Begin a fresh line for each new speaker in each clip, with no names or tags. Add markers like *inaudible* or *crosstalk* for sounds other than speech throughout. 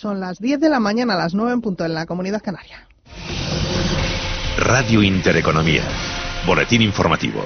Son las 10 de la mañana, las 9 en punto en la Comunidad Canaria.
Radio Intereconomía. Boletín informativo.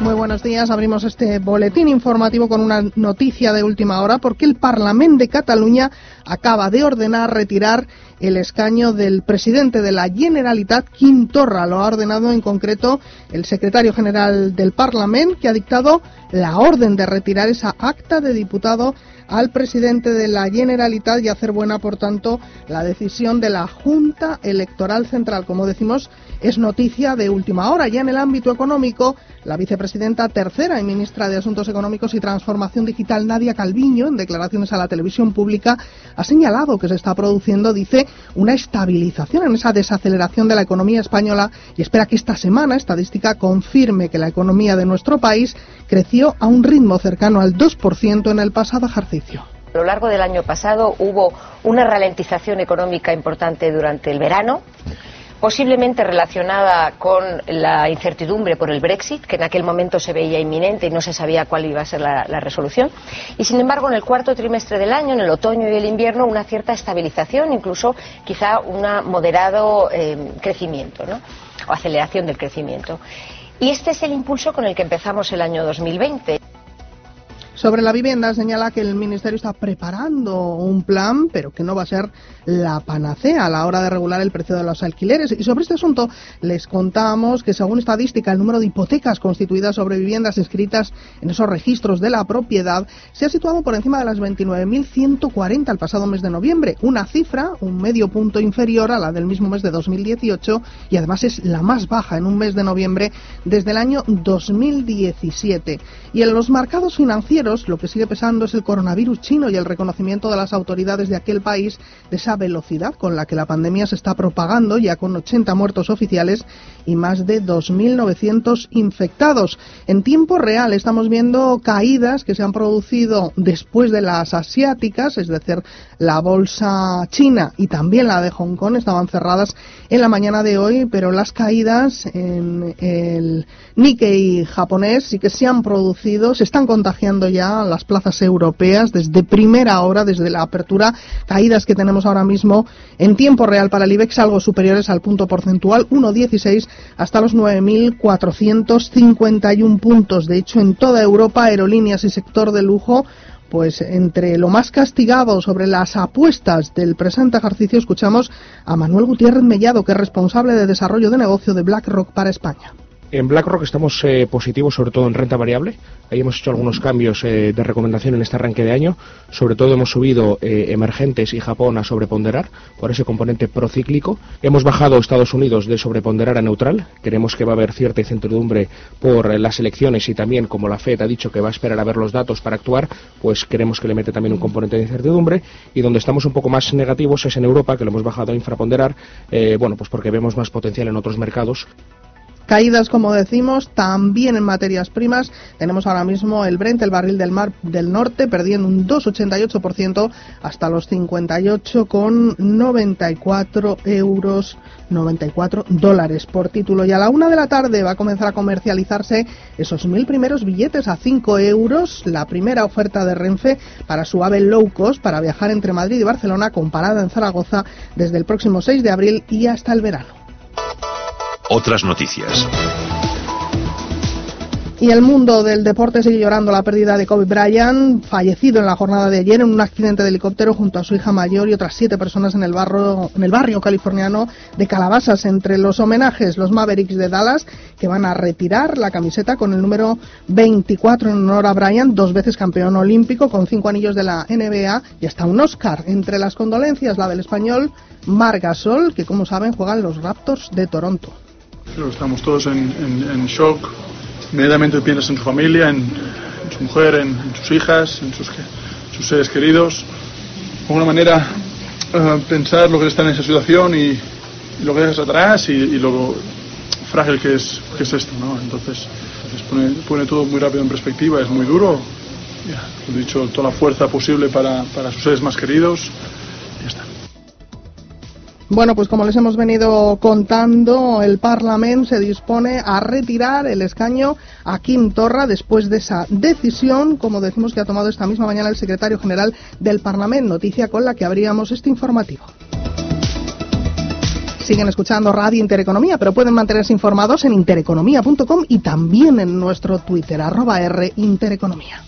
Muy buenos días. Abrimos este boletín informativo con una noticia de última hora porque el Parlamento de Cataluña acaba de ordenar retirar el escaño del presidente de la Generalitat, Quim Torra. Lo ha ordenado en concreto el secretario general del Parlamento, que ha dictado la orden de retirar esa acta de diputado al presidente de la Generalitat y hacer buena, por tanto, la decisión de la Junta Electoral Central. Como decimos, es noticia de última hora. Ya en el ámbito económico, la vicepresidenta tercera y ministra de Asuntos Económicos y Transformación Digital, Nadia Calviño, en declaraciones a la televisión pública, ha señalado que se está produciendo, dice, una estabilización en esa desaceleración de la economía española y espera que esta semana estadística confirme que la economía de nuestro país creció a un ritmo cercano al 2% en el pasado ejercicio.
A lo largo del año pasado hubo una ralentización económica importante durante el verano posiblemente relacionada con la incertidumbre por el Brexit, que en aquel momento se veía inminente y no se sabía cuál iba a ser la, resolución. Y, sin embargo, en el cuarto trimestre del año, en el otoño y el invierno, una cierta estabilización, incluso quizá un moderado eh, crecimiento ¿no? o aceleración del crecimiento. Y este es el impulso con el que empezamos el año 2020.
Sobre la vivienda señala que el Ministerio está preparando un plan, pero que no va a ser la panacea a la hora de regular el precio de los alquileres. Y sobre este asunto les contamos que según estadística el número de hipotecas constituidas sobre viviendas escritas en esos registros de la propiedad se ha situado por encima de las 29.140 el pasado mes de noviembre, una cifra un medio punto inferior a la del mismo mes de 2018 y además es la más baja en un mes de noviembre desde el año 2017. Y en los mercados financieros lo que sigue pesando es el coronavirus chino y el reconocimiento de las autoridades de aquel país de esa velocidad con la que la pandemia se está propagando, ya con 80 muertos oficiales y más de 2.900 infectados. En tiempo real estamos viendo caídas que se han producido después de las asiáticas, es decir, la bolsa china y también la de Hong Kong estaban cerradas en la mañana de hoy, pero las caídas en el Nikkei japonés sí que se han producido, se están contagiando ya las plazas europeas desde primera hora, desde la apertura, caídas que tenemos ahora mismo en tiempo real para el IBEX algo superiores al punto porcentual, 1,16 hasta los 9.451 puntos. De hecho, en toda Europa, aerolíneas y sector de lujo pues entre lo más castigado sobre las apuestas del presente ejercicio escuchamos a Manuel Gutiérrez Mellado, que es responsable de desarrollo de negocio de BlackRock para España.
En BlackRock estamos eh, positivos, sobre todo en renta variable. Ahí hemos hecho algunos cambios eh, de recomendación en este arranque de año. Sobre todo hemos subido eh, emergentes y Japón a sobreponderar por ese componente procíclico. Hemos bajado Estados Unidos de sobreponderar a neutral. Creemos que va a haber cierta incertidumbre por las elecciones y también, como la FED ha dicho que va a esperar a ver los datos para actuar, pues queremos que le mete también un componente de incertidumbre. Y donde estamos un poco más negativos es en Europa, que lo hemos bajado a infraponderar, bueno, pues porque vemos más potencial en otros mercados.
Caídas, como decimos, también en materias primas. Tenemos ahora mismo el Brent, el barril del mar del norte, perdiendo un 2,88% hasta los 58,94 euros, 94 dólares por título. Y a la una de la tarde va a comenzar a comercializarse esos mil primeros billetes a 5 euros, la primera oferta de Renfe para su ave low cost para viajar entre Madrid y Barcelona con parada en Zaragoza desde el próximo 6 de abril y hasta el verano.
Otras noticias.
Y el mundo del deporte sigue llorando la pérdida de Kobe Bryant, fallecido en la jornada de ayer en un accidente de helicóptero junto a su hija mayor y otras siete personas en el, barrio, en el barrio californiano de Calabasas. Entre los homenajes, los Mavericks de Dallas, que van a retirar la camiseta con el número 24 en honor a Bryant, dos veces campeón olímpico, con cinco anillos de la NBA y hasta un Oscar. Entre las condolencias, la del español Margasol, que como saben juegan los Raptors de Toronto
estamos todos en, shock. Inmediatamente piensas en su familia, en, su mujer, en, sus hijas, en sus, seres queridos. De alguna manera, eh, pensar lo que está en esa situación y, lo que dejas atrás y, lo frágil que es, que es esto. ¿no? Entonces, pone, pone, todo muy rápido en perspectiva, es muy duro. Ya, he dicho, toda la fuerza posible para, para sus seres más queridos.
Bueno, pues como les hemos venido contando, el Parlamento se dispone a retirar el escaño a Kim Torra después de esa decisión, como decimos que ha tomado esta misma mañana el secretario general del Parlamento, noticia con la que abríamos este informativo. Siguen escuchando Radio Intereconomía, pero pueden mantenerse informados en intereconomía.com y también en nuestro Twitter, arroba R Intereconomía.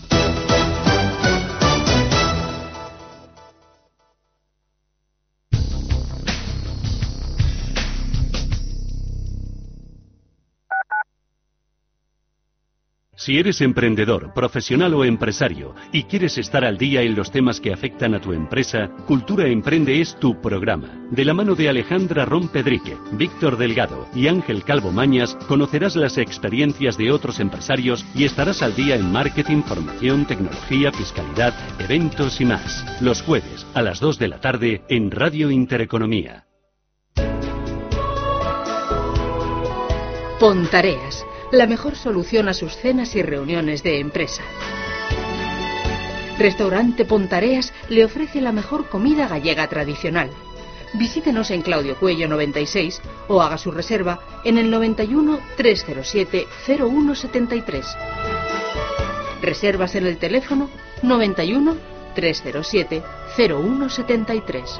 Si eres emprendedor, profesional o empresario y quieres estar al día en los temas que afectan a tu empresa, Cultura Emprende es tu programa. De la mano de Alejandra Rompedrique, Víctor Delgado y Ángel Calvo Mañas, conocerás las experiencias de otros empresarios y estarás al día en marketing, formación, tecnología, fiscalidad, eventos y más. Los jueves a las 2 de la tarde en Radio Intereconomía.
Pontareas la mejor solución a sus cenas y reuniones de empresa. Restaurante Pontareas le ofrece la mejor comida gallega tradicional. Visítenos en Claudio Cuello 96 o haga su reserva en el 91 307 0173. Reservas en el teléfono 91 307 0173.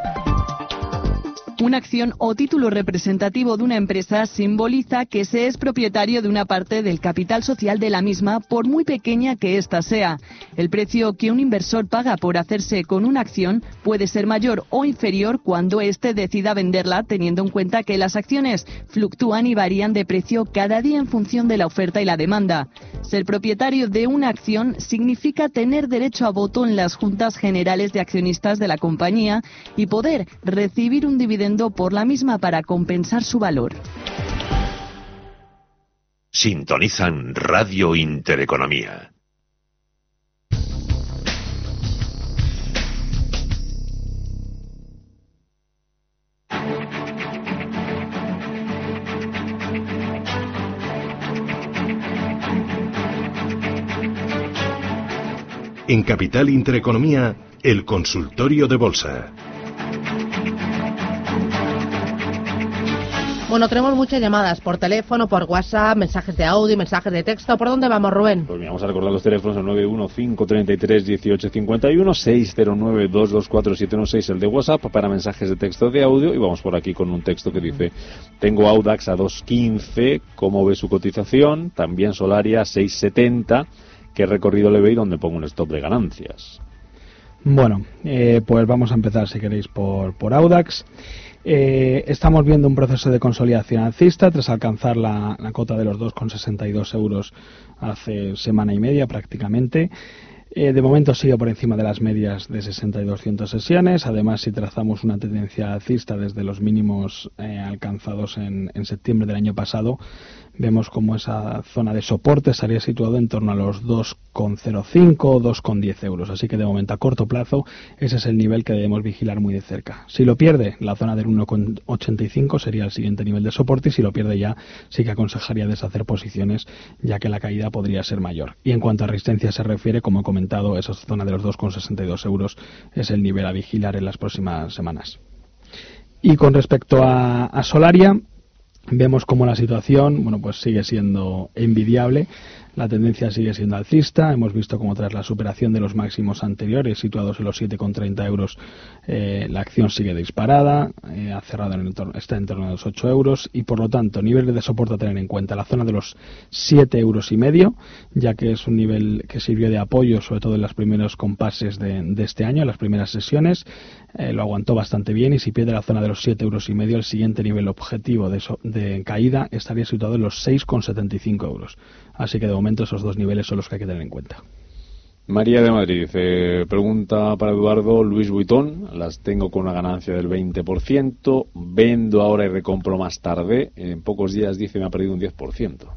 Una acción o título representativo de una empresa simboliza que se es propietario de una parte del capital social de la misma, por muy pequeña que ésta sea. El precio que un inversor paga por hacerse con una acción puede ser mayor o inferior cuando éste decida venderla, teniendo en cuenta que las acciones fluctúan y varían de precio cada día en función de la oferta y la demanda. Ser propietario de una acción significa tener derecho a voto en las juntas generales de accionistas de la compañía y poder recibir un dividendo por la misma para compensar su valor.
Sintonizan Radio Intereconomía.
En Capital Intereconomía, el consultorio de bolsa.
Bueno, tenemos muchas llamadas por teléfono, por WhatsApp, mensajes de audio, mensajes de texto. ¿Por dónde vamos, Rubén?
Pues vamos a recordar los teléfonos al 915331851, 609224716 el de WhatsApp para mensajes de texto de audio y vamos por aquí con un texto que dice tengo Audax a 215, ¿cómo ve su cotización? También Solaria 670, ¿qué recorrido le ve y dónde pongo un stop de ganancias?
Bueno, eh, pues vamos a empezar si queréis por, por Audax. Eh, estamos viendo un proceso de consolidación alcista tras alcanzar la, la cota de los 2,62 euros hace semana y media prácticamente. Eh, de momento sigue por encima de las medias de 60 y 200 sesiones. Además, si trazamos una tendencia alcista desde los mínimos eh, alcanzados en, septiembre del año pasado, vemos como esa zona de soporte estaría situado en torno a los 2,05 o 2,10 euros. Así que de momento a corto plazo ese es el nivel que debemos vigilar muy de cerca. Si lo pierde, la zona del 1,85 sería el siguiente nivel de soporte y si lo pierde ya sí que aconsejaría deshacer posiciones ya que la caída podría ser mayor. Y en cuanto a resistencia se refiere, como he comentado, esa zona de los 2,62 euros es el nivel a vigilar en las próximas semanas. Y con respecto a Solaria, vemos como la situación bueno pues sigue siendo envidiable la tendencia sigue siendo alcista. Hemos visto como tras la superación de los máximos anteriores, situados en los 7,30 euros, eh, la acción sigue disparada, eh, ha cerrado en está en torno a los 8 euros y por lo tanto nivel de soporte a tener en cuenta la zona de los 7 euros y medio, ya que es un nivel que sirvió de apoyo sobre todo en los primeros compases de, de este año, en las primeras sesiones, eh, lo aguantó bastante bien y si pierde la zona de los 7 euros y medio, el siguiente nivel objetivo de, so, de caída estaría situado en los 6,75 euros. Así que de momento esos dos niveles son los que hay que tener en cuenta.
María de Madrid dice, pregunta para Eduardo, Luis Vuitton, las tengo con una ganancia del 20%, vendo ahora y recompro más tarde, en pocos días dice me ha perdido un 10%.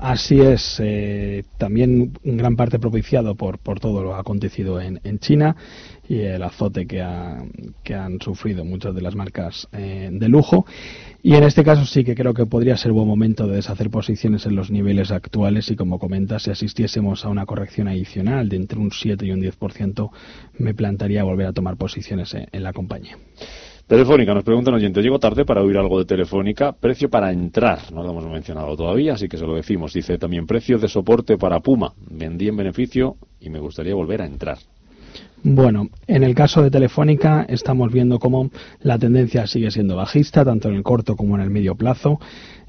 Así es, eh, también en gran parte propiciado por, por todo lo acontecido en, en China y el azote que, ha- que han sufrido muchas de las marcas eh, de lujo. Y en este caso sí que creo que podría ser buen momento de deshacer posiciones en los niveles actuales y como comentas, si asistiésemos a una corrección adicional de entre un 7 y un 10%, me plantaría volver a tomar posiciones en, en la compañía.
Telefónica, nos pregunta un oyente, llego tarde para oír algo de Telefónica, precio para entrar, no lo hemos mencionado todavía, así que se lo decimos. Dice también precio de soporte para Puma, vendí en beneficio y me gustaría volver a entrar.
Bueno, en el caso de Telefónica estamos viendo cómo la tendencia sigue siendo bajista, tanto en el corto como en el medio plazo.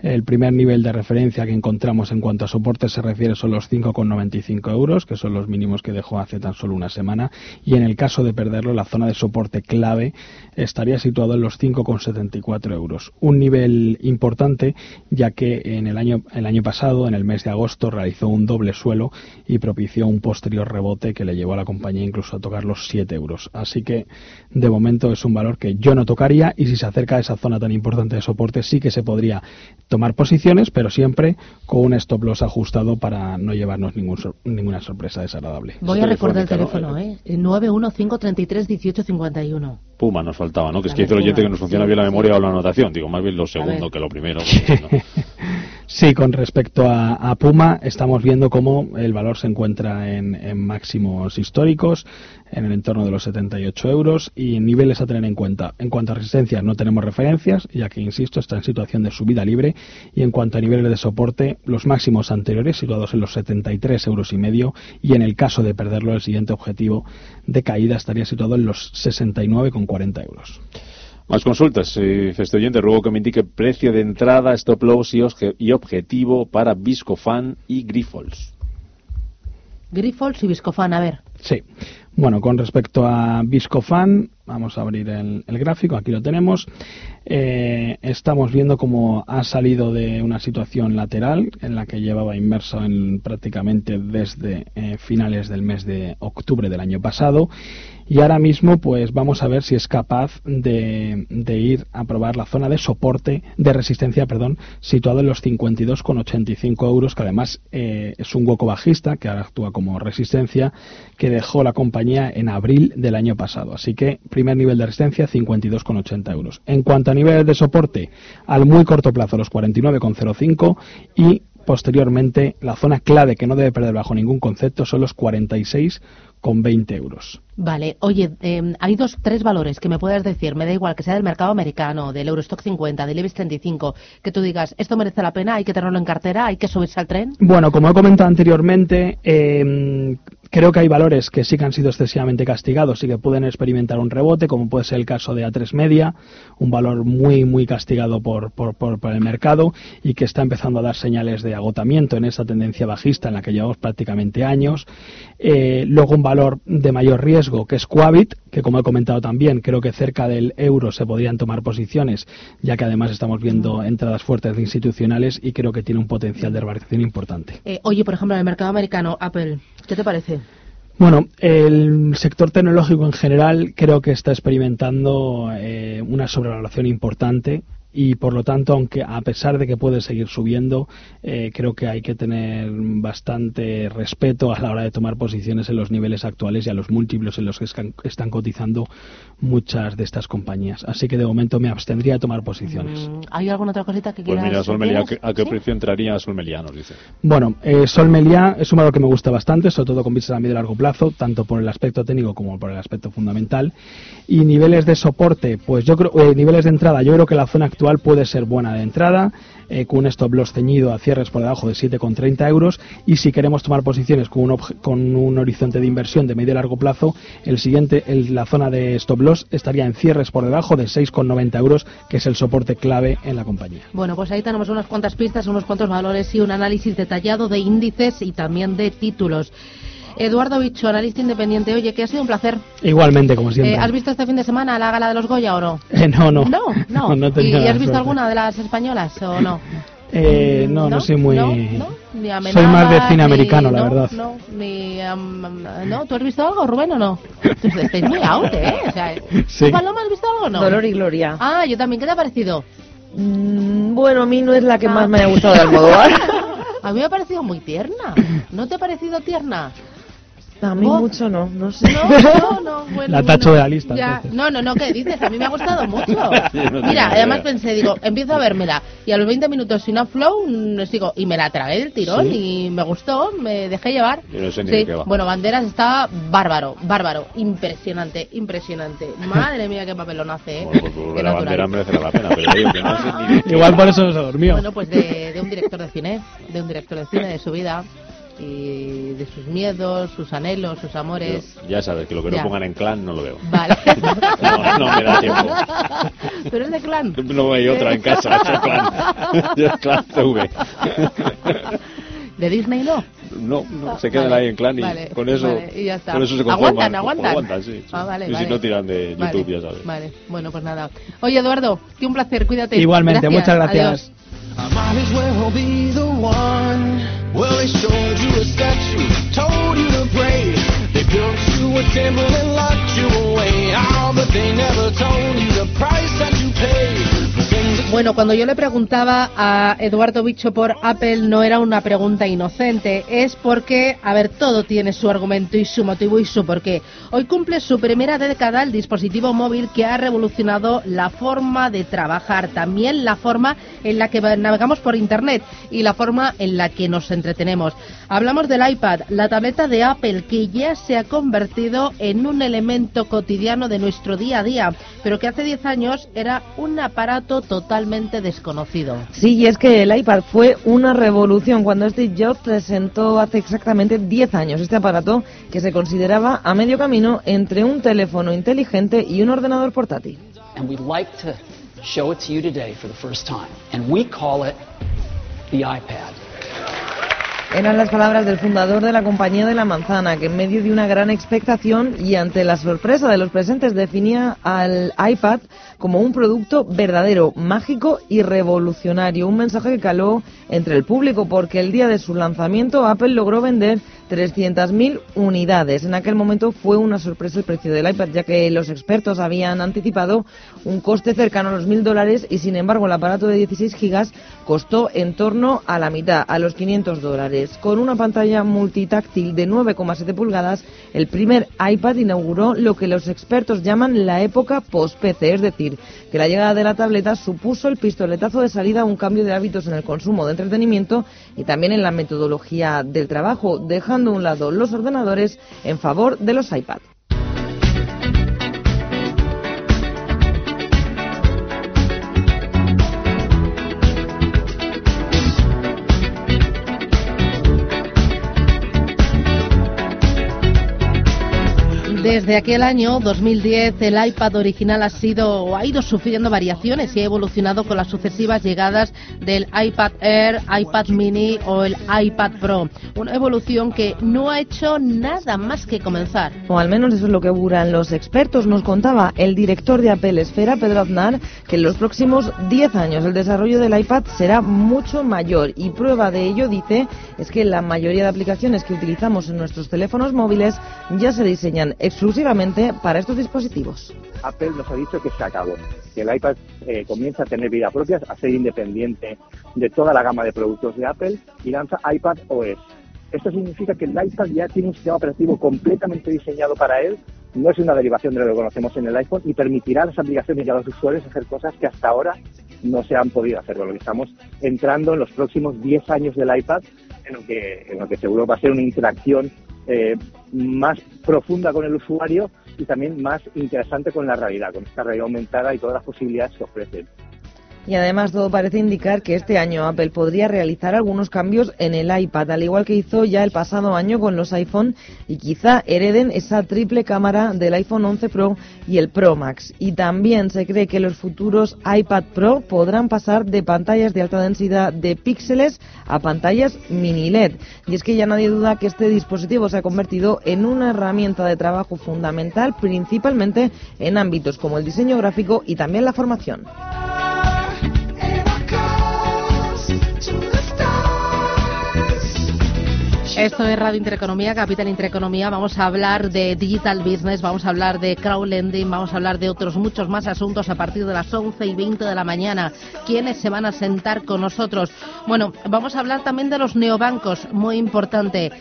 El primer nivel de referencia que encontramos en cuanto a soporte se refiere son los 5,95 euros, que son los mínimos que dejó hace tan solo una semana. Y en el caso de perderlo, la zona de soporte clave estaría situado en los 5,74 euros. Un nivel importante, ya que en el año, el año pasado, en el mes de agosto, realizó un doble suelo y propició un posterior rebote que le llevó a la compañía incluso a tocar los 7 euros. Así que, de momento, es un valor que yo no tocaría y si se acerca a esa zona tan importante de soporte, sí que se podría tomar posiciones, pero siempre con un stop loss ajustado para no llevarnos ningún sor- ninguna sorpresa desagradable.
Voy a recordar el teléfono, ¿eh? 915331851.
Puma nos faltaba, ¿no? Que es que dice el
Puma,
oyente que nos funciona bien la
sí.
memoria o la anotación. Digo, más bien lo segundo que lo primero. porque, ¿no? *laughs*
Sí, con respecto a, a Puma, estamos viendo cómo el valor se encuentra en, en máximos históricos, en el entorno de los 78 euros y niveles a tener en cuenta. En cuanto a resistencias, no tenemos referencias, ya que, insisto, está en situación de subida libre. Y en cuanto a niveles de soporte, los máximos anteriores, situados en los 73 euros y medio, y en el caso de perderlo, el siguiente objetivo de caída estaría situado en los 69,40 euros.
Más consultas. Eh, dice este oyente, ruego que me indique precio de entrada, stop loss y, y objetivo para Viscofan y Grifols.
Grifols y Viscofan, a ver.
Sí. Bueno, con respecto a Viscofan, vamos a abrir el, el gráfico, aquí lo tenemos. Eh, estamos viendo cómo ha salido de una situación lateral en la que llevaba inmerso en prácticamente desde eh, finales del mes de octubre del año pasado. Y ahora mismo, pues vamos a ver si es capaz de, ir a probar la zona de soporte, de resistencia, perdón, situado en los 52,85 euros, que además eh, es un hueco bajista, que ahora actúa como resistencia, que dejó la compañía en abril del año pasado. Así que, primer nivel de resistencia, 52,80 euros. En cuanto a niveles de soporte, al muy corto plazo, los 49,05 y posteriormente la zona clave que no debe perder bajo ningún concepto son los 46,20 euros.
Vale, oye, eh, hay dos, tres valores que me puedas decir, me da igual que sea del mercado americano, del Eurostock 50, del IBEX 35, que tú digas, esto merece la pena, hay que tenerlo en cartera, hay que subirse al tren.
Bueno, como he comentado anteriormente, eh, creo que hay valores que sí que han sido excesivamente castigados y que pueden experimentar un rebote, como puede ser el caso de A3 Media, un valor muy, muy castigado por, por, por- por el mercado y que está empezando a dar señales de agotamiento en esa tendencia bajista en la que llevamos prácticamente años. Eh, luego un valor de mayor riesgo que es Quabit, que como he comentado también, creo que cerca del euro se podrían tomar posiciones, ya que además estamos viendo entradas fuertes de institucionales y creo que tiene un potencial de revalorización importante.
Eh, oye, por ejemplo, en el mercado americano, Apple, ¿qué te parece?
Bueno, el sector tecnológico en general creo que está experimentando eh, una sobrevaloración importante y por lo tanto, aunque a pesar de que puede seguir subiendo, eh, creo que hay que tener bastante respeto a la hora de tomar posiciones en los niveles actuales y a los múltiplos en los que están cotizando muchas de estas compañías. Así que de momento me abstendría de tomar posiciones.
Mm, ¿Hay alguna otra cosita que
Pues
quieras
mira, Sol Meliá, ¿a qué,
¿Sí?
precio entraría Sol Meliá? Nos dice.
Bueno, eh, Sol Meliá es un valor que me gusta bastante, sobre todo con vistas a medio y largo plazo, tanto por el aspecto técnico como por el aspecto fundamental. Y niveles de soporte, pues yo creo, eh, niveles de entrada, yo creo que la zona actual puede ser buena de entrada, eh, con un stop loss ceñido a cierres por debajo de 7,30 euros. Y si queremos tomar posiciones con un, con un horizonte de inversión de medio y largo plazo, el siguiente, el- la zona de stop loss estaría en cierres por debajo de 6,90 euros, que es el soporte clave en la compañía.
Bueno, pues ahí tenemos unas cuantas pistas, unos cuantos valores y un análisis detallado de índices y también de títulos. Eduardo Bicho, analista independiente. Oye, que ha sido un placer.
Igualmente, como siempre.
Eh, ¿Has visto este fin de semana la gala de los Goya o no?
Eh, no, no.
No, no. *laughs*
no he
¿Y, has visto alguna de las españolas o no?
Eh, no, no,
¿No?
soy muy...
No, no,
soy más de cine
ni-
americano, la
no,
verdad.
No, ni, am, ¿no? ¿Tú has visto algo, Rubén, o no? Tú Estáis muy out, ¿eh? O sea, *laughs*
Sí.
¿tú, Paloma, has visto algo o no?
Dolor y Gloria.
Ah, yo también. ¿Qué te ha parecido?
Mm, bueno, a mí no es la que
Ah.
más me haya gustado de Almodóvar. *laughs*
A mí me ha parecido muy tierna. ¿No te ha parecido tierna?
A mí
Oh.
mucho no, no sé.
No, no, no, *laughs* bueno,
La tacho
bueno.
de la lista,
Ya, no, no, no, ¿qué dices? A mí me ha gustado *laughs* mucho.
No
Mira, además pensé, digo, empiezo a vérmela y a los 20 minutos sin flow, mm, sigo, y me la tragué del tirón
¿Sí?
y me gustó, me dejé llevar.
Yo no sé ni
Sí,
de qué va.
bueno, Banderas está bárbaro, bárbaro, impresionante, impresionante. Madre mía, qué papelón hace, ¿eh?
Bueno, pues
Qué
volver a
natural.
bandera merecerá la pena, pero digo que no sé ni *laughs*
Igual por eso no se durmió.
Bueno, pues de, de un director de cine, de un director de cine, de su vida y de sus miedos, sus anhelos, sus amores.
Yo- ya sabes que lo que
Ya.
no pongan en clan no lo veo.
Vale. *laughs*
No, no me da tiempo.
Pero es de clan.
No hay otra en casa, es clan. *laughs* *laughs* Es clan TV.
¿De Disney no?
No, no, se quedan
vale,
ahí en clan y
vale,
con eso,
vale, y ya está.
con eso se
Aguantan,
conforman.
aguantan.
Aguantan, sí. sí.
Ah, vale,
y
vale.
si no tiran de
Vale,
YouTube, ya sabes.
Vale, bueno, pues nada. Oye, Eduardo, que un placer, cuídate.
Igualmente, muchas gracias.
Adiós.
I might as well be the one. Well, they showed you a statue, told you to pray. They built you a temple and locked you away. Oh, but they never told you the price that you paid.
Bueno, cuando yo le preguntaba a Eduardo Bicho por Apple no era una pregunta inocente, es porque, a ver, todo tiene su argumento y su motivo y su porqué. Hoy cumple su primera década el dispositivo móvil que ha revolucionado la forma de trabajar, también la forma en la que navegamos por Internet y la forma en la que nos entretenemos. Hablamos del iPad, la tableta de Apple que ya se ha convertido en un elemento cotidiano de nuestro día a día, pero que hace 10 años era un aparato totalmente desconocido.
Sí, y es que el iPad fue una revolución cuando Steve Jobs presentó hace exactamente 10 años este aparato que se consideraba a medio camino entre un teléfono inteligente y un ordenador portátil.
and we'd like to show it to you today for the first time. And we call it the iPad.
Eran las palabras del fundador de la compañía de la manzana, que en medio de una gran expectación y ante la sorpresa de los presentes definía al iPad como un producto verdadero, mágico y revolucionario. Un mensaje que caló entre el público porque el día de su lanzamiento Apple logró vender 300.000 unidades. En aquel momento fue una sorpresa el precio del iPad, ya que los expertos habían anticipado un coste cercano a los 1.000 dólares y sin embargo el aparato de 16 gigas costó en torno a la mitad, a los 500 dólares. Con una pantalla multitáctil de 9,7 pulgadas, el primer iPad inauguró lo que los expertos llaman la época post-PC, es decir, que la llegada de la tableta supuso el pistoletazo de salida a un cambio de hábitos en el consumo de entretenimiento y también en la metodología del trabajo, dejando a un lado los ordenadores en favor de los iPad.
Desde aquel año 2010 el iPad original ha sido o ha ido sufriendo variaciones y ha evolucionado con las sucesivas llegadas del iPad Air, iPad Mini o el iPad Pro. Una evolución que no ha hecho nada más que comenzar.
O al menos eso es lo que auguran los expertos. Nos contaba el director de Apple Esfera, Pedro Aznar, que en los próximos 10 años el desarrollo del iPad será mucho mayor. Y prueba de ello, dice, es que la mayoría de aplicaciones que utilizamos en nuestros teléfonos móviles ya se diseñan exclusivamente para estos dispositivos.
Apple nos ha dicho que se acabó, que el iPad eh, comienza a tener vida propia, a ser independiente de toda la gama de productos de Apple y lanza iPad OS. Esto significa que el iPad ya tiene un sistema operativo completamente diseñado para él, no es una derivación de lo que conocemos en el iPhone y permitirá a las aplicaciones y a los usuarios hacer cosas que hasta ahora no se han podido hacer. Lo que estamos entrando en los próximos 10 años del iPad, en lo que, en lo que seguro va a ser una interacción eh, más profunda con el usuario y también más interesante con la realidad, con esta realidad aumentada y todas las posibilidades que ofrecen.
Y además todo parece indicar que este año Apple podría realizar algunos cambios en el iPad, al igual que hizo ya el pasado año con los iPhone y quizá hereden esa triple cámara del iPhone 11 Pro y el Pro Max. Y también se cree que los futuros iPad Pro podrán pasar de pantallas de alta densidad de píxeles a pantallas mini LED. Y es que ya nadie duda que este dispositivo se ha convertido en una herramienta de trabajo fundamental, principalmente en ámbitos como el diseño gráfico y también la formación.
Esto es Radio Intereconomía, Capital Intereconomía. Vamos a hablar de digital business, vamos a hablar de crowdlending, vamos a hablar de otros muchos más asuntos a partir de las 11 y 20 de la mañana. ¿Quiénes se van a sentar con nosotros? Bueno, vamos a hablar también de los neobancos, muy importante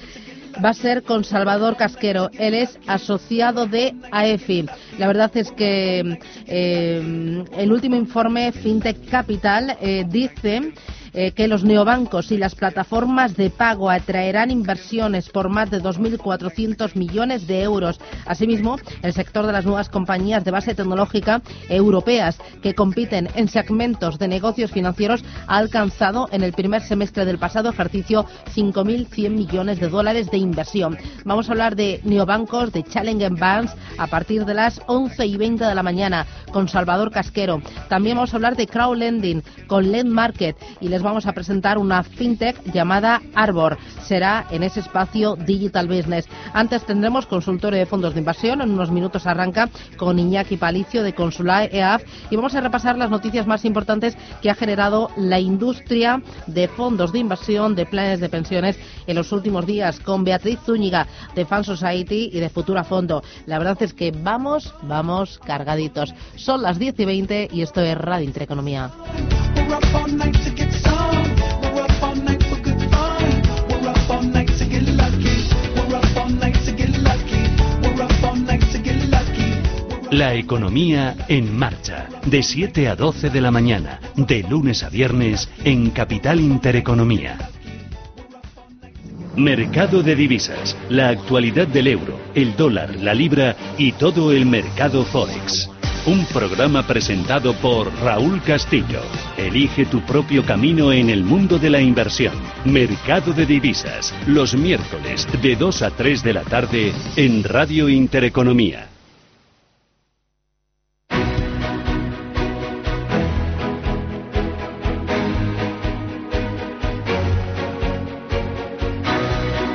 va a ser con Salvador Casquero. Él es asociado de AEFI. La verdad es que eh, el último informe FinTech Capital eh, dice eh, que los neobancos y las plataformas de pago atraerán inversiones por más de 2.400 millones de euros. Asimismo, el sector de las nuevas compañías de base tecnológica europeas que compiten en segmentos de negocios financieros ha alcanzado en el primer semestre del pasado ejercicio 5.100 millones de dólares de inversión. Vamos a hablar de neobancos, de Challenger Banks a partir de las 11 y 20 de la mañana con Salvador Casquero. También vamos a hablar de crowdlending con Lend Market y les vamos a presentar una fintech llamada Arbor. Será en ese espacio Digital Business. Antes tendremos consultorio de fondos de inversión. En unos minutos arranca con Iñaki Palicio de Consulae EAF y vamos a repasar las noticias más importantes que ha generado la industria de fondos de inversión, de planes de pensiones en los últimos días con Beatriz Zúñiga de Fan Society y de Futura Fondo. La verdad es que vamos, vamos cargaditos. Son las 10 y 20 y esto es Radio Intereconomía.
La economía en marcha, de 7 a 12 de la mañana, de lunes a viernes, en Capital Intereconomía. Mercado de divisas, la actualidad del euro, el dólar, la libra y todo el mercado forex. Un programa presentado por Raúl Castillo. Elige tu propio camino en el mundo de la inversión. Mercado de divisas, los miércoles de 2 a 3 de la tarde en Radio Intereconomía.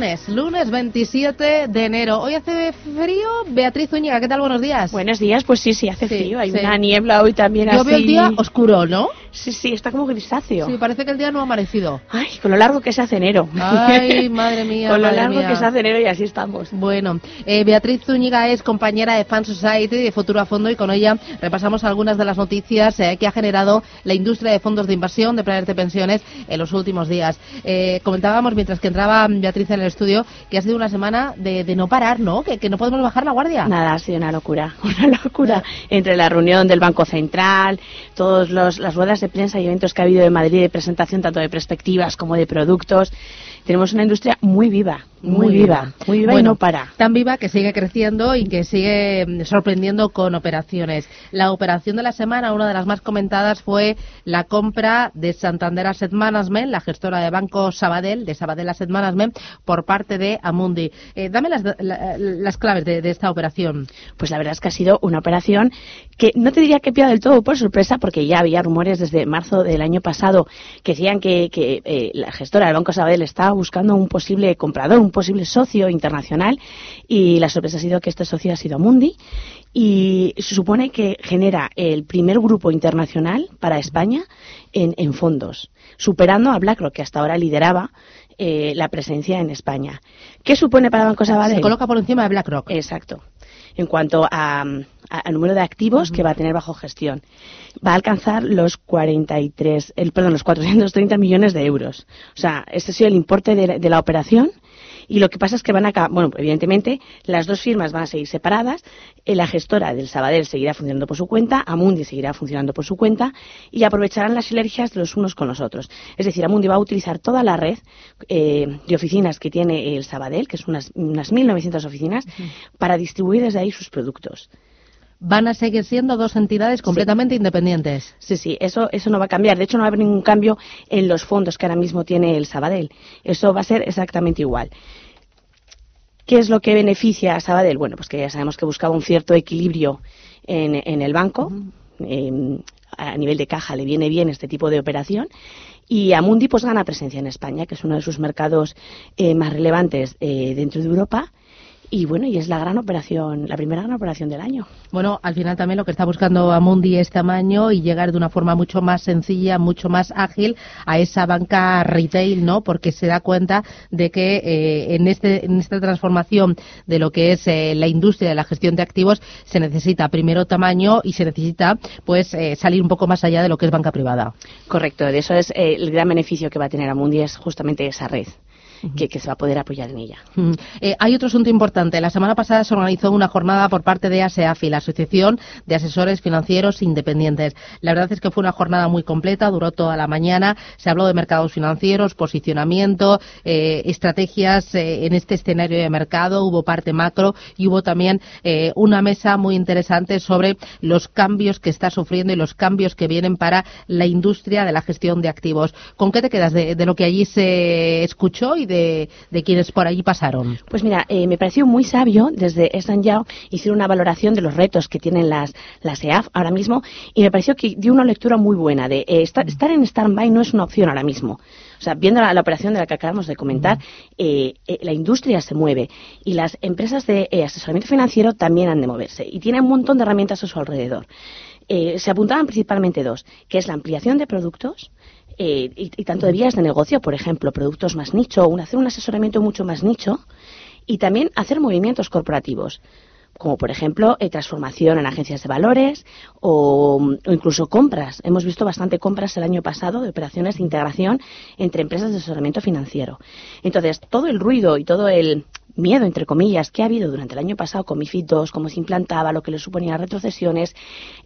Lunes, lunes 27 de enero. Hoy hace frío. Beatriz Zúñiga, ¿qué tal? Buenos días.
Buenos días, pues sí, sí, hace
Sí,
frío. Hay
sí.
una niebla hoy también
Yo
así.
veo el día oscuro, ¿no?
Sí, sí, está como grisáceo.
Sí, parece que el día no ha amanecido.
Ay, con lo largo que se hace enero.
Ay, *laughs* madre mía.
con lo largo
mía.
que se hace enero y así estamos.
Bueno, eh, Beatriz Zúñiga es compañera de Fan Society de Futuro a Fondo y con ella repasamos algunas de las noticias eh, que ha generado la industria de fondos de inversión, de planes de pensiones en los últimos días. Eh, comentábamos mientras que entraba Beatriz en el estudio que ha sido una semana de, de no parar, ¿no? Que, que no podemos bajar la guardia.
Nada, ha sido una locura, *laughs* una locura. Entre la reunión del Banco Central, todas las ruedas de prensa y eventos que ha habido en Madrid de presentación tanto de perspectivas como de productos, tenemos una industria muy viva, muy, viva, muy viva y
Bueno,
no para.
Tan viva que sigue creciendo y que sigue mm, sorprendiendo con operaciones. La operación de la semana, una de las más comentadas, fue la compra de Santander Asset Management, la gestora de Banco Sabadell, de Sabadell Asset Management, por parte de Amundi. Eh, dame las, la- las claves de, de esta operación.
Pues la verdad es que ha sido una operación que no te diría que pilla del todo por sorpresa, porque ya había rumores desde marzo del año pasado que decían que, que, eh, la gestora del Banco Sabadell estaba buscando un posible comprador, un posible socio internacional, y la sorpresa ha sido que este socio ha sido Amundi, y se supone que genera el primer grupo internacional para España en, en fondos, superando a BlackRock, que hasta ahora lideraba eh, la presencia en España. ¿Qué supone para Banco Sabadell?
Se coloca por encima de BlackRock.
Exacto. En cuanto a, a- a número de activos que va a tener bajo gestión, va a alcanzar los 43, el, perdón, los 430 millones de euros. O sea, este ha sido el importe de, de la operación. Y lo que pasa es que van a, ca- bueno, evidentemente, las dos firmas van a seguir separadas. Eh, La gestora del Sabadell seguirá funcionando por su cuenta, Amundi seguirá funcionando por su cuenta y aprovecharán las sinergias de los unos con los otros. Es decir, Amundi va a utilizar toda la red eh, de oficinas que tiene el Sabadell, que son unas, unas 1.900 oficinas, para distribuir desde ahí sus productos.
Van a seguir siendo dos entidades completamente independientes.
Sí, sí, eso, eso no va a cambiar. De hecho, no va a haber ningún cambio en los fondos que ahora mismo tiene el Sabadell. Eso va a ser exactamente igual. ¿Qué es lo que beneficia a Sabadell? Bueno, pues que ya sabemos que buscaba un cierto equilibrio en, en el banco. Eh, a nivel de caja le viene bien este tipo de operación. Y Amundi pues gana presencia en España, que es uno de sus mercados eh, más relevantes eh, dentro de Europa. Y bueno, y es la gran operación, la primera gran operación del año.
Bueno, al final también lo que está buscando Amundi es tamaño y llegar de una forma mucho más sencilla, mucho más ágil a esa banca retail, ¿no? Porque se da cuenta de que eh, en, este, en esta transformación de lo que es eh, la industria de la gestión de activos se necesita primero tamaño y se necesita pues eh, salir un poco más allá de lo que es banca privada.
Correcto, de eso es el gran beneficio que va a tener Amundi es justamente esa red. Que, que se va a poder apoyar en ella.
Eh, hay otro asunto importante. La semana pasada se organizó una jornada por parte de ASEAFI, la Asociación de Asesores Financieros Independientes. La verdad es que fue una jornada muy completa, duró toda la mañana. Se habló de mercados financieros, posicionamiento, eh, estrategias eh, en este escenario de mercado. Hubo parte macro y hubo también una mesa muy interesante sobre los cambios que está sufriendo y los cambios que vienen para la industria de la gestión de activos. ¿Con qué te quedas de, de lo que allí se escuchó y de, de quienes por allí pasaron?
Pues mira, eh, me pareció muy sabio desde Esan Yao hicieron una valoración de los retos que tienen las, las EAF ahora mismo y me pareció que dio una lectura muy buena de eh, estar, estar en stand-by no es una opción ahora mismo. O sea, viendo la, la operación de la que acabamos de comentar, eh, eh, la industria se mueve y las empresas de eh, asesoramiento financiero también han de moverse y tienen un montón de herramientas a su alrededor. Se apuntaban principalmente dos, que es la ampliación de productos eh, y, tanto de vías de negocio, por ejemplo, productos más nicho, un, hacer un asesoramiento mucho más nicho y también hacer movimientos corporativos como por ejemplo eh, transformación en agencias de valores o, o incluso compras. Hemos visto bastante compras el año pasado de operaciones de integración entre empresas de asesoramiento financiero. Entonces, todo el ruido y todo el miedo, entre comillas, que ha habido durante el año pasado con MIFID II, cómo se implantaba, lo que le suponía retrocesiones,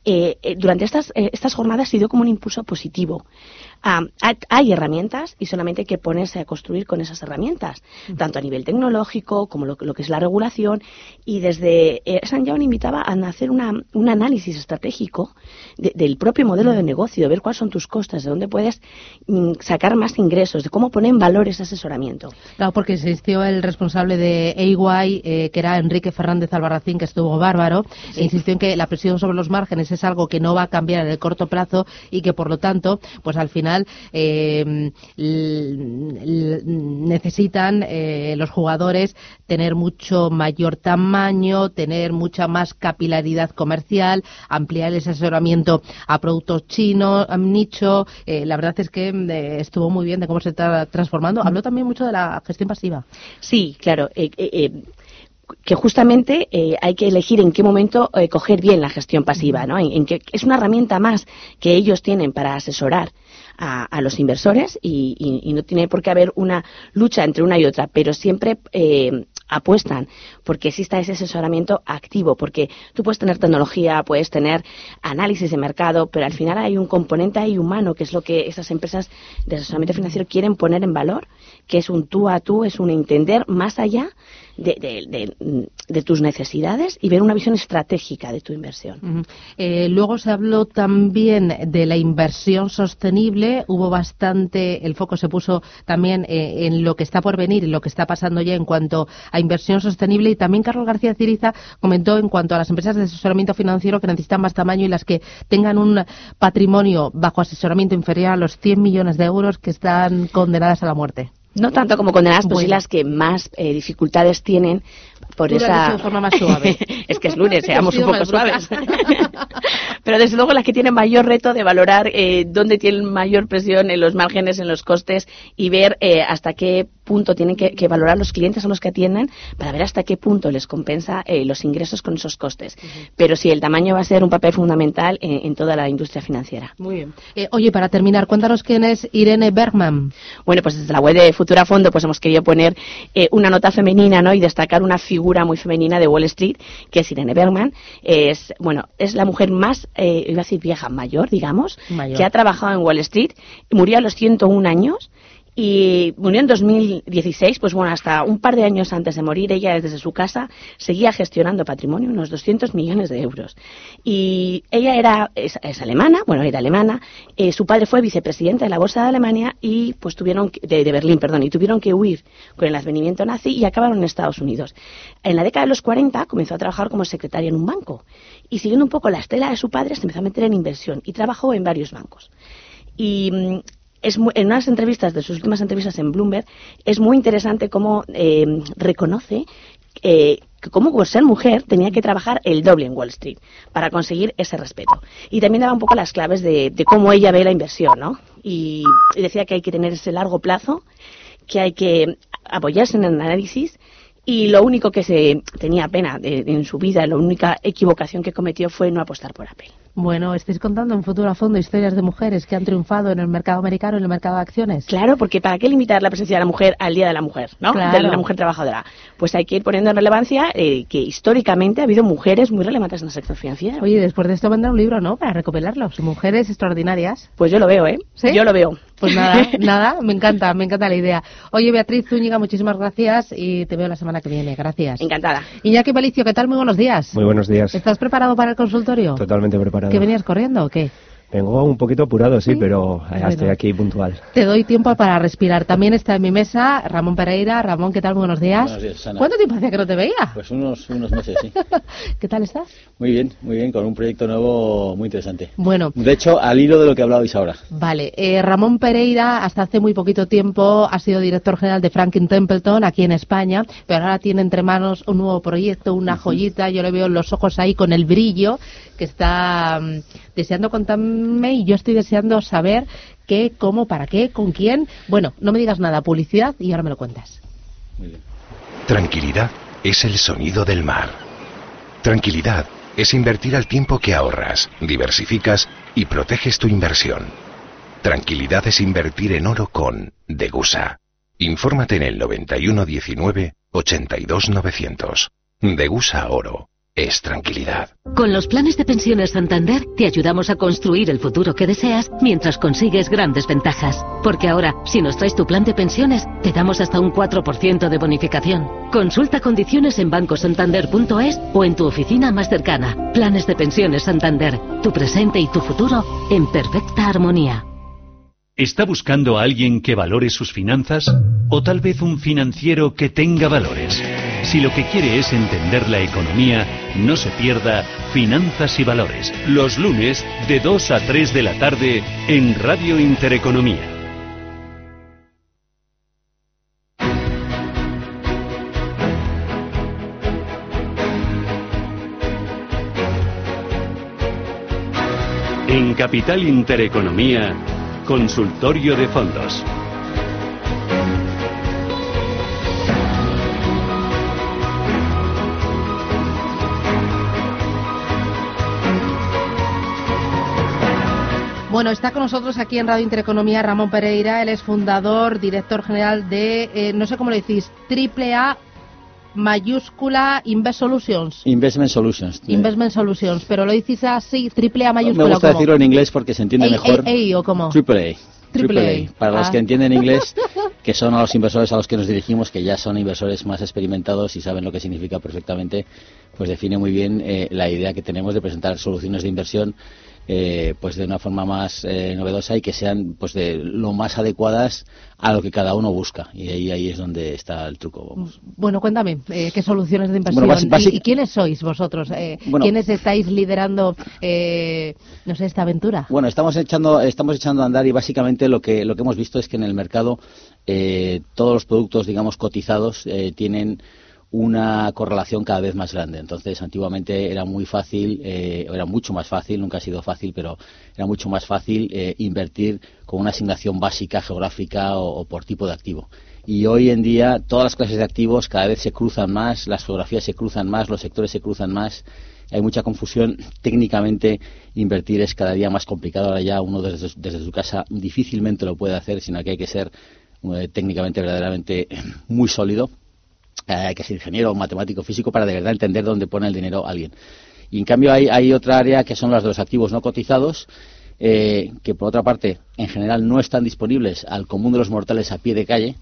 eh, eh, durante estas, eh, estas jornadas ha sido como un impulso positivo. Ah, hay, hay herramientas y solamente hay que ponerse a construir con esas herramientas, tanto a nivel tecnológico como lo, lo que es la regulación. Y desde eh, San John invitaba a hacer una, un análisis estratégico de- del propio modelo de negocio, de ver cuáles son tus costas, de dónde puedes mm, sacar más ingresos, de cómo poner en valor ese asesoramiento.
Claro, porque insistió el responsable de EY, eh, que era Enrique Fernández Albarracín, que estuvo bárbaro, e insistió en que la presión sobre los márgenes es algo que no va a cambiar en el corto plazo y que, por lo tanto, pues al final eh, necesitan eh, los jugadores tener mucho mayor tamaño, tener mucha más capilaridad comercial, ampliar el asesoramiento a productos chinos, a nicho. Eh, la verdad es que eh, estuvo muy bien de cómo se está transformando. Habló también mucho de la gestión pasiva.
Sí, claro. eh, que justamente eh, hay que elegir en qué momento coger bien la gestión pasiva, ¿no? En que es una herramienta más que ellos tienen para asesorar a, a los inversores y, y- y no tiene por qué haber una lucha entre una y otra, pero siempre eh, apuestan porque exista ese asesoramiento activo, porque tú puedes tener tecnología, puedes tener análisis de mercado, pero al final hay un componente ahí humano que es lo que esas empresas de asesoramiento financiero quieren poner en valor, que es un tú a tú, es un entender más allá de, de- de- tus necesidades y ver una visión estratégica de tu inversión.
Eh, luego se habló también de la inversión sostenible. Hubo bastante, el foco se puso también eh, en lo que está por venir y lo que está pasando ya en cuanto a inversión sostenible. Y también Carlos García Ciriza comentó en cuanto a las empresas de asesoramiento financiero que necesitan más tamaño y las que tengan un patrimonio bajo asesoramiento inferior a los 100 millones de euros que están condenadas a la muerte.
No tanto como condenadas, sí
Bueno.
las que más eh, dificultades tienen por
Tú
esa...
de forma más suave. *laughs*
es que es lunes, *laughs* seamos un poco suaves. *laughs* pero desde luego las que tienen mayor reto de valorar eh, dónde tienen mayor presión en los márgenes, en los costes y ver eh, hasta qué punto tienen que, que valorar los clientes a los que atienden para ver hasta qué punto les compensa eh, los ingresos con esos costes. Pero sí, el tamaño va a ser un papel fundamental en, en toda la industria financiera.
Muy bien. Eh, oye, para terminar, cuéntanos quién es Irene Bergman.
Bueno, pues desde la web de Futura Fondo pues hemos querido poner eh, una nota femenina, ¿no? Y destacar una figura muy femenina de Wall Street, que es Irene Bergman. Es, bueno, es la mujer más, eh, iba a decir vieja, mayor, digamos,
Mayor.
que ha trabajado en Wall Street. Murió a los 101 años Y murió en 2016, pues bueno, hasta un par de años antes de morir, ella desde su casa seguía gestionando patrimonio, unos 200 millones de euros. Y ella era, es, alemana, bueno, era alemana, eh, su padre fue vicepresidente de la Bolsa de Alemania y pues tuvieron, que- de, de Berlín, perdón, y tuvieron que huir con el advenimiento nazi y acabaron en Estados Unidos. En la década de los 40 comenzó a trabajar como secretaria en un banco y siguiendo un poco la estela de su padre se empezó a meter en inversión y trabajó en varios bancos. Y mm, es en unas entrevistas, de sus últimas entrevistas en Bloomberg, es muy interesante cómo eh, reconoce eh, que cómo por ser mujer tenía que trabajar el doble en Wall Street para conseguir ese respeto. Y también daba un poco las claves de, cómo ella ve la inversión, ¿no? Y, y decía que hay que tener ese largo plazo, que hay que apoyarse en el análisis y lo único que se tenía pena de- en su vida, la única equivocación que cometió fue no apostar por Apple.
Bueno, estáis contando en Futuro a Fondo historias de mujeres que han triunfado en el mercado americano, en el mercado de acciones.
Claro, porque ¿para qué limitar la presencia de la mujer al Día de la Mujer, ¿no?
Claro.
De la mujer trabajadora. Pues hay que ir poniendo en relevancia eh, que históricamente ha habido mujeres muy relevantes en el sector financiero.
Oye, después de esto vendrá un libro, ¿no? Para recopilarlos. Mujeres extraordinarias.
Pues yo lo veo, ¿eh?
¿Sí?
Yo lo veo.
Pues nada, *laughs* nada, me encanta, me encanta la idea. Oye, Beatriz Zúñiga, muchísimas gracias y te veo la semana que viene. Gracias.
Encantada.
Iñaki Belicio, ¿qué tal? Muy buenos días.
Muy buenos días.
¿Estás preparado para el consultorio?
Totalmente preparado.
¿Que venías corriendo o qué?
Vengo un poquito apurado, sí, pero eh,
Bueno.
estoy aquí puntual.
Te doy tiempo para respirar. También está en mi mesa Ramón Pereira. Ramón, ¿qué tal? Muy buenos días.
Buenos días.
¿Cuánto tiempo hacía que no te veía?
Pues unos, unos meses, sí. *laughs*
¿Qué tal estás?
Muy bien, muy bien, con un proyecto nuevo muy interesante.
Bueno,
De hecho, al hilo de lo que hablabais ahora.
Vale, eh, Ramón Pereira hasta hace muy poquito tiempo ha sido director general de Franklin Templeton aquí en España, pero ahora tiene entre manos un nuevo proyecto, una joyita, yo le veo los ojos ahí con el brillo que está mm, deseando contarme y yo estoy deseando saber qué, cómo, para qué, con quién. Bueno, no me digas nada, publicidad y ahora me lo cuentas.
Tranquilidad es el sonido del mar. Tranquilidad es invertir al tiempo que ahorras, diversificas y proteges tu inversión. Tranquilidad es invertir en oro con Degusa. Infórmate en el 9119 82900. Degusa Oro es tranquilidad.
Con los planes de pensiones Santander te ayudamos a construir el futuro que deseas mientras consigues grandes ventajas. Porque ahora, si nos traes tu plan de pensiones, te damos hasta un 4% de bonificación. Consulta condiciones en bancosantander.es o en tu oficina más cercana. Planes de pensiones Santander. Tu presente y tu futuro en perfecta armonía.
¿Está buscando a alguien que valore sus finanzas? ¿O tal vez un financiero que tenga valores? Si lo que quiere es entender la economía, no se pierda Finanzas y Valores, los lunes de 2 a 3 de la tarde en Radio Intereconomía. En Capital Intereconomía, Consultorio de Fondos.
Bueno, está con nosotros aquí en Radio Intereconomía Ramón Pereira, él es fundador, director general de, eh, no sé cómo le decís, triple A mayúscula Invest Solutions.
Investment Solutions.
Investment Solutions, pero lo dices así, triple A mayúscula.
Me gusta decirlo en inglés porque se entiende mejor.
ey, ¿o cómo?
Triple A.
Triple A.
Para los
Ah.
que entienden inglés, *laughs* que son a los inversores a los que nos dirigimos, que ya son inversores más experimentados y saben lo que significa perfectamente, pues define muy bien eh, la idea que tenemos de presentar soluciones de inversión eh, pues de una forma más eh, novedosa y que sean pues de lo más adecuadas a lo que cada uno busca. Y ahí, ahí es donde está el truco. vamos.
Bueno, cuéntame, eh, ¿qué soluciones de inversión?
Bueno,
¿Y, y quiénes sois vosotros? Eh,
Bueno.
¿Quiénes estáis liderando, eh, no sé, esta aventura?
Bueno, estamos echando, estamos echando a andar y básicamente lo que, lo que hemos visto es que en el mercado eh, todos los productos, digamos, cotizados eh, tienen una correlación cada vez más grande. Entonces, antiguamente era muy fácil, eh, era mucho más fácil, nunca ha sido fácil, pero era mucho más fácil eh, invertir con una asignación básica geográfica o, por tipo de activo. Y hoy en día todas las clases de activos cada vez se cruzan más, las geografías se cruzan más, los sectores se cruzan más hay mucha confusión. Técnicamente, invertir es cada día más complicado. Ahora ya uno desde, su- desde su casa difícilmente lo puede hacer, sino que hay que ser eh, técnicamente verdaderamente muy sólido. Eh, que ser ingeniero, matemático, físico para de verdad entender dónde pone el dinero alguien. Y en cambio hay, hay otra área que son las de los activos no cotizados, eh, que por otra parte en general no están disponibles al común de los mortales a pie de calle,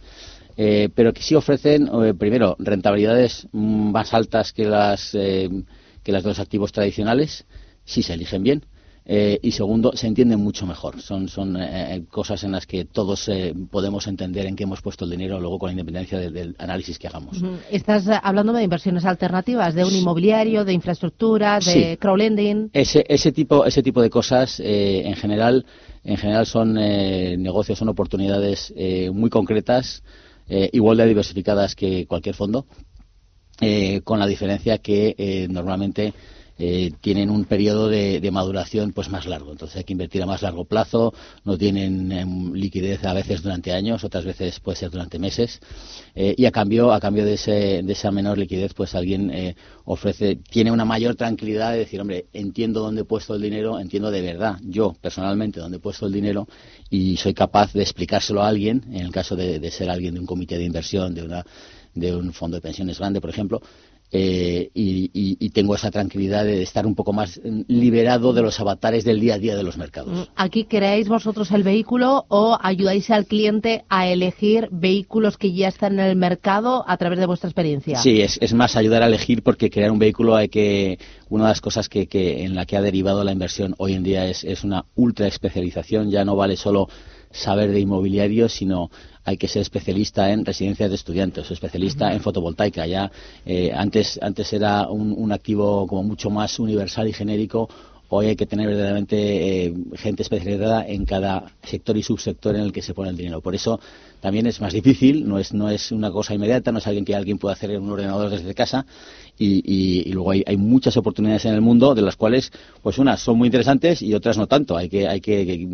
eh, pero que sí ofrecen, eh, primero, rentabilidades mm, más altas que las, que las de los activos tradicionales, si se eligen bien. Eh, y segundo, se entienden mucho mejor. Son, son eh, cosas en las que todos eh, podemos entender en qué hemos puesto el dinero luego con independencia de- del análisis que hagamos.
Estás eh, hablando de inversiones alternativas, de un inmobiliario, de infraestructuras, de
Sí.
crowdlending.
Ese, ese tipo ese tipo de cosas eh, en general en general son eh, negocios son oportunidades eh, muy concretas eh, igual de diversificadas que cualquier fondo eh, con la diferencia que eh, normalmente eh, tienen un periodo de, maduración pues más largo. Entonces hay que invertir a más largo plazo no tienen em, liquidez a veces durante años otras veces puede ser durante meses. Eh, y a cambio a cambio de, ese, de esa menor liquidez pues alguien eh, ofrece tiene una mayor tranquilidad de decir hombre entiendo dónde he puesto el dinero entiendo de verdad yo personalmente dónde he puesto el dinero y soy capaz de explicárselo a alguien en el caso de, de ser alguien de un comité de inversión de una de un fondo de pensiones grande por ejemplo eh, y, y- y tengo esa tranquilidad de estar un poco más mm, liberado de los avatares del día a día de los mercados.
¿Aquí creáis vosotros el vehículo o ayudáis al cliente a elegir vehículos que ya están en el mercado a través de vuestra experiencia?
Sí, es, es más ayudar a elegir porque crear un vehículo hay que una de las cosas que, que en la que ha derivado la inversión hoy en día es, es una ultra especialización. Ya no vale solo saber de inmobiliario, sino hay que ser especialista en residencias de estudiantes o especialista en fotovoltaica. Ya eh, antes antes era un, un activo como mucho más universal y genérico. Hoy hay que tener verdaderamente eh, gente especializada en cada sector y subsector en el que se pone el dinero. Por eso también es más difícil, no es, no es una cosa inmediata, no es alguien que alguien pueda hacer en un ordenador desde casa. Y, y- y luego hay, hay muchas oportunidades en el mundo de las cuales, pues unas son muy interesantes y otras no tanto. Hay que, hay que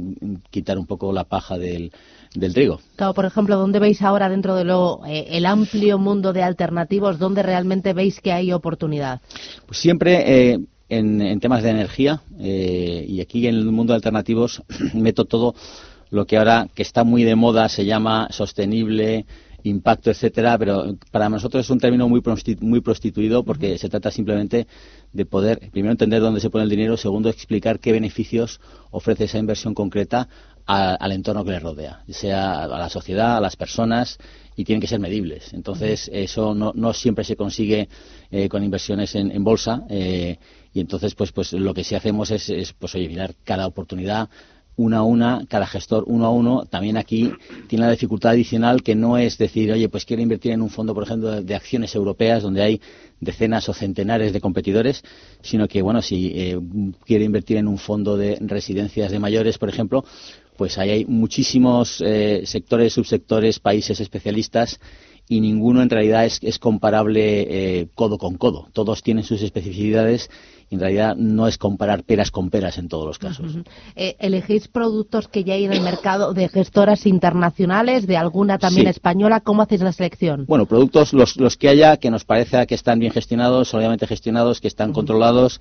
quitar un poco la paja del, del trigo.
Claro, por ejemplo, ¿dónde veis ahora dentro de lo eh, el amplio mundo de alternativos, dónde realmente veis que hay oportunidad?
Pues siempre eh, en, en temas de energía eh, y aquí en el mundo de alternativos *clears throat* meto todo lo que ahora que está muy de moda se llama sostenible impacto etcétera pero para nosotros es un término muy prosti- muy prostituido porque se trata simplemente de poder primero entender dónde se pone el dinero segundo explicar qué beneficios ofrece esa inversión concreta a- al entorno que le rodea sea a la sociedad a las personas y tienen que ser medibles entonces eso no, no siempre se consigue eh, con inversiones en, en bolsa eh, y entonces pues pues lo que sí hacemos es, es pues oye mirar cada oportunidad una a una, cada gestor uno a uno. También aquí tiene la dificultad adicional que no es decir, oye, pues quiero invertir en un fondo, por ejemplo, de, de acciones europeas donde hay decenas o centenares de competidores, sino que, bueno, si eh, quiere invertir en un fondo de residencias de mayores, por ejemplo, pues ahí hay muchísimos eh, sectores, subsectores, países especialistas y ninguno en realidad es, es comparable eh, codo con codo. Todos tienen sus especificidades y en realidad no es comparar peras con peras en todos los casos.
Eh, ¿Elegís productos que ya hay en el mercado de gestoras internacionales, de alguna también
Sí.
española? ¿Cómo hacéis la selección?
Bueno, productos los, los que haya que nos parezca que están bien gestionados, solidamente gestionados, que están controlados.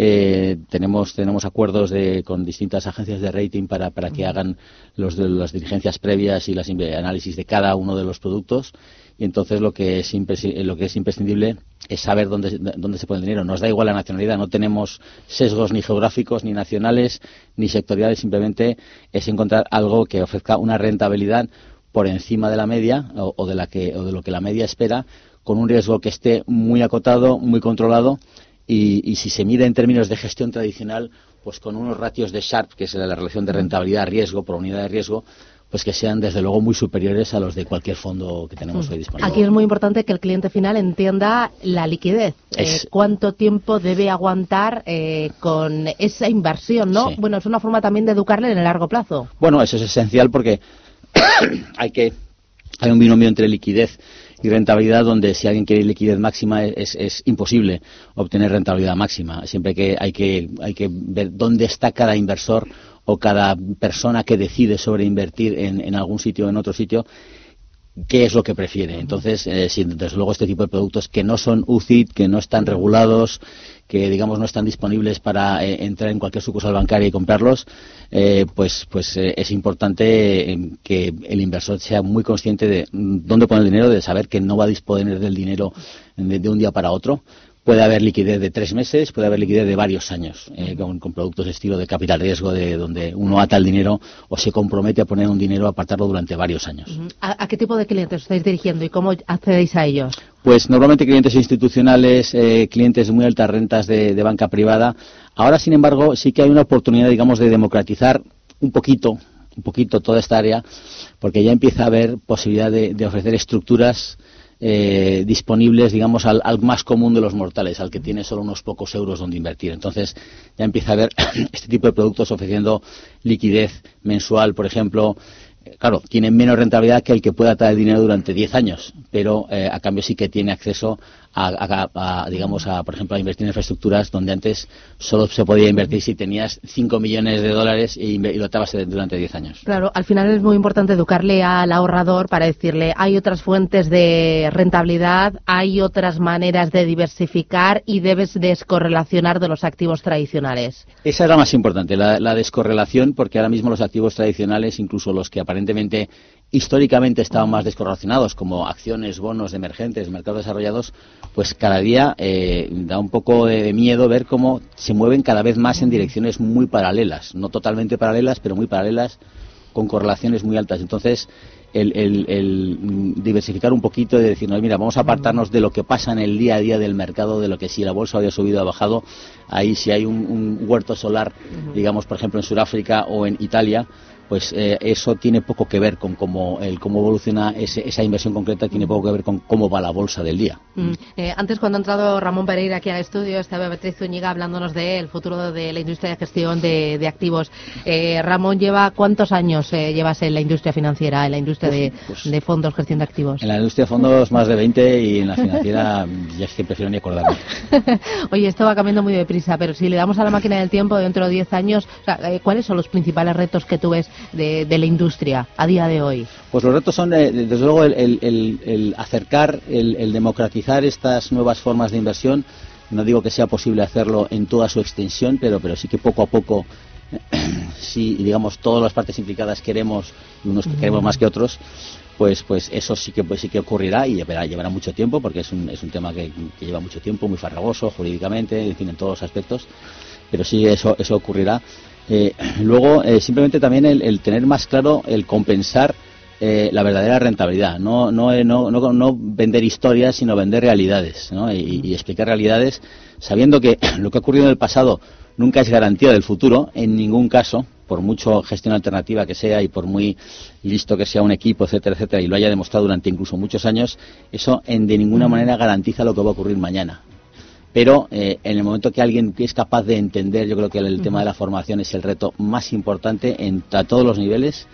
Eh, tenemos tenemos acuerdos de, con distintas agencias de rating para, para que hagan los de las diligencias previas y las análisis de cada uno de los productos. Y entonces lo que es impresi- lo que es imprescindible es saber dónde dónde se pone el dinero. Nos da igual la nacionalidad no tenemos sesgos ni geográficos ni nacionales ni sectoriales. Simplemente es encontrar algo que ofrezca una rentabilidad por encima de la media o, o de la que o de lo que la media espera con un riesgo que esté muy acotado muy controlado y, y si se mide en términos de gestión tradicional, pues con unos ratios de Sharp, que es la relación de rentabilidad-riesgo por unidad de riesgo, pues que sean desde luego muy superiores a los de cualquier fondo que tenemos hoy disponible.
Aquí es muy importante que el cliente final entienda la liquidez. Eh,
Es-
¿Cuánto tiempo debe aguantar eh, con esa inversión? ¿no?
Sí.
Bueno, es una forma también de educarle en el largo plazo.
Bueno, eso es esencial porque *coughs* hay que hay un binomio entre liquidez y rentabilidad donde si alguien quiere liquidez máxima es, es imposible obtener rentabilidad máxima. Siempre que hay que hay que ver dónde está cada inversor o cada persona que decide sobre invertir en, en algún sitio o en otro sitio qué es lo que prefiere. Entonces, eh, si desde luego este tipo de productos que no son UCIT, que no están regulados, que digamos no están disponibles para eh, entrar en cualquier sucursal bancaria y comprarlos, eh, pues pues eh, es importante que el inversor sea muy consciente de mm, dónde pone el dinero, de saber que no va a disponer del dinero de un día para otro, Puede haber liquidez de tres meses, puede haber liquidez de varios años, eh, con, con productos de estilo de capital riesgo, de donde uno ata el dinero o se compromete a poner un dinero a apartarlo durante varios años.
¿A, a qué tipo de clientes estáis dirigiendo y cómo accedéis a ellos?
Pues normalmente clientes institucionales, eh, clientes de muy altas rentas de, de banca privada. Ahora, sin embargo, sí que hay una oportunidad, digamos, de democratizar un poquito, un poquito toda esta área, porque ya empieza a haber posibilidad de, de ofrecer estructuras eh, disponibles, digamos, al, más común de los mortales, al que tiene solo unos pocos euros donde invertir. Entonces, ya empieza a haber *coughs* este tipo de productos ofreciendo liquidez mensual, por ejemplo. Eh, Claro, tienen menos rentabilidad que el que pueda traer dinero durante 10 años, pero eh, a cambio sí que tiene acceso a, a- a, digamos, a, por ejemplo, a invertir en infraestructuras donde antes solo se podía invertir si tenías 5 millones de dólares y, y lo atabas durante 10 años.
Claro, al final es muy importante educarle al ahorrador para decirle hay otras fuentes de rentabilidad, hay otras maneras de diversificar y debes descorrelacionar de los activos tradicionales.
Esa es la más importante, la, la descorrelación, porque ahora mismo los activos tradicionales, incluso los que aparentemente históricamente estaban más descorrelacionados, como acciones, bonos emergentes, mercados desarrollados, pues cada día eh, da un poco de, miedo ver cómo se mueven cada vez más en direcciones muy paralelas, no totalmente paralelas, pero muy paralelas, con correlaciones muy altas. Entonces, el, el- el, diversificar un poquito y decir, no, mira, vamos a apartarnos de lo que pasa en el día a día del mercado, de lo que si la bolsa había subido o ha bajado, ahí si hay un, un huerto solar, digamos, por ejemplo, en Sudáfrica o en Italia, pues eh, eso tiene poco que ver con cómo, el, cómo evoluciona ese- esa inversión concreta, tiene poco que ver con cómo va la bolsa del día.
Mm. Eh, antes, cuando ha entrado Ramón Pereira aquí al estudio, estaba Beatriz Zúñiga hablándonos del futuro de la industria de gestión de, de activos. Eh, Ramón, lleva ¿cuántos años eh, llevas en la industria financiera, en la industria de, de fondos, gestión de activos?
En la industria de fondos más de 20 y en la financiera ya es que prefiero ni acordarme. *laughs*
Oye, esto va cambiando muy deprisa, pero si le damos a la máquina del tiempo dentro de 10 años, o sea, eh, ¿cuáles son los principales retos que tú ves de, la industria a día de hoy?
Pues los retos son, eh, desde luego, el, acercar, el, democratizar estas nuevas formas de inversión. No digo que sea posible hacerlo en toda su extensión, pero, pero sí que poco a poco, *clears throat* si digamos todas las partes implicadas queremos, unos que queremos más que otros, pues, pues eso sí que, pues sí que ocurrirá y llevará, llevará mucho tiempo, porque es un, es un tema que, que lleva mucho tiempo, muy farragoso jurídicamente, en fin, en todos los aspectos. Pero sí, eso, eso ocurrirá. Eh, luego, eh, simplemente también el, el tener más claro el compensar eh, la verdadera rentabilidad. No, no, eh, no, no, no vender historias, sino vender realidades. ¿no? Y, y explicar realidades sabiendo que *clears throat* lo que ha ocurrido en el pasado nunca es garantía del futuro, en ningún caso, por mucho gestión alternativa que sea y por muy listo que sea un equipo, etcétera, etcétera, y lo haya demostrado durante incluso muchos años, eso en, de ninguna manera garantiza lo que va a ocurrir mañana pero eh, en el momento que alguien es capaz de entender, yo creo que el, el tema de la formación es el reto más importante en, a todos los niveles,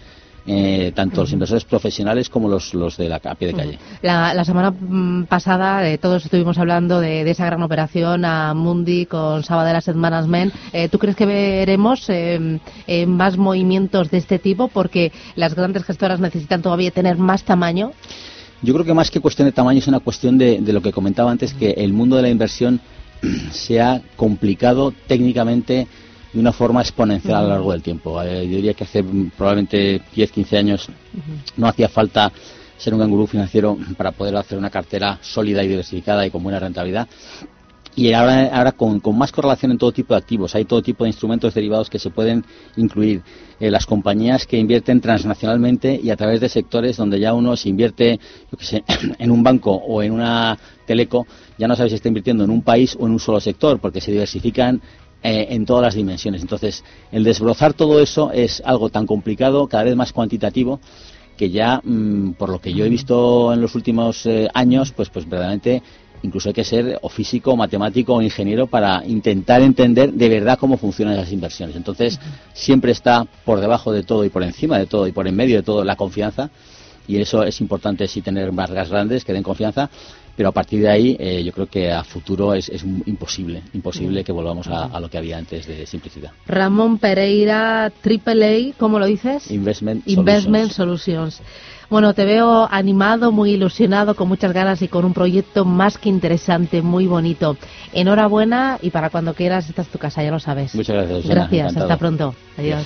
eh, tanto los inversores profesionales como los, los de la a pie de calle.
La, la semana mm, pasada eh, todos estuvimos hablando de, de esa gran operación a Mundi con Sabadell Asset Management. Eh, ¿Tú crees que veremos eh, eh, más movimientos de este tipo? Porque las grandes gestoras necesitan todavía tener más tamaño.
Yo creo que más que cuestión de tamaño es una cuestión de, de lo que comentaba antes, que el mundo de la inversión *clears throat* se ha complicado técnicamente de una forma exponencial a lo largo del tiempo. Eh, yo diría que hace mm, probablemente 10, 15 años no hacía falta ser un gran gurú financiero para poder hacer una cartera sólida y diversificada y con buena rentabilidad. Y ahora, ahora con, con más correlación en todo tipo de activos, hay todo tipo de instrumentos derivados que se pueden incluir. Eh, las compañías que invierten transnacionalmente y a través de sectores donde ya uno se invierte, yo qué sé, *coughs* en un banco o en una teleco, ya no sabe si está invirtiendo en un país o en un solo sector, porque se diversifican eh, en todas las dimensiones. Entonces, el desbrozar todo eso es algo tan complicado, cada vez más cuantitativo, que ya, mm, por lo que yo he visto en los últimos eh, años, pues, pues verdaderamente incluso hay que ser o físico, o matemático o ingeniero para intentar entender de verdad cómo funcionan esas inversiones. Entonces, siempre está por debajo de todo y por encima de todo y por en medio de todo la confianza y eso es importante sí tener marcas grandes que den confianza, pero a partir de ahí eh, yo creo que a futuro es, es imposible, imposible que volvamos a, a lo que había antes de simplicidad.
Ramón Pereira, AAA, ¿cómo lo dices?
Investment,
Investment Solutions. Bueno, te veo animado, muy ilusionado, con muchas ganas y con un proyecto más que interesante, muy bonito. Enhorabuena y para cuando quieras, esta es tu casa, ya lo sabes.
Muchas gracias. Susana,
Gracias,
encantado.
hasta pronto. Adiós.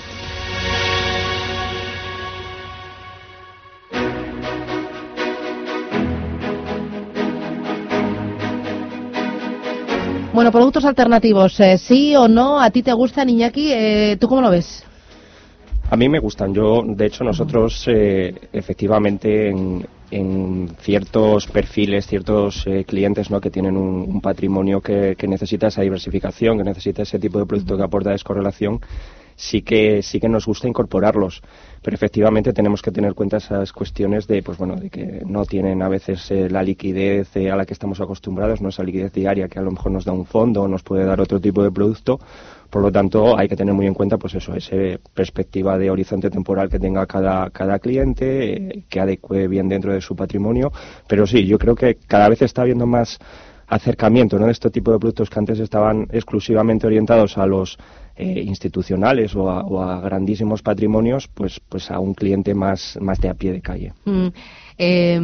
Bueno, productos alternativos, eh, ¿sí o no? ¿A ti te gustan, Iñaki? Eh, ¿Tú cómo lo ves?
A mí me gustan. Yo, de hecho, nosotros eh, efectivamente en, ciertos perfiles, ciertos eh, clientes ¿no? que tienen un, un patrimonio que, que necesita esa diversificación, que necesita ese tipo de producto que aporta descorrelación, sí que sí que nos gusta incorporarlos pero efectivamente tenemos que tener en cuenta esas cuestiones de pues bueno de que no tienen a veces eh, la liquidez eh, a la que estamos acostumbrados no esa liquidez diaria que a lo mejor nos da un fondo o nos puede dar otro tipo de producto por lo tanto hay que tener muy en cuenta pues eso esa perspectiva de horizonte temporal que tenga cada cada cliente que adecue bien dentro de su patrimonio pero sí yo creo que cada vez está habiendo más acercamiento ¿no? de este tipo de productos que antes estaban exclusivamente orientados a los eh, institucionales o a, o a, grandísimos patrimonios, pues, pues a un cliente más, más de a pie de calle.
Mm. Eh,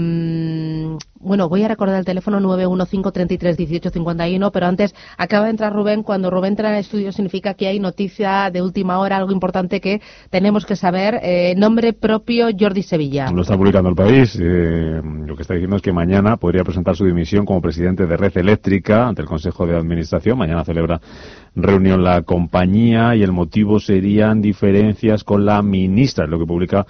bueno, voy a recordar el teléfono 915-33-1851, pero antes acaba de entrar Rubén. Cuando Rubén entra en el estudio significa que hay noticia de última hora, algo importante que tenemos que saber. Eh, nombre propio Jordi Sevilla.
Lo está publicando el país. Eh, lo que está diciendo es que mañana podría presentar su dimisión como presidente de Red Eléctrica ante el Consejo de Administración. Mañana celebra reunión la compañía y el motivo serían diferencias con la ministra, lo que publica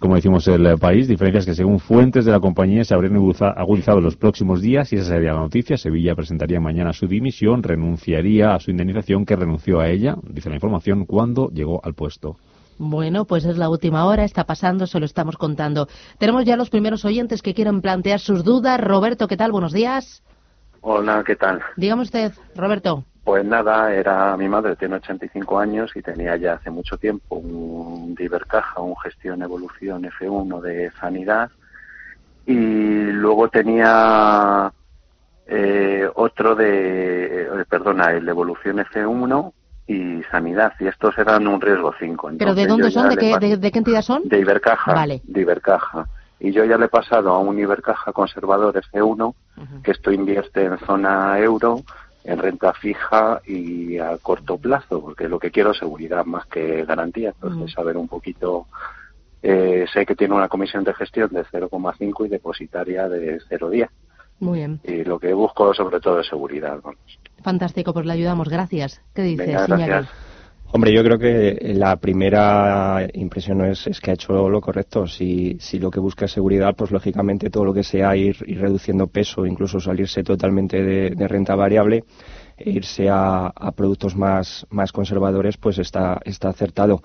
como decimos el país, diferencias que según fuentes de la compañía se habrían agudizado en los próximos días y esa sería la noticia. Sevilla presentaría mañana su dimisión, renunciaría a su indemnización que renunció a ella, dice la información, cuando llegó al puesto.
Bueno, pues es la última hora, está pasando, se lo estamos contando. Tenemos ya los primeros oyentes que quieren plantear sus dudas. Roberto, ¿qué tal? Buenos días.
Hola, ¿qué tal?
Dígame usted, Roberto.
Pues nada, era mi madre, tiene 85 años y tenía ya hace mucho tiempo un Divercaja, un gestión evolución F1 de sanidad y luego tenía eh, otro de, eh, perdona, el evolución F1 y sanidad y estos eran un riesgo 5.
¿Pero de dónde son? ¿De qué, de, de qué, entidad son?
De Ibercaja.
Vale.
De Ibercaja. Y yo ya le he pasado a un Ibercaja conservador F1 uh -huh. que esto invierte en zona euro en renta fija y a corto plazo, porque lo que quiero es seguridad más que garantía. Entonces, mm. saber un poquito. Eh, sé que tiene una comisión de gestión de 0,5 y depositaria de 0,10.
Muy bien.
Y lo que busco sobre todo es seguridad. Vamos.
Fantástico, pues le ayudamos. Gracias. ¿Qué dices,
Venga, gracias.
Hombre, yo creo que la primera impresión es, es, que ha hecho lo correcto. Si, si lo que busca es seguridad, pues lógicamente todo lo que sea ir, reduciendo peso, incluso salirse totalmente de, de renta variable, e irse a, a, productos más, más conservadores, pues está, está acertado.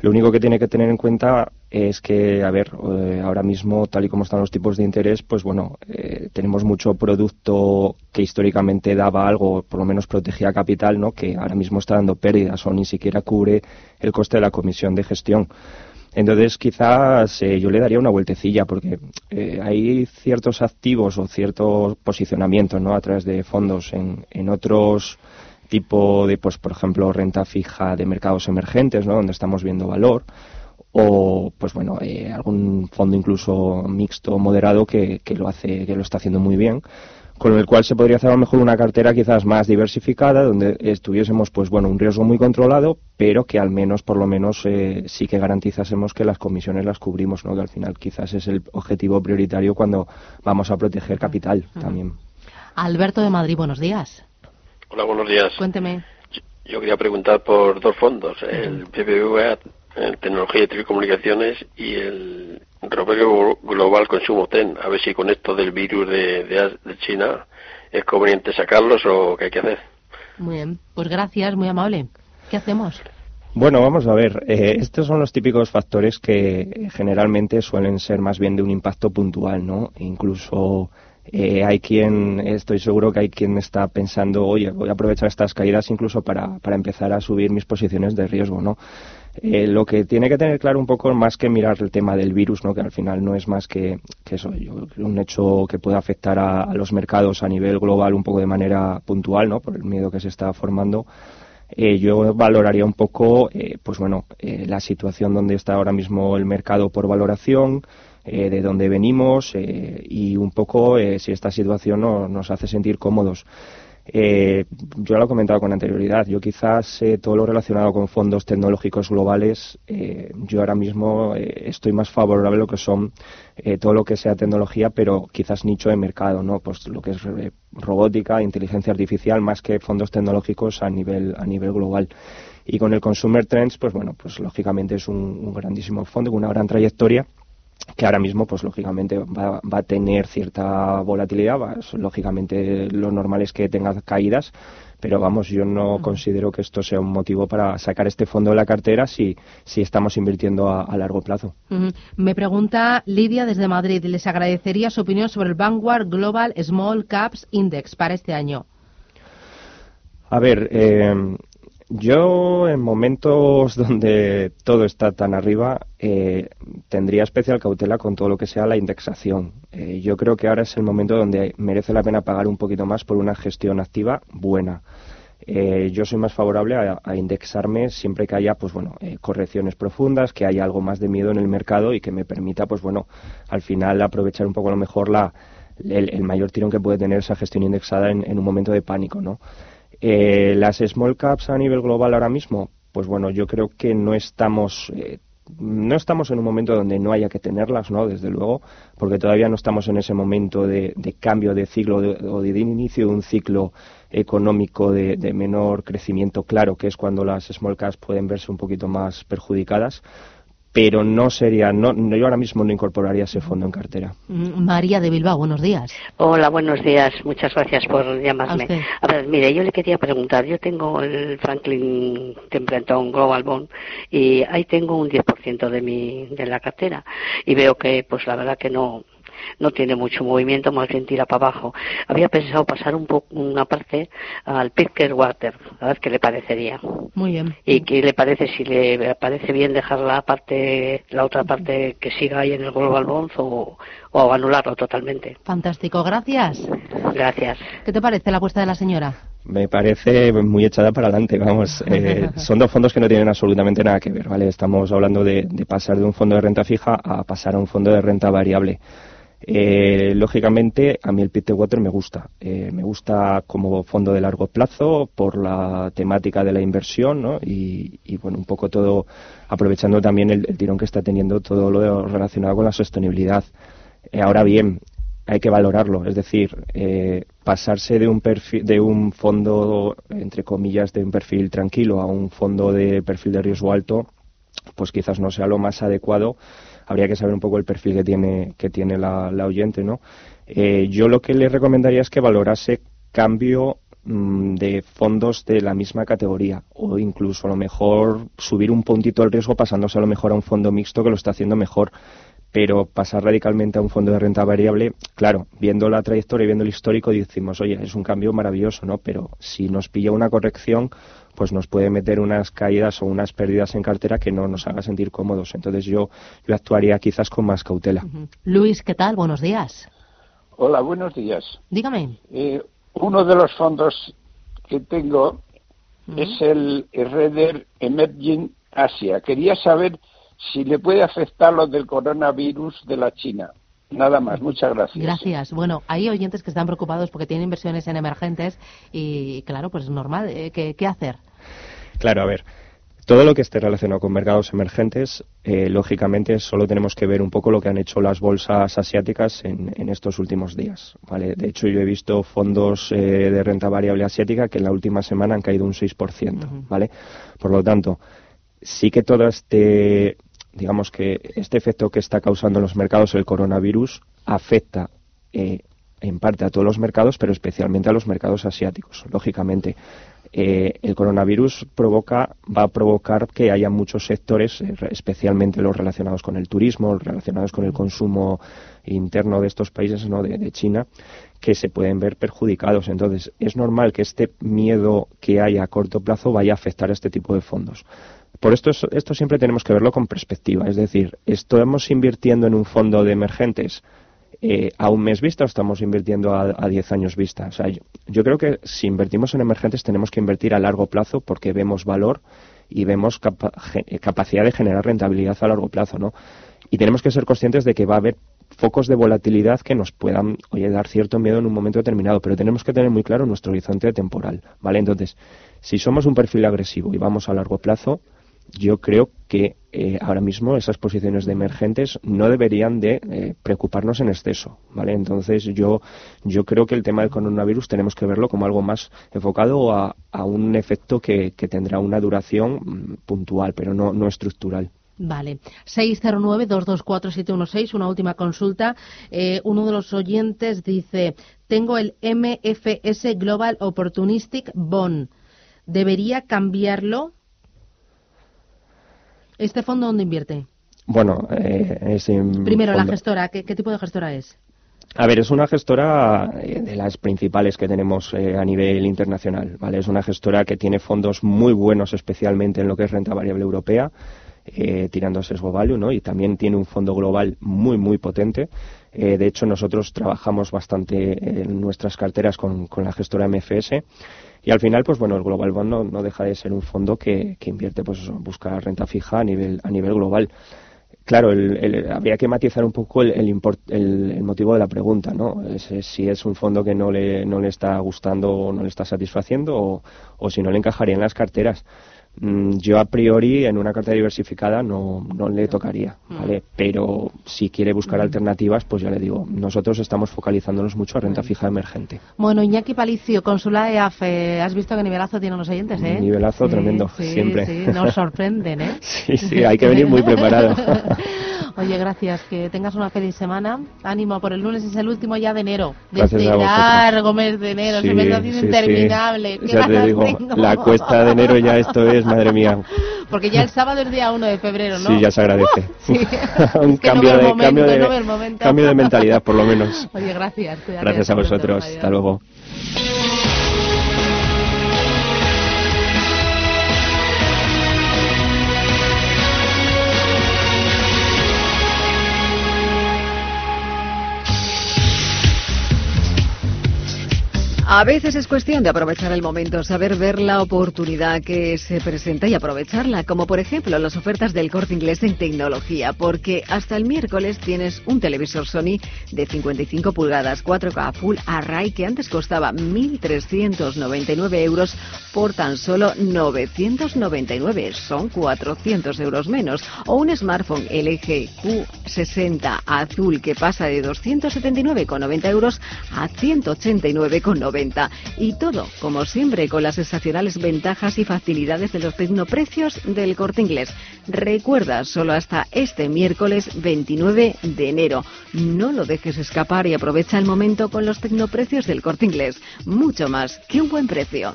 Lo único que tiene que tener en cuenta es que, a ver, eh, ahora mismo, tal y como están los tipos de interés, pues bueno, eh, tenemos mucho producto que históricamente daba algo, por lo menos protegía capital, ¿no? Que ahora mismo está dando pérdidas o ni siquiera cubre el coste de la comisión de gestión. Entonces, quizás eh, yo le daría una vueltecilla, porque eh, hay ciertos activos o ciertos posicionamientos, ¿no? A través de fondos en, en otros tipo de, pues, por ejemplo, renta fija de mercados emergentes, ¿no? Donde estamos viendo valor o pues bueno eh, algún fondo incluso mixto moderado que, que, lo hace que lo está haciendo muy bien con el cual se podría hacer a lo mejor una cartera quizás más diversificada donde estuviésemos pues bueno un riesgo muy controlado pero que al menos por lo menos eh, sí que garantizásemos que las comisiones las cubrimos no que al final quizás es el objetivo prioritario cuando vamos a proteger capital uh -huh. también
Alberto de Madrid buenos días
Hola, buenos días.
Cuénteme.
Yo, quería preguntar por dos fondos, el BBVA Tecnología y Telecomunicaciones y el Robert Global Consumo TEN. A ver si con esto del virus de, de, de China es conveniente sacarlos o qué hay que hacer.
Muy bien, pues gracias, muy amable. ¿Qué hacemos?
Bueno, vamos a ver. Eh, estos son los típicos factores que generalmente suelen ser más bien de un impacto puntual, ¿no? Incluso eh, hay quien, estoy seguro que hay quien está pensando, oye, voy a aprovechar estas caídas incluso para, para empezar a subir mis posiciones de riesgo, ¿no? Eh, lo que tiene que tener claro un poco más que mirar el tema del virus, ¿no? que al final no es más que, que eso, yo, un hecho que puede afectar a, a, los mercados a nivel global un poco de manera puntual, ¿no? por el miedo que se está formando. Eh, yo valoraría un poco, eh, pues bueno, eh, la situación donde está ahora mismo el mercado por valoración, eh, de dónde venimos eh, y un poco si esta situación no, nos hace sentir cómodos. Eh, yo lo he comentado con anterioridad. Yo quizás eh, todo lo relacionado con fondos tecnológicos globales, eh, yo ahora mismo eh, estoy más favorable a lo que son eh, todo lo que sea tecnología, pero quizás nicho de mercado, ¿no? Pues lo que es eh, robótica, inteligencia artificial, más que fondos tecnológicos a nivel a nivel global. Y con el Consumer Trends, pues bueno, pues lógicamente es un, un grandísimo fondo con una gran trayectoria que ahora mismo, pues lógicamente va, va a tener cierta volatilidad. va- lógicamente, lo normal es que tenga caídas, pero vamos, yo no considero que esto sea un motivo para sacar este fondo de la cartera si, si estamos invirtiendo a, a largo plazo.
Me pregunta Lidia desde Madrid. Les agradecería su opinión sobre el Vanguard Global Small Caps Index para este año.
A ver, eh, yo en momentos donde todo está tan arriba eh, tendría especial cautela con todo lo que sea la indexación. Eh, yo creo que ahora es el momento donde merece la pena pagar un poquito más por una gestión activa buena. Eh, yo soy más favorable a, a indexarme siempre que haya pues bueno eh, correcciones profundas, que haya algo más de miedo en el mercado y que me permita pues bueno al final aprovechar un poco a lo mejor la, el, el mayor tirón que puede tener esa gestión indexada en, en un momento de pánico, ¿no? Eh, las small caps a nivel global ahora mismo, pues bueno, yo creo que no estamos eh, no estamos en un momento donde no haya que tenerlas, ¿no? Desde luego, porque todavía no estamos en ese momento de, cambio de ciclo o de, inicio de un ciclo económico de menor crecimiento, claro, que es cuando las small caps pueden verse un poquito más perjudicadas, pero no sería, no, no- yo ahora mismo no incorporaría ese fondo en cartera.
Mm, María de Bilbao, buenos días.
Hola, buenos días. Muchas gracias por llamarme. A ver, mire, yo le quería preguntar. Yo tengo el Franklin Templeton Global Bond y ahí tengo un 10% de mi de la cartera y veo que, pues la verdad que no no tiene mucho movimiento, más bien tira para abajo. Había pensado pasar un poco una parte al Pitker Water, a ver qué le parecería.
Muy bien.
¿Y qué le parece si le parece bien dejar la parte, la otra parte que siga ahí en el Global Bond o, o anularlo totalmente?
Fantástico, gracias.
Gracias.
¿Qué te parece la apuesta de la señora?
Me parece muy echada para adelante, vamos. *laughs* Eh, son dos fondos que no tienen absolutamente nada que ver, ¿vale? Estamos hablando de, de pasar de un fondo de renta fija a pasar a un fondo de renta variable. Eh, lógicamente, a mí el Water me gusta. Eh, me gusta como fondo de largo plazo por la temática de la inversión, ¿no? Y, y, bueno, un poco todo aprovechando también el, el tirón que está teniendo todo lo relacionado con la sostenibilidad. Eh, ahora bien, hay que valorarlo, es decir, eh, pasarse de un perfil, de un fondo entre comillas de un perfil tranquilo a un fondo de perfil de riesgo alto, pues quizás no sea lo más adecuado. Habría que saber un poco el perfil que tiene que tiene la, la oyente, ¿no? Eh, yo lo que le recomendaría es que valorase cambio mm, de fondos de la misma categoría o incluso a lo mejor subir un puntito el riesgo pasándose a lo mejor a un fondo mixto que lo está haciendo mejor pero pasar radicalmente a un fondo de renta variable, claro, viendo la trayectoria y viendo el histórico, decimos, oye, es un cambio maravilloso, ¿no? Pero si nos pilla una corrección, pues nos puede meter unas caídas o unas pérdidas en cartera que no nos haga sentir cómodos. Entonces yo, yo actuaría quizás con más cautela.
Luis, ¿qué tal? Buenos días.
Hola, buenos días.
Dígame.
Eh, uno de los fondos que tengo es el Redder Emerging Asia. Quería saber si le puede afectar lo del coronavirus de la China. Nada más, muchas gracias.
Gracias. Bueno, hay oyentes que están preocupados porque tienen inversiones en emergentes y, claro, pues es normal. eh, ¿Qué, qué hacer?
Claro, a ver, todo lo que esté relacionado con mercados emergentes, eh, lógicamente solo tenemos que ver un poco lo que han hecho las bolsas asiáticas en, en estos últimos días. ¿vale? De hecho, yo he visto fondos eh, de renta variable asiática que en la última semana han caído un 6%. ¿vale? Por lo tanto, sí que todo este, digamos que este efecto que está causando en los mercados el coronavirus afecta eh, en parte a todos los mercados, pero especialmente a los mercados asiáticos, lógicamente. Eh, el coronavirus provoca, va a provocar que haya muchos sectores, eh, especialmente los relacionados con el turismo, relacionados con el consumo interno de estos países, ¿no? de, China, que se pueden ver perjudicados. Entonces, es normal que este miedo que haya a corto plazo vaya a afectar a este tipo de fondos. Por esto, es- esto siempre tenemos que verlo con perspectiva. Es decir, ¿estamos invirtiendo en un fondo de emergentes eh, a un mes vista o estamos invirtiendo a, a 10 años vista? O sea, yo, yo creo que si invertimos en emergentes tenemos que invertir a largo plazo porque vemos valor y vemos capa- eh, capacidad de generar rentabilidad a largo plazo, ¿no? Y tenemos que ser conscientes de que va a haber focos de volatilidad que nos puedan oye, dar cierto miedo en un momento determinado, pero tenemos que tener muy claro nuestro horizonte temporal, ¿vale? Entonces, si somos un perfil agresivo y vamos a largo plazo, yo creo que eh, ahora mismo esas posiciones de emergentes no deberían de eh, preocuparnos en exceso, ¿vale? Entonces yo yo creo que el tema del coronavirus tenemos que verlo como algo más enfocado a, a un efecto que, tendrá una duración mm, puntual, pero no, no estructural.
Vale. 609-224-716, una última consulta. Eh, uno de los oyentes dice, tengo el MFS Global Opportunistic Bond. ¿Debería cambiarlo? ¿Este fondo dónde invierte?
Bueno, eh, es
Primero, la gestora. ¿Qué, qué tipo de gestora es?
A ver, es una gestora eh, de las principales que tenemos eh, a nivel internacional, ¿vale? Es una gestora que tiene fondos muy buenos, especialmente en lo que es renta variable europea, eh, tirando a sesgo value, ¿no? Y también tiene un fondo global muy, muy potente. Eh, de hecho, nosotros trabajamos bastante en nuestras carteras con, con la gestora MFS. Y al final, pues bueno, el Global Bond no, deja de ser un fondo que, que invierte, pues busca renta fija a nivel, a nivel global. Claro, el- el- habría que matizar un poco el, el, el- motivo de la pregunta, ¿no? Es si es un fondo que no le, no le está gustando o no le está satisfaciendo o, o si no le encajaría en las carteras. Mm, Yo a priori en una cartera diversificada no, no le tocaría, ¿vale? Pero si quiere buscar alternativas, pues ya le digo, nosotros estamos focalizándonos mucho a renta fija emergente.
Bueno, Iñaki Palicio, consulada de AFE. Has visto qué nivelazo tienen los oyentes, ¿eh?
Nivelazo
Sí,
tremendo,
sí,
siempre.
Sí, nos sorprenden, ¿eh? *laughs*
Sí, sí, hay que venir muy preparado. *laughs*
Oye, gracias. Que tengas una feliz semana. Ánimo, por el lunes es el último ya de enero. De
Gracias
este largo mes de enero. Se me está haciendo
sí, sí.
interminable. ¿Qué
Ya te digo, la cuesta de enero ya esto es, madre mía.
Porque ya el sábado es día 1 de febrero, ¿no?
Sí, ya se agradece. *laughs*
Sí. *laughs*
Un
Es que no
cambio, de,
momento,
cambio, de,
no
cambio de mentalidad, por lo menos. *laughs*
Oye, gracias. cuídate,
Gracias a
pronto.
vosotros. Hasta luego.
A veces es cuestión de aprovechar el momento, saber ver la oportunidad que se presenta y aprovecharla, como por ejemplo las ofertas del corte inglés en tecnología, porque hasta el miércoles tienes un televisor Sony de 55 pulgadas 4K Full Array que antes costaba 1.399 euros por tan solo 999, son 400 euros menos, o un smartphone LG Q60 azul que pasa de 279,90 euros a 189,90 y todo, como siempre, con las excepcionales ventajas y facilidades de los tecnoprecios del corte inglés. Recuerda, solo hasta este miércoles 29 de enero. No lo dejes escapar y aprovecha el momento con los tecnoprecios del corte inglés. Mucho más que un buen precio.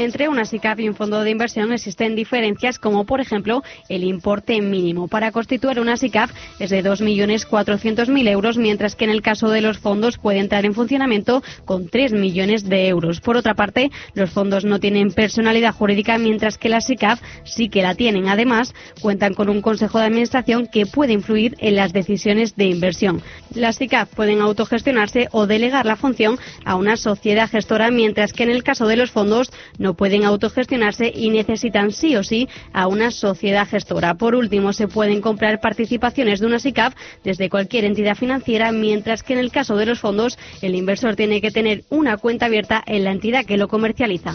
Entre una SICAP y un fondo de inversión existen diferencias como por ejemplo el importe mínimo. Para constituir una SICAP es de 2.400.000 euros, mientras que en el caso de los fondos puede entrar en funcionamiento con 3 millones de euros. Por otra parte, los fondos no tienen personalidad jurídica, mientras que las SICAP sí que la tienen. Además, cuentan con un consejo de administración que puede influir en las decisiones de inversión. Las SICAP pueden autogestionarse o delegar la función a una sociedad gestora, mientras que en el caso de los fondos no pueden autogestionarse y necesitan sí o sí a una sociedad gestora. Por último, se pueden comprar participaciones de una SICAP desde cualquier entidad financiera, mientras que en el caso de los fondos el inversor tiene que tener una cuenta abierta en la entidad que lo comercializa.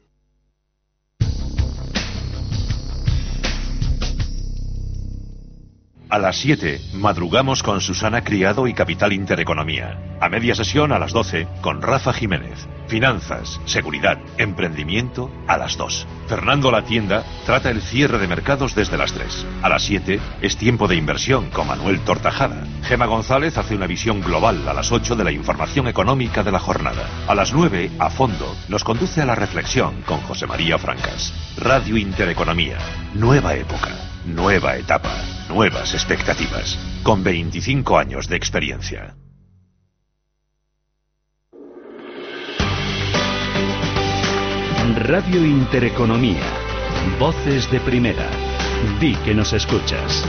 A las 7, madrugamos con Susana Criado y Capital Intereconomía. A media sesión a las 12, con Rafa Jiménez. Finanzas, seguridad, emprendimiento a las 2. Fernando La Tienda trata el cierre de mercados desde las 3. A las 7 es tiempo de inversión con Manuel Tortajada. Gema González hace una visión global a las 8 de la información económica de la jornada. A las 9, a fondo, nos conduce a la reflexión con José María Francas. Radio Intereconomía. Nueva época, nueva etapa, nuevas expectativas. Con 25 años de experiencia.
Radio Intereconomía. Voces de primera. Di que nos escuchas.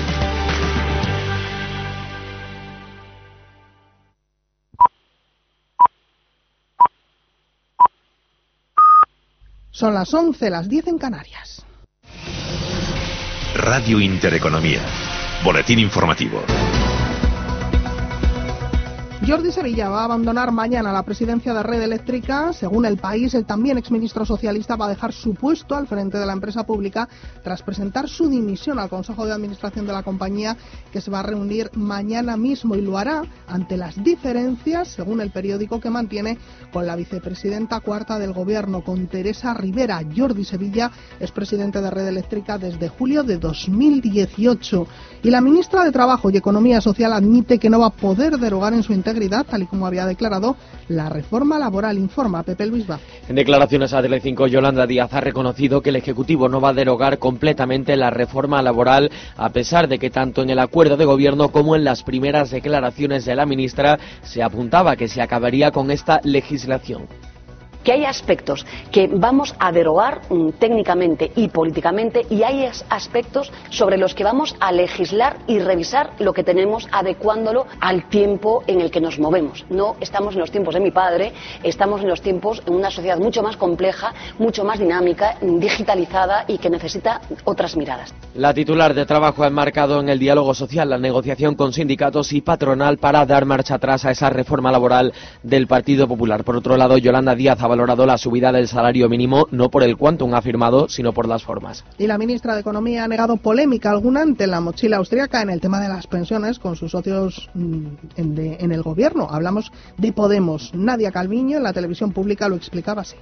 Son las 11, las 10 en Canarias.
Radio Intereconomía. Boletín informativo.
Jordi Sevilla va a abandonar mañana la presidencia de Red Eléctrica. Según el país, el también exministro socialista va a dejar su puesto al frente de la empresa pública tras presentar su dimisión al Consejo de Administración de la compañía que se va a reunir mañana mismo y lo hará ante las diferencias, según el periódico, que mantiene con la vicepresidenta cuarta del Gobierno, con Teresa Rivera. Jordi Sevilla es presidente de Red Eléctrica desde julio de 2018 y la ministra de Trabajo y Economía Social admite que no va a poder derogar en su tal y como había declarado la reforma laboral, informa Pepe Luis Vázquez.
En declaraciones a Telecinco, Yolanda Díaz ha reconocido que el Ejecutivo no va a derogar completamente la reforma laboral, a pesar de que tanto en el acuerdo de gobierno como en las primeras declaraciones de la ministra se apuntaba que se acabaría con esta legislación
que hay aspectos que vamos a derogar mm, técnicamente y políticamente y hay aspectos sobre los que vamos a legislar y revisar lo que tenemos adecuándolo al tiempo en el que nos movemos. No estamos en los tiempos de mi padre, estamos en los tiempos en una sociedad mucho más compleja, mucho más dinámica, digitalizada y que necesita otras miradas.
La titular de trabajo ha enmarcado en el diálogo social la negociación con sindicatos y patronal para dar marcha atrás a esa reforma laboral del Partido Popular. Por otro lado, Yolanda Díaz ha valorado la subida del salario mínimo no por el quantum afirmado, sino por las formas.
Y la ministra de Economía ha negado polémica alguna ante la mochila austríaca en el tema de las pensiones con sus socios mm, en, de- en el gobierno. Hablamos de Podemos. Nadia Calviño en la televisión pública lo explicaba así.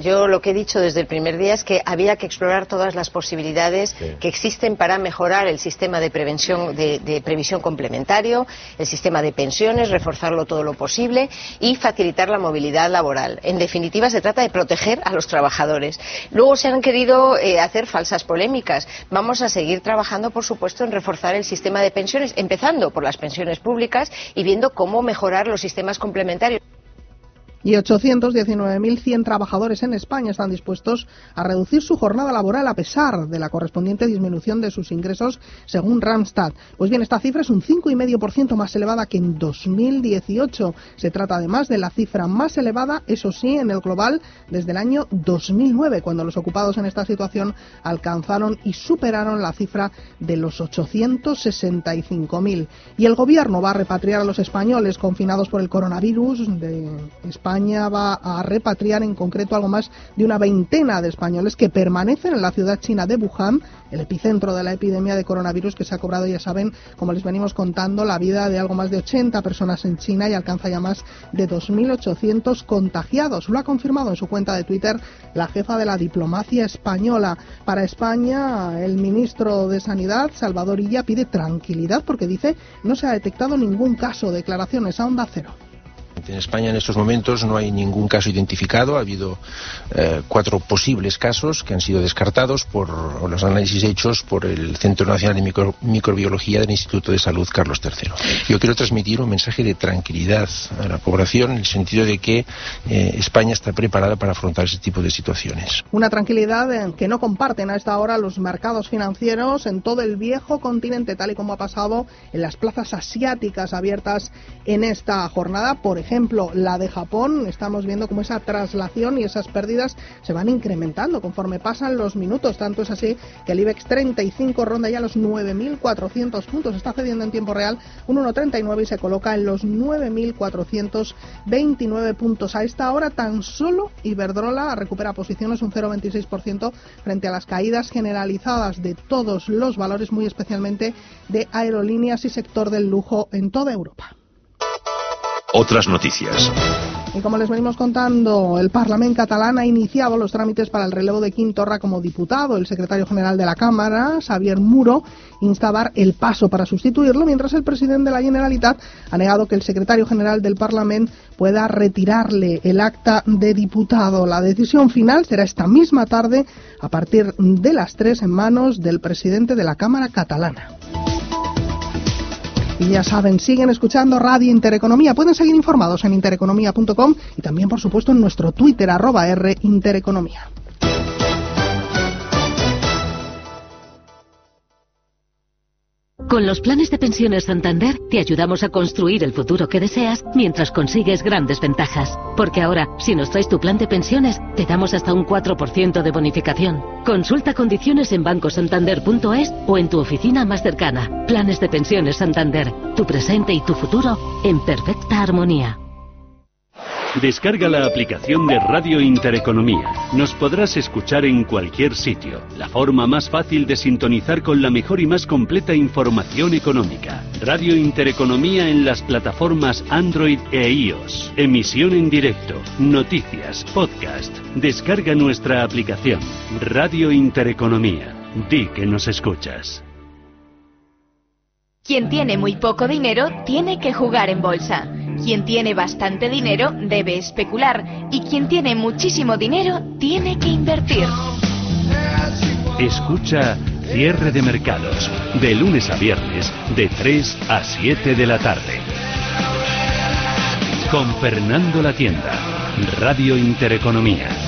Yo lo que he dicho desde el primer día es que había que explorar todas las posibilidades que existen para mejorar el sistema de prevención de, de previsión complementario, el sistema de pensiones, reforzarlo todo lo posible y facilitar la movilidad laboral. En definitiva, se trata de proteger a los trabajadores. Luego se han querido eh, hacer falsas polémicas. Vamos a seguir trabajando, por supuesto, en reforzar el sistema de pensiones, empezando por las pensiones públicas y viendo cómo mejorar los sistemas complementarios.
Y 819.100 trabajadores en España están dispuestos a reducir su jornada laboral a pesar de la correspondiente disminución de sus ingresos, según Randstad. Pues bien, esta cifra es un 5,5% más elevada que en 2018. Se trata además de la cifra más elevada, eso sí, en el global desde el año 2009, cuando los ocupados en esta situación alcanzaron y superaron la cifra de los 865.000. Y el gobierno va a repatriar a los españoles confinados por el coronavirus de España va a repatriar en concreto algo más de una veintena de españoles que permanecen en la ciudad china de Wuhan, el epicentro de la epidemia de coronavirus que se ha cobrado, ya saben, como les venimos contando, la vida de algo más de 80 personas en China y alcanza ya más de 2.800 contagiados. Lo ha confirmado en su cuenta de Twitter la jefa de la diplomacia española. Para España, el ministro de Sanidad, Salvador Illa, pide tranquilidad porque dice no se ha detectado ningún caso. Declaraciones a onda cero.
En España en estos momentos no hay ningún caso identificado, ha habido eh, cuatro posibles casos que han sido descartados por los análisis hechos por el Centro Nacional de Microbiología del Instituto de Salud Carlos III. Yo quiero transmitir un mensaje de tranquilidad a la población en el sentido de que eh, España está preparada para afrontar ese tipo de situaciones.
Una tranquilidad que no comparten a esta hora los mercados financieros en todo el viejo continente, tal y como ha pasado en las plazas asiáticas abiertas en esta jornada. Por ejemplo, la de Japón, estamos viendo cómo esa traslación y esas pérdidas se van incrementando conforme pasan los minutos. Tanto es así que el IBEX 35 ronda ya los 9.400 puntos. Está cediendo en tiempo real un 1,39 y se coloca en los 9.429 puntos. A esta hora tan solo Iberdrola recupera posiciones un 0,26% frente a las caídas generalizadas de todos los valores, muy especialmente de aerolíneas y sector del lujo en toda Europa.
Otras noticias.
Y como les venimos contando, el Parlamento catalán ha iniciado los trámites para el relevo de Quintorra como diputado. El secretario general de la Cámara, Xavier Muro, insta a dar el paso para sustituirlo, mientras el presidente de la Generalitat ha negado que el secretario general del Parlamento pueda retirarle el acta de diputado. La decisión final será esta misma tarde a partir de las tres en manos del presidente de la Cámara catalana. Y ya saben, siguen escuchando Radio Intereconomía. Pueden seguir informados en intereconomía.com y también, por supuesto, en nuestro Twitter, arroba R Intereconomía.
Con los planes de pensiones Santander te ayudamos a construir el futuro que deseas mientras consigues grandes ventajas. Porque ahora, si nos traes tu plan de pensiones, te damos hasta un 4% de bonificación. Consulta condiciones en bancosantander.es o en tu oficina más cercana. Planes de pensiones Santander, tu presente y tu futuro en perfecta armonía.
Descarga la aplicación de Radio Intereconomía. Nos podrás escuchar en cualquier sitio. La forma más fácil de sintonizar con la mejor y más completa información económica. Radio Intereconomía en las plataformas Android e iOS. Emisión en directo, noticias, podcast. Descarga nuestra aplicación. Radio Intereconomía. Di que nos escuchas.
Quien tiene muy poco dinero tiene que jugar en bolsa. Quien tiene bastante dinero debe especular y quien tiene muchísimo dinero tiene que invertir.
Escucha Cierre de Mercados, de lunes a viernes, de 3 a 7 de la tarde. Con Fernando La Tienda, Radio Intereconomía.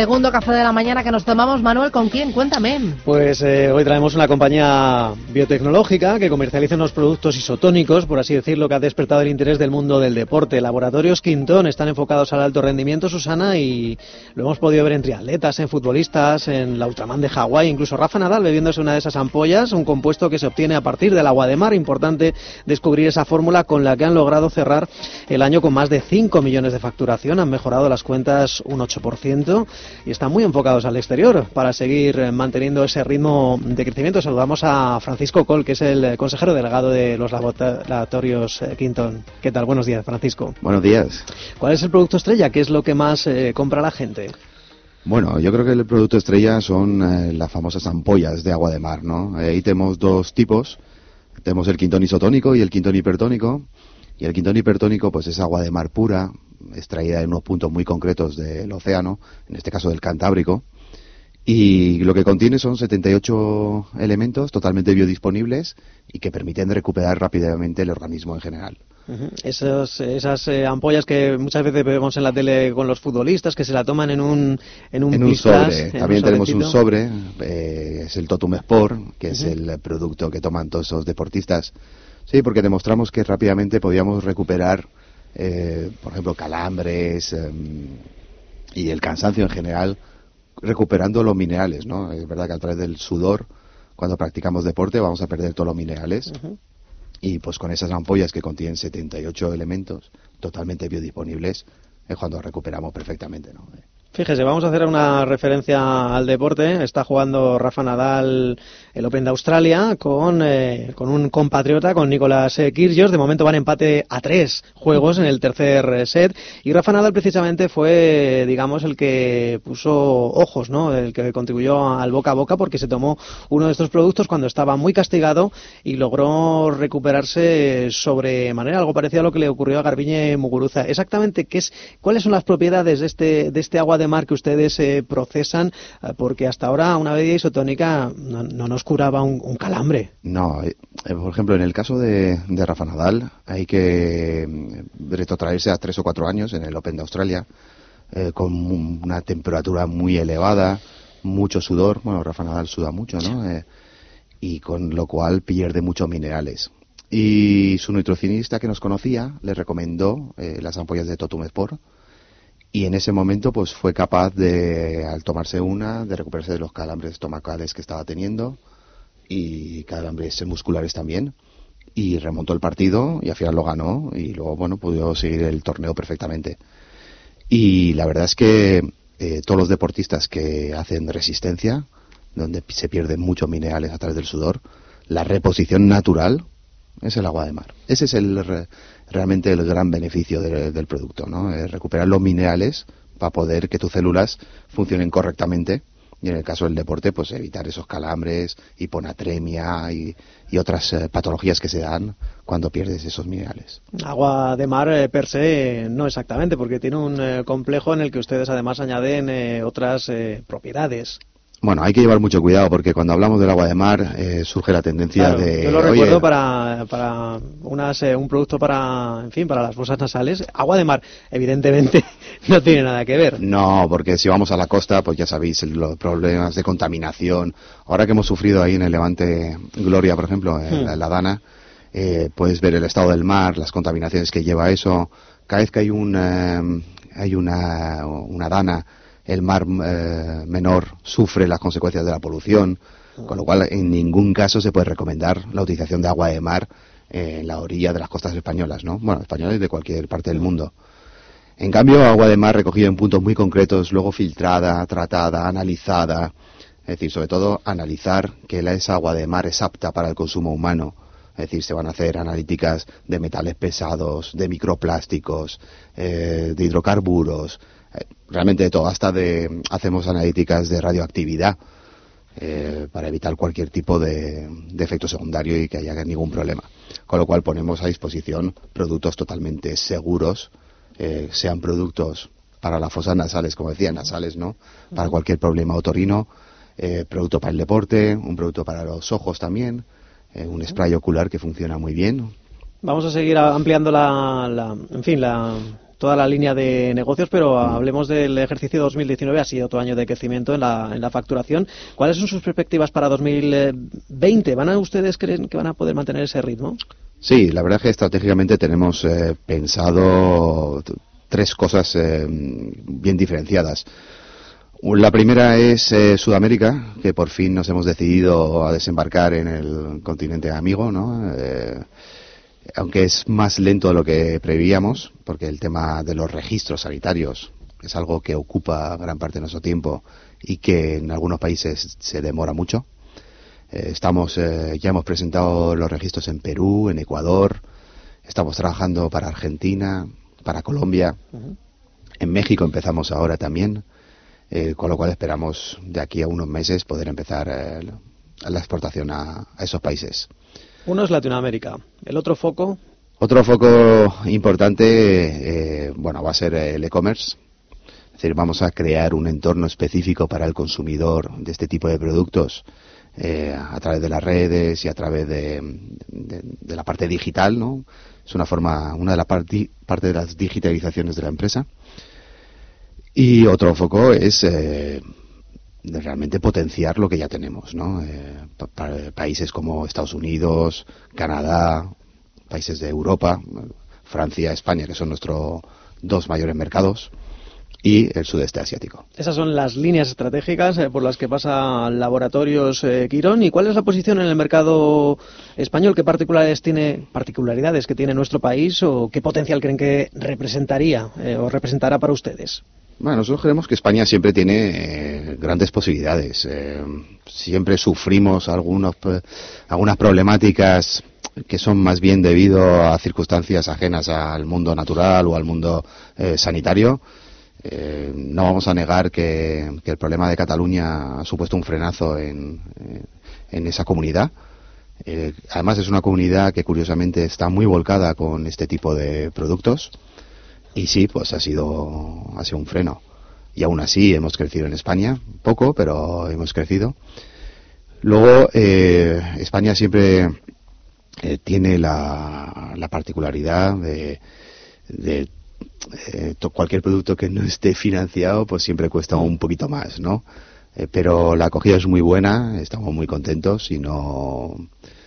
Segundo café de la mañana que nos tomamos, Manuel, ¿con quién? Cuéntame.
Pues eh, hoy traemos una compañía biotecnológica que comercializa unos productos isotónicos, por así decirlo, que ha despertado el interés del mundo del deporte. Laboratorios Quintón están enfocados al alto rendimiento, Susana, y lo hemos podido ver en triatletas, en futbolistas, en la Ultraman de Hawái, incluso Rafa Nadal bebiéndose una de esas ampollas, un compuesto que se obtiene a partir del agua de mar. Importante descubrir esa fórmula con la que han logrado cerrar el año con más de 5 millones de facturación, han mejorado las cuentas un 8% y están muy enfocados al exterior para seguir eh, manteniendo ese ritmo de crecimiento. Saludamos a Francisco Col, que es el consejero delegado de los laboratorios eh, Quinton. ¿Qué tal? Buenos días, Francisco.
Buenos días.
¿Cuál es el producto estrella? ¿Qué es lo que más eh, compra la gente?
Bueno, yo creo que el producto estrella son las famosas ampollas de agua de mar, ¿no? Ahí tenemos dos tipos. Tenemos el quintón isotónico y el quintón hipertónico. Y el quintón hipertónico, pues es agua de mar pura, extraída en unos puntos muy concretos del océano, en este caso del Cantábrico, y lo que contiene son 78 elementos totalmente biodisponibles y que permiten recuperar rápidamente el organismo en general.
esas eh, ampollas que muchas veces vemos en la tele con los futbolistas que se la toman en un en un,
sobre. También tenemos un sobre, eh, es el Totum Sport, que es el producto que toman todos esos deportistas. Sí, porque demostramos que rápidamente podíamos recuperar, eh, por ejemplo, calambres em, y el cansancio en general recuperando los minerales, ¿no? Es verdad que a través del sudor, cuando practicamos deporte, vamos a perder todos los minerales. Y pues con esas ampollas que contienen 78 elementos totalmente biodisponibles, es cuando recuperamos perfectamente, ¿no?
Fíjese, vamos a hacer una referencia al deporte. Está jugando Rafa Nadal el Open de Australia con, eh, con un compatriota, con Nicolás eh, Kyrgios. De momento van empate a tres juegos en el tercer eh, set. Y Rafa Nadal precisamente fue, digamos, el que puso ojos, ¿no? El que contribuyó al boca a boca porque se tomó uno de estos productos cuando estaba muy castigado y logró recuperarse sobre manera algo parecido a lo que le ocurrió a Garbiñe Muguruza. Exactamente, ¿qué es, ¿cuáles son las propiedades de este, de este agua de mar que ustedes eh, procesan, porque hasta ahora una bebida isotónica no, nos curaba un, calambre.
No, eh, por ejemplo, en el caso de, Rafa Nadal, hay que mm, retrotraerse a tres o cuatro años en el Open de Australia, con una temperatura muy elevada, mucho sudor, bueno, Rafa Nadal suda mucho, ¿no? y con lo cual pierde muchos minerales. Y su nutricionista que nos conocía le recomendó las ampollas de Totum Sport, y en ese momento pues fue capaz de, al tomarse una, de recuperarse de los calambres estomacales que estaba teniendo y calambres musculares también. Y remontó el partido y al final lo ganó y luego bueno pudo seguir el torneo perfectamente. Y la verdad es que eh, todos los deportistas que hacen resistencia donde se pierden muchos minerales a través del sudor la reposición natural es el agua de mar. Ese es el realmente el gran beneficio del producto, ¿no? Es recuperar los minerales para poder que tus células funcionen correctamente y en el caso del deporte, pues evitar esos calambres, hiponatremia y, y otras eh, patologías que se dan cuando pierdes esos minerales.
Agua de mar eh, per se no exactamente, porque tiene un eh, complejo en el que ustedes además añaden otras propiedades.
Bueno, hay que llevar mucho cuidado porque cuando hablamos del agua de mar eh, surge la tendencia de.
Yo lo recuerdo para, para unas, eh, un producto para, en fin, para las fosas nasales. Agua de mar, evidentemente, *laughs* no tiene nada que ver.
No, porque si vamos a la costa, pues ya sabéis los problemas de contaminación. Ahora que hemos sufrido ahí en el Levante Gloria, por ejemplo, en hmm. la, Dana, eh, puedes ver el estado del mar, las contaminaciones que lleva eso. Cada vez que hay un, hay una, una Dana el mar eh, menor sufre las consecuencias de la polución, con lo cual en ningún caso se puede recomendar la utilización de agua de mar en la orilla de las costas españolas, ¿no? Bueno, españolas de cualquier parte del mundo. En cambio, agua de mar recogida en puntos muy concretos, luego filtrada, tratada, analizada, es decir, sobre todo analizar que esa agua de mar es apta para el consumo humano. Es decir, se van a hacer analíticas de metales pesados, de microplásticos, eh, de hidrocarburos, realmente de todo, hasta de hacemos analíticas de radioactividad eh, para evitar cualquier tipo de, efecto secundario y que haya ningún problema. Con lo cual ponemos a disposición productos totalmente seguros, eh, sean productos para las fosas nasales, como decía, nasales, ¿no? Para cualquier problema otorino, producto para el deporte, un producto para los ojos también, un spray ocular que funciona muy bien.
Vamos a seguir ampliando la, la en fin, la toda la línea de negocios, pero hablemos del ejercicio 2019, ha sido otro año de crecimiento en la, en la facturación. ¿Cuáles son sus perspectivas para 2020? ¿Van a ustedes creen que van a poder mantener ese ritmo?
Sí, la verdad es que estratégicamente tenemos eh, pensado tres cosas eh, bien diferenciadas. La primera es eh, Sudamérica, que por fin nos hemos decidido a desembarcar en el continente amigo, ¿no? Aunque es más lento de lo que prevíamos, porque el tema de los registros sanitarios es algo que ocupa gran parte de nuestro tiempo y que en algunos países se demora mucho. Eh, estamos, eh, ya hemos presentado los registros en Perú, en Ecuador, estamos trabajando para Argentina, para Colombia, en México empezamos ahora también, eh, con lo cual esperamos de aquí a unos meses poder empezar la exportación a esos países.
Uno es Latinoamérica. El otro foco.
Otro foco importante, eh, bueno, va a ser el e-commerce. Es decir, vamos a crear un entorno específico para el consumidor de este tipo de productos eh, a través de las redes y a través de, la parte digital, ¿no? Es una forma, una de las partes de las digitalizaciones de la empresa. Y otro foco es eh, realmente potenciar lo que ya tenemos, ¿no? países como Estados Unidos, Canadá, países de Europa, Francia, España, que son nuestros dos mayores mercados, y el sudeste asiático.
Esas son las líneas estratégicas eh, por las que pasa Laboratorios eh, Quirón. ¿Y cuál es la posición en el mercado español? ¿Qué particularidades tiene, particularidades que tiene nuestro país o qué potencial creen que representaría eh, o representará para ustedes?
Bueno, nosotros creemos que España siempre tiene grandes posibilidades. siempre sufrimos algunos, algunas problemáticas que son más bien debido a circunstancias ajenas al mundo natural o al mundo eh, sanitario. Eh, no vamos a negar que, el problema de Cataluña ha supuesto un frenazo en, eh, esa comunidad. además es una comunidad que curiosamente está muy volcada con este tipo de productos y sí, pues ha sido, ha sido un freno. Y aún así hemos crecido en España, poco, pero hemos crecido. Luego, España siempre eh, tiene la, particularidad de, eh, cualquier producto que no esté financiado, pues siempre cuesta un poquito más, ¿no? Eh, pero la acogida es muy buena, estamos muy contentos y no.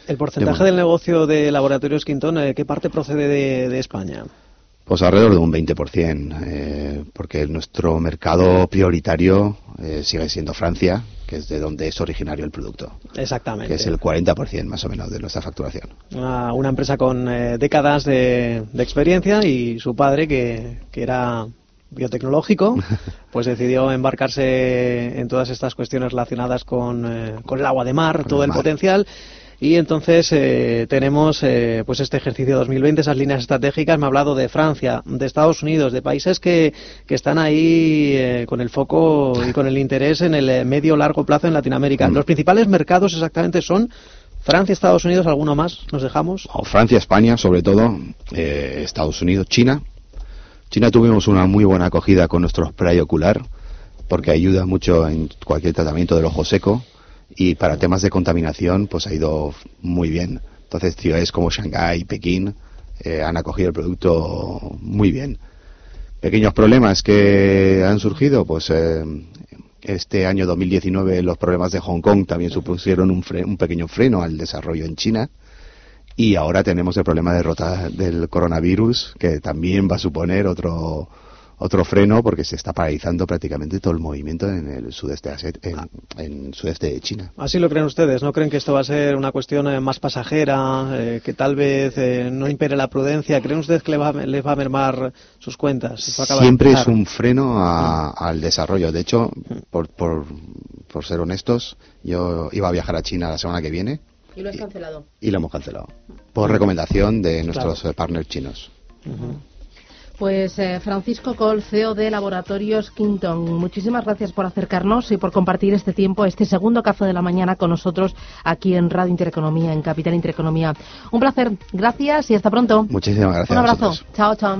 ¿El porcentaje del negocio de Laboratorios Quintón, qué parte procede de, España?
Pues alrededor de un 20%, porque nuestro mercado prioritario sigue siendo Francia, que es de donde es originario el producto.
Exactamente.
Que es el 40% más o menos de nuestra facturación.
Una, empresa con eh, décadas de, experiencia y su padre, que, era biotecnológico, *laughs* pues decidió embarcarse en todas estas cuestiones relacionadas con, eh, el agua de mar, todo el potencial y entonces eh, tenemos eh, pues este ejercicio 2020, esas líneas estratégicas. Me ha hablado de Francia, de Estados Unidos, de países que, que están ahí eh, con el foco y con el interés en el medio largo plazo en Latinoamérica. Mm. Los principales mercados exactamente son Francia, Estados Unidos, alguno más. ¿Nos dejamos?
Francia, España, sobre todo, Estados Unidos, China. China tuvimos una muy buena acogida con nuestro spray ocular porque ayuda mucho en cualquier tratamiento del ojo seco y para temas de contaminación pues ha ido muy bien. Entonces ciudades como Shanghái, Pekín eh, han acogido el producto muy bien. Pequeños problemas que han surgido, pues eh, este año 2019 los problemas de Hong Kong también supusieron un, un pequeño freno al desarrollo en China. Y ahora tenemos el problema de del coronavirus, que también va a suponer otro, otro freno porque se está paralizando prácticamente todo el movimiento en el sudeste en, sudeste de China.
Así lo creen ustedes, ¿no creen que esto va a ser una cuestión eh, más pasajera, eh, que tal vez eh, no impere la prudencia? ¿Creen ustedes que les va, les va a mermar sus cuentas?
Siempre es un freno mm. al desarrollo. De hecho, mm. por, por, por ser honestos, yo iba a viajar a China la semana que viene.
¿Y lo has cancelado?
Y, lo hemos cancelado. Por recomendación de nuestros partners chinos.
Pues eh, Francisco Col, CEO de Laboratorios Quinton, muchísimas gracias por acercarnos y por compartir este tiempo, este segundo café de la mañana con nosotros aquí en Radio Intereconomía, en Capital Intereconomía. Un placer, gracias y hasta pronto.
Muchísimas gracias.
Un abrazo. Chao, chao.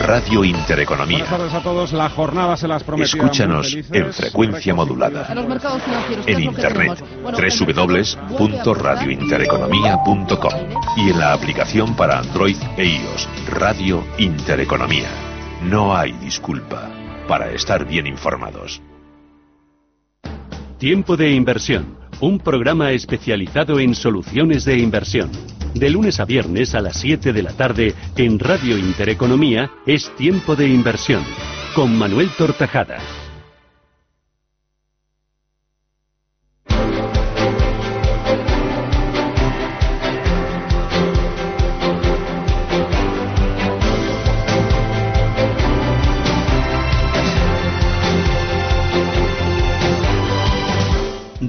Radio Intereconomía.
Buenas a todos. La jornada se las
Escúchanos en frecuencia modulada. En internet. www.radiointereconomía.com y en la aplicación para Android e iOS. Radio Intereconomía. No hay disculpa para estar bien informados.
Tiempo de inversión. Un programa especializado en soluciones de inversión de lunes a viernes a las 7 de la tarde en Radio Intereconomía es Tiempo de Inversión con Manuel Tortajada.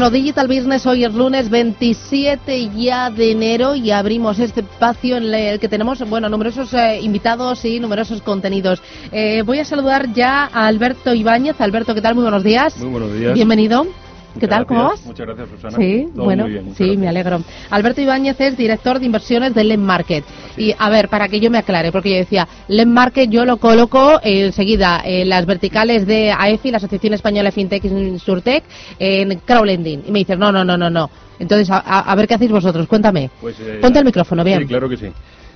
Bueno, Digital Business hoy es lunes 27 ya de enero y abrimos este espacio en el que tenemos, bueno, numerosos eh, invitados y numerosos contenidos. Eh, voy a saludar ya a Alberto Ibáñez. Alberto, ¿qué tal? Muy buenos días.
Muy buenos días.
Bienvenido. ¿Qué tal? ¿Cómo vas?
Muchas gracias, Susana.
Sí, bueno, sí, me alegro. Alberto Ibáñez es director de inversiones de LEM Market. y a ver, para que yo me aclare, porque yo decía, LEM Market yo lo coloco eh, enseguida en las verticales de AEFI, la Asociación Española FinTech y Surtech, en crowdlending. Y me dices, no, no, no, no, no. Entonces, a, ver qué hacéis vosotros, cuéntame.
Pues, eh,
Ponte el micrófono, bien.
Sí, claro que sí.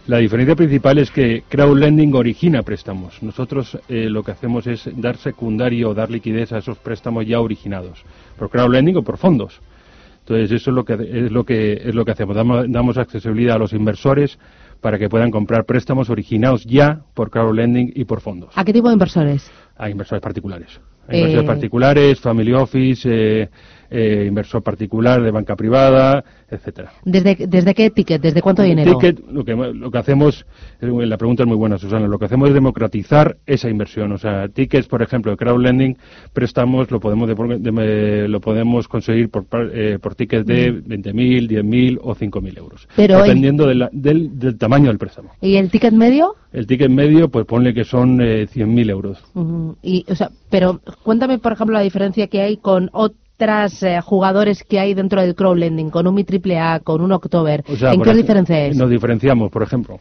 La diferencia principal es que crowdlending origina préstamos. Nosotros eh, lo que hacemos es dar secundario o dar liquidez a esos préstamos ya originados, por crowdlending o por fondos. Entonces eso es lo que es lo que es lo que hacemos. Damos, damos accesibilidad a los inversores para que puedan comprar préstamos originados ya por crowdlending y por fondos.
¿A qué tipo de inversores?
A inversores particulares. A inversores eh, particulares, family office, eh, eh, inversor particular de banca privada, etcétera.
¿Desde, ¿Desde qué ticket? ¿Desde cuánto dinero?
Ticket, lo que, lo que hacemos, la pregunta es muy buena, Susana, lo que hacemos es democratizar esa inversión. O sea, tickets, por ejemplo, de crowdlending, préstamos, lo podemos, lo podemos conseguir por, eh, por tickets de 20.000, 10.000 o 5.000 euros. dependiendo del, del, tamaño del préstamo.
¿Y el ticket medio?
El ticket medio, pues ponle que son eh, 100.000 euros.
y, o sea, pero cuéntame, por ejemplo, la diferencia que hay con otros tras eh, jugadores que hay dentro del crowdlending, con un Mi con un October? ¿En qué diferencia es?
Nos diferenciamos, por ejemplo,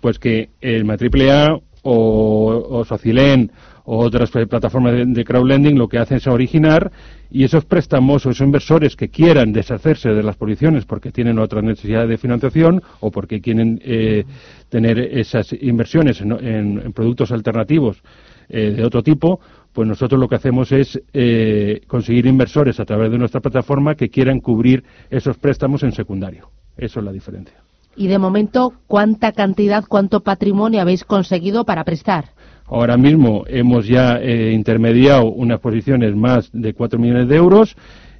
pues que el Mi AAA o, o Socilen o otras plataformas de, crowdlending lo que hacen es originar y esos préstamos o esos inversores que quieran deshacerse de las posiciones porque tienen otra necesidad de financiación o porque quieren eh, tener esas inversiones en, productos alternativos eh, de otro tipo, pues nosotros lo que hacemos es eh, conseguir inversores a través de nuestra plataforma que quieran cubrir esos préstamos en secundario. Eso es la diferencia.
Y de momento, ¿cuánta cantidad, cuánto patrimonio habéis conseguido para prestar?
Ahora mismo hemos ya eh, intermediado unas posiciones más de 4 millones de euros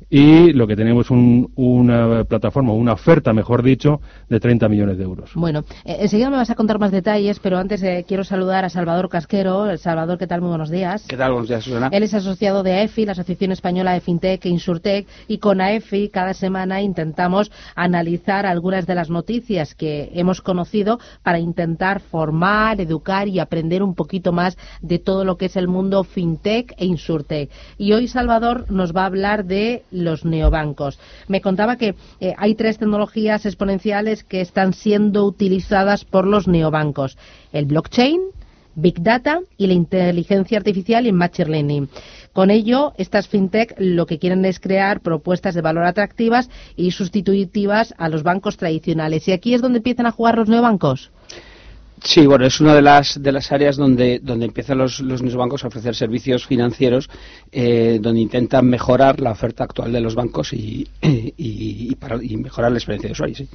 y lo que tenemos es una plataforma, una oferta, mejor dicho, de 30 millones de euros.
Bueno, eh, enseguida me vas a contar más detalles, pero antes eh, quiero saludar a Salvador Casquero. Salvador, ¿qué tal? Muy buenos días.
¿Qué tal? Buenos días, Susana.
Él es asociado de AEFI, la Asociación Española de FinTech e Insurtech, y con AEFI cada semana intentamos analizar algunas de las noticias que hemos conocido para intentar formar, educar y aprender un poquito más de todo lo que es el mundo FinTech e Insurtech. Y hoy Salvador nos va a hablar de los neobancos. Me contaba que eh, hay tres tecnologías exponenciales que están siendo utilizadas por los neobancos. El blockchain, Big Data y la inteligencia artificial y Machine Learning. Con ello, estas fintech lo que quieren es crear propuestas de valor atractivas y sustitutivas a los bancos tradicionales. Y aquí es donde empiezan a jugar los neobancos.
Sí, bueno, es una de las, de las áreas donde, donde empiezan los, los bancos a ofrecer servicios financieros, eh, donde intentan mejorar la oferta actual de los bancos y, *clears throat* y, para, y mejorar la experiencia de usuario. Sí.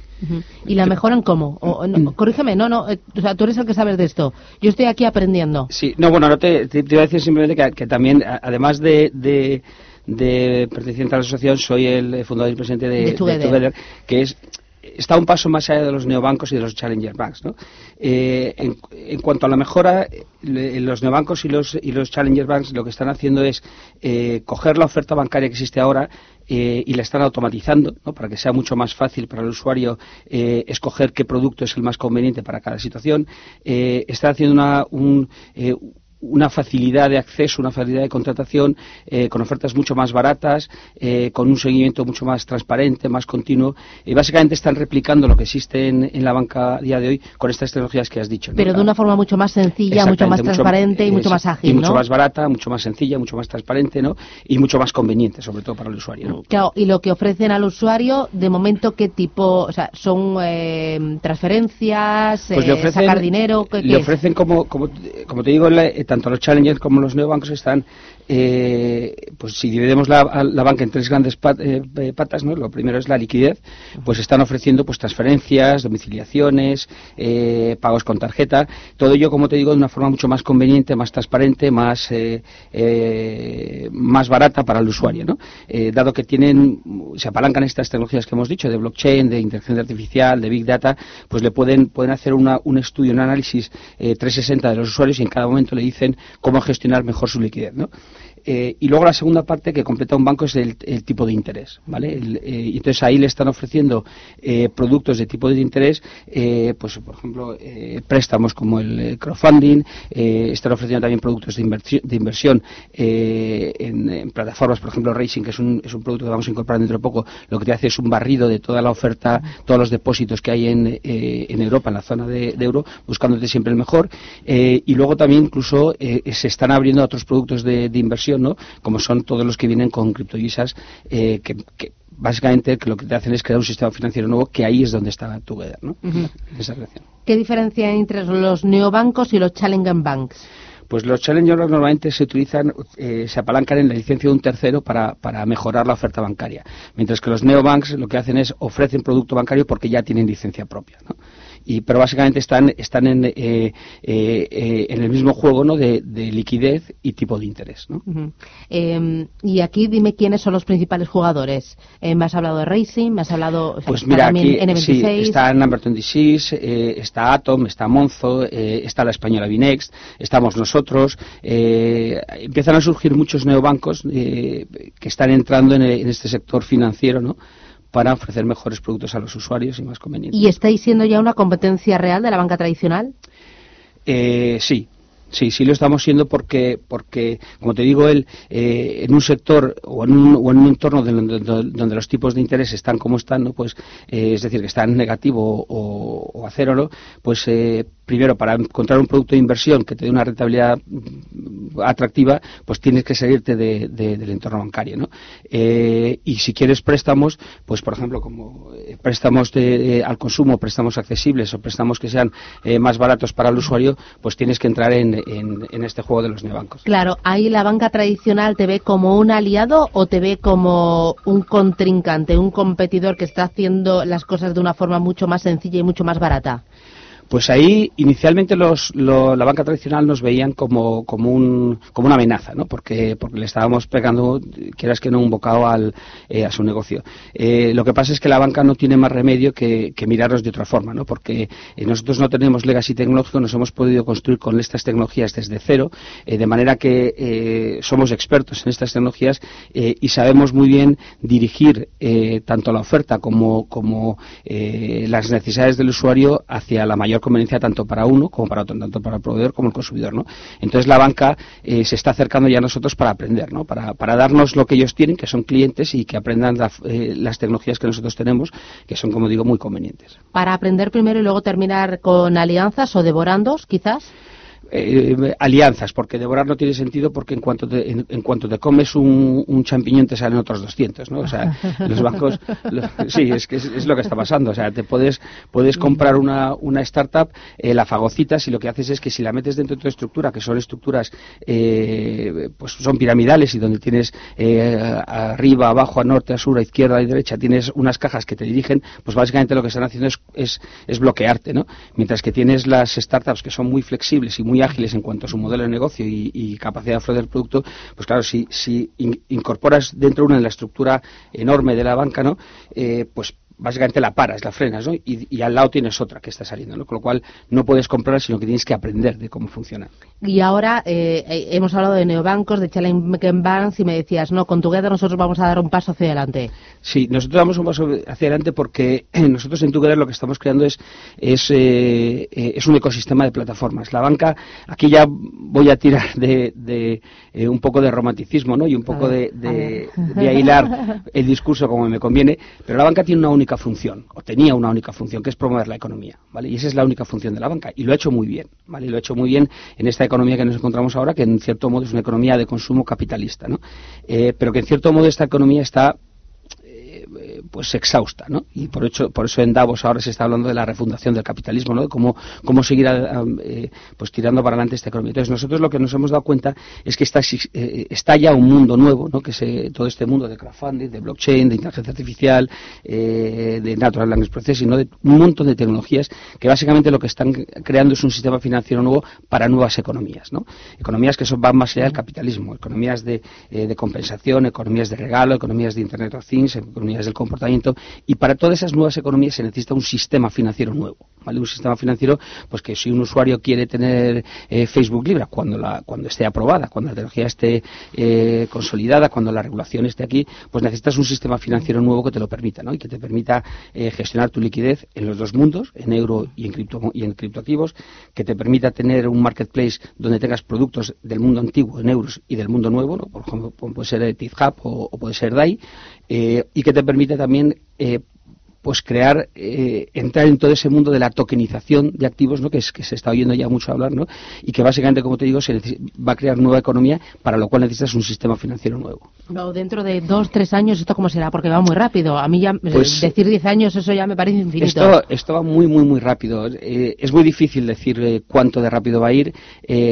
¿Y la mejoran cómo? O, no, corrígeme, no, no, eh, o sea, tú eres el que sabes de esto. Yo estoy aquí aprendiendo.
Sí, no, bueno, no te, te, iba a decir simplemente que, que también, además de, de de perteneciente a la asociación, soy el fundador y presidente de, de Together, que es está un paso más allá de los neobancos y de los challenger banks. ¿no? Eh, en, cuanto a la mejora, los neobancos y los, y los challenger banks lo que están haciendo es eh, coger la oferta bancaria que existe ahora eh, y la están automatizando ¿no? para que sea mucho más fácil para el usuario escoger qué producto es el más conveniente para cada situación. están haciendo una, un, una facilidad de acceso, una facilidad de contratación, eh, con ofertas mucho más baratas, eh, con un seguimiento mucho más transparente, más continuo. Y básicamente están replicando lo que existe en, la banca a día de hoy con estas tecnologías que has dicho.
Pero de una forma mucho más sencilla, mucho más transparente y mucho más ágil.
Y mucho más barata, mucho más sencilla, mucho más transparente ¿no? y mucho más conveniente, sobre todo para el usuario.
Claro, y lo que ofrecen al usuario, de momento, ¿qué tipo? O sea, ¿son eh, transferencias, pues sacar dinero?
le ofrecen, como, como, como te digo, tanto los challengers como los neobancos están eh, pues si dividimos la, banca en tres grandes eh, eh, patas, ¿no? lo primero es la liquidez, pues están ofreciendo pues transferencias, domiciliaciones, eh, pagos con tarjeta, todo ello, como te digo, de una forma mucho más conveniente, más transparente, más, más barata para el usuario, ¿no? dado que tienen, se apalancan estas tecnologías que hemos dicho, de blockchain, de inteligencia artificial, de big data, pues le pueden, pueden hacer una, un estudio, un análisis 360 de los usuarios y en cada momento le dicen cómo gestionar mejor su liquidez, ¿no? Eh, y luego la segunda parte que completa un banco es el, tipo de interés, ¿vale? Eh, entonces ahí le están ofreciendo eh, productos de tipo de interés, pues por ejemplo préstamos como el crowdfunding, están ofreciendo también productos de, inversión en, plataformas, por ejemplo Racing, que es un, es un producto que vamos a incorporar dentro de poco, lo que te hace es un barrido de toda la oferta, todos los depósitos que hay en, en Europa, en la zona de, euro, buscándote siempre el mejor, y luego también incluso se están abriendo otros productos de inversión como son todos los que vienen con criptodivisas, eh, que, básicamente que lo que te hacen es crear un sistema financiero nuevo, que ahí es donde está Together, ¿no?
¿Qué diferencia hay entre los neobancos y los challenger banks?
Pues los challenger normalmente se utilizan, eh, se apalancan en la licencia de un tercero para, para, mejorar la oferta bancaria, mientras que los neobanks lo que hacen es ofrecen producto bancario porque ya tienen licencia propia. ¿no? Y pero básicamente están están en, eh, eh, eh, en el mismo juego ¿no? de, liquidez y tipo de interés ¿no?
Em, y aquí dime quiénes son los principales jugadores me has hablado de Racing me has hablado
pues mira aquí sí, está Number 26 está Atom está Monzo está la española Binext estamos nosotros empiezan a surgir muchos neobancos que están entrando en, en este sector financiero ¿no? Para ofrecer mejores productos a los usuarios y más convenientes.
¿Y estáis siendo ya una competencia real de la banca tradicional?
Eh, sí, Sí, sí lo estamos siendo porque, porque como te digo, él, eh, en un sector o en un, o en un entorno donde, los tipos de interés están como están, ¿no? pues, eh, es decir, que están negativo o, o a cero, ¿no? pues eh, primero, para encontrar un producto de inversión que te dé una rentabilidad mm, atractiva, pues tienes que salirte del entorno bancario, ¿no? Eh, y si quieres préstamos, pues por ejemplo, como préstamos de, al consumo, préstamos accesibles o préstamos que sean más baratos para el usuario, pues tienes que entrar en, en, este juego de los neobancos.
Claro, ahí la banca tradicional te ve como un aliado o te ve como un contrincante, un competidor que está haciendo las cosas de una forma mucho más sencilla y mucho más barata.
Pues ahí inicialmente los, la banca tradicional nos veían como, como, un, como una amenaza, ¿no? porque, porque le estábamos pegando, quieras que no, un bocado al, eh, a su negocio. Eh, lo que pasa es que la banca no tiene más remedio que, que mirarlos de otra forma, ¿no? porque eh, nosotros no tenemos legacy tecnológico, nos hemos podido construir con estas tecnologías desde cero, de manera que somos expertos en estas tecnologías y sabemos muy bien dirigir tanto la oferta como, como las necesidades del usuario hacia la mayor conveniencia tanto para uno como para otro, tanto para el proveedor como el consumidor, ¿no? Entonces la banca eh, se está acercando ya a nosotros para aprender, ¿no? Para, para darnos lo que ellos tienen, que son clientes y que aprendan eh, las tecnologías que nosotros tenemos, que son, como digo, muy convenientes.
Para aprender primero y luego terminar con alianzas o devorandos, quizás.
Eh, alianzas, porque devorar no tiene sentido porque en cuanto te, en, cuanto te comes un, un, champiñón te salen otros 200, ¿no? O sea, *laughs* los bancos, sí, es que es, lo que está pasando. O sea, te puedes, puedes comprar una, una startup, eh, la fagocitas y lo que haces es que si la metes dentro de tu estructura, que son estructuras, eh, pues son piramidales y donde tienes arriba, abajo, a norte, a sur, a izquierda, a derecha, tienes unas cajas que te dirigen, pues básicamente lo que están haciendo es, es, es bloquearte, ¿no? Mientras que tienes las startups que son muy flexibles y muy ágiles en cuanto a su modelo de negocio y, capacidad de ofrecer producto, pues claro, si, si incorporas dentro de una de la estructura enorme de la banca, ¿no? Eh, pues básicamente la paras, la frenas, ¿no? Y, al lado tienes otra que está saliendo, ¿no? Con lo cual no puedes comprar, sino que tienes que aprender de cómo funciona.
Y ahora eh, eh, hemos hablado de neobancos, de challenge banks, y me decías, no, con Together nosotros vamos a dar un paso hacia adelante.
Sí, nosotros damos un paso hacia adelante porque *clears throat* nosotros en Together lo que estamos creando es, es, eh, es un ecosistema de plataformas. La banca, aquí ya voy a tirar de, de un poco de romanticismo, ¿no? Y un poco de, de, de ahilar *laughs* el discurso como me conviene, pero la banca tiene una única función, o tenía una única función, que es promover la economía, ¿vale? Y esa es la única función de la banca, y lo ha hecho muy bien, ¿vale? Y lo ha hecho muy bien en esta economía que nos encontramos ahora, que en cierto modo es una economía de consumo capitalista, ¿no? Eh, pero que en cierto modo esta economía está pues exhausta, ¿no? Y por, hecho, por eso en Davos ahora se está hablando de la refundación del capitalismo, ¿no? De cómo, cómo seguir eh, pues tirando para adelante esta economía. Entonces nosotros lo que nos hemos dado cuenta es que está, eh, está ya un mundo nuevo, ¿no? Que es todo este mundo de crowdfunding, de blockchain, de inteligencia artificial, eh, de natural language processing, ¿no? De un montón de tecnologías que básicamente lo que están creando es un sistema financiero nuevo para nuevas economías, ¿no? Economías que son, van más allá del capitalismo, economías de, de compensación, economías de regalo, economías de Internet of Things, economías del comportamiento y para todas esas nuevas economías se necesita un sistema financiero nuevo, ¿vale? Un sistema financiero, pues que si un usuario quiere tener eh, Facebook Libre cuando la, cuando esté aprobada, cuando la tecnología esté eh, consolidada, cuando la regulación esté aquí, pues necesitas un sistema financiero nuevo que te lo permita, ¿no? Y que te permita eh, gestionar tu liquidez en los dos mundos, en euro y en cripto y en criptoactivos, que te permita tener un marketplace donde tengas productos del mundo antiguo en euros y del mundo nuevo, ¿no? Por ejemplo, puede ser TIFHub o, o puede ser DAI, y que te permite también eh, pues crear, eh, entrar en todo ese mundo de la tokenización de activos, ¿no? que, es, que se está oyendo ya mucho hablar, ¿no? y que básicamente, como te digo, se va a crear nueva economía, para lo cual necesitas un sistema financiero nuevo.
dentro de dos, tres años, ¿esto cómo será? Porque va muy rápido. A mí ya pues decir diez años, eso ya me parece infinito.
Esto, esto va muy, muy, muy rápido. Eh, es muy difícil decir eh, cuánto de rápido va a ir.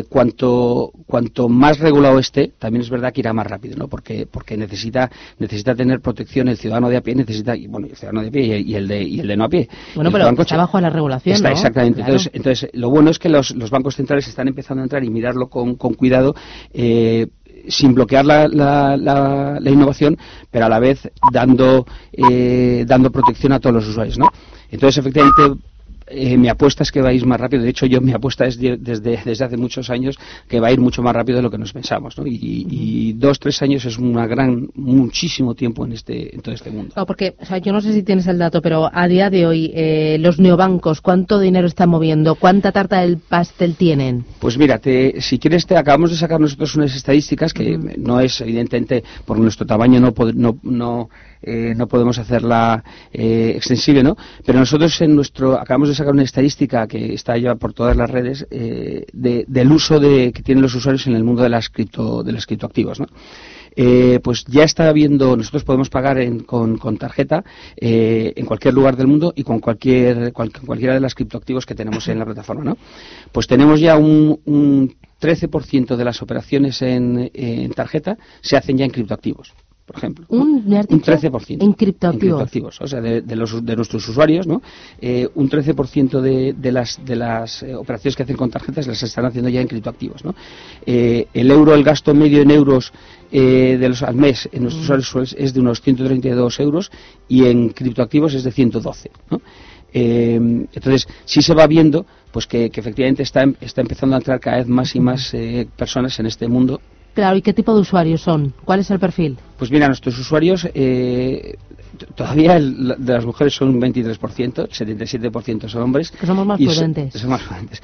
cuanto, cuanto más regulado esté, también es verdad que irá más rápido, ¿no? porque, porque necesita, necesita tener protección el ciudadano de a pie, necesita, bueno, el ciudadano de a pie y el de, y el de no a pie.
Bueno, pero está bajo la regulación,
Está, exactamente. Entonces, entonces, lo bueno es que los, los, bancos centrales están empezando a entrar y mirarlo con, con cuidado. Eh, sin bloquear la, la, la, innovación, pero a la vez dando, eh, dando protección a todos los usuarios. ¿no? Entonces, efectivamente, eh, mi apuesta es que va a ir más rápido. De hecho, yo mi apuesta es desde, desde hace muchos años que va a ir mucho más rápido de lo que nos pensamos. ¿no? Y, dos, tres años es una gran, muchísimo tiempo en, este, en todo este mundo.
No, porque, o sea, yo no sé si tienes el dato, pero a día de hoy, eh, los neobancos, ¿cuánto dinero están moviendo? ¿Cuánta tarta del pastel tienen?
Pues mira, si quieres, te acabamos de sacar nosotros unas estadísticas que no es, evidentemente, por nuestro tamaño no, no, no eh, no podemos hacerla eh, extensible, ¿no? Pero nosotros en nuestro acabamos de sacar una estadística que está ya por todas las redes eh, del uso de, que tienen los usuarios en el mundo de las cripto de los criptoactivos, ¿no? pues ya está habiendo, nosotros podemos pagar con, tarjeta en cualquier lugar del mundo y con cualquier, cualquiera de las criptoactivos que tenemos en la plataforma, ¿no? Pues tenemos ya un, un 13% de las operaciones en, en tarjeta se hacen ya en criptoactivos por ejemplo.
Un,
13%.
En criptoactivos.
o sea, de, los, de nuestros usuarios, ¿no? Eh, un 13% de, de las, de las eh, operaciones que hacen con tarjetas las están haciendo ya en criptoactivos, ¿no? Eh, el euro, el gasto medio en euros de los, al mes en nuestros mm. usuarios es de unos 132 euros y en criptoactivos es de 112, ¿no? entonces, sí se va viendo pues que, efectivamente está, está empezando a entrar cada vez más y más personas en este mundo
Claro, ¿y qué tipo de usuarios son? ¿Cuál es el perfil?
Pues mira, nuestros usuarios eh, todavía de las mujeres son un 23%, 77% son hombres.
Que somos más prudentes.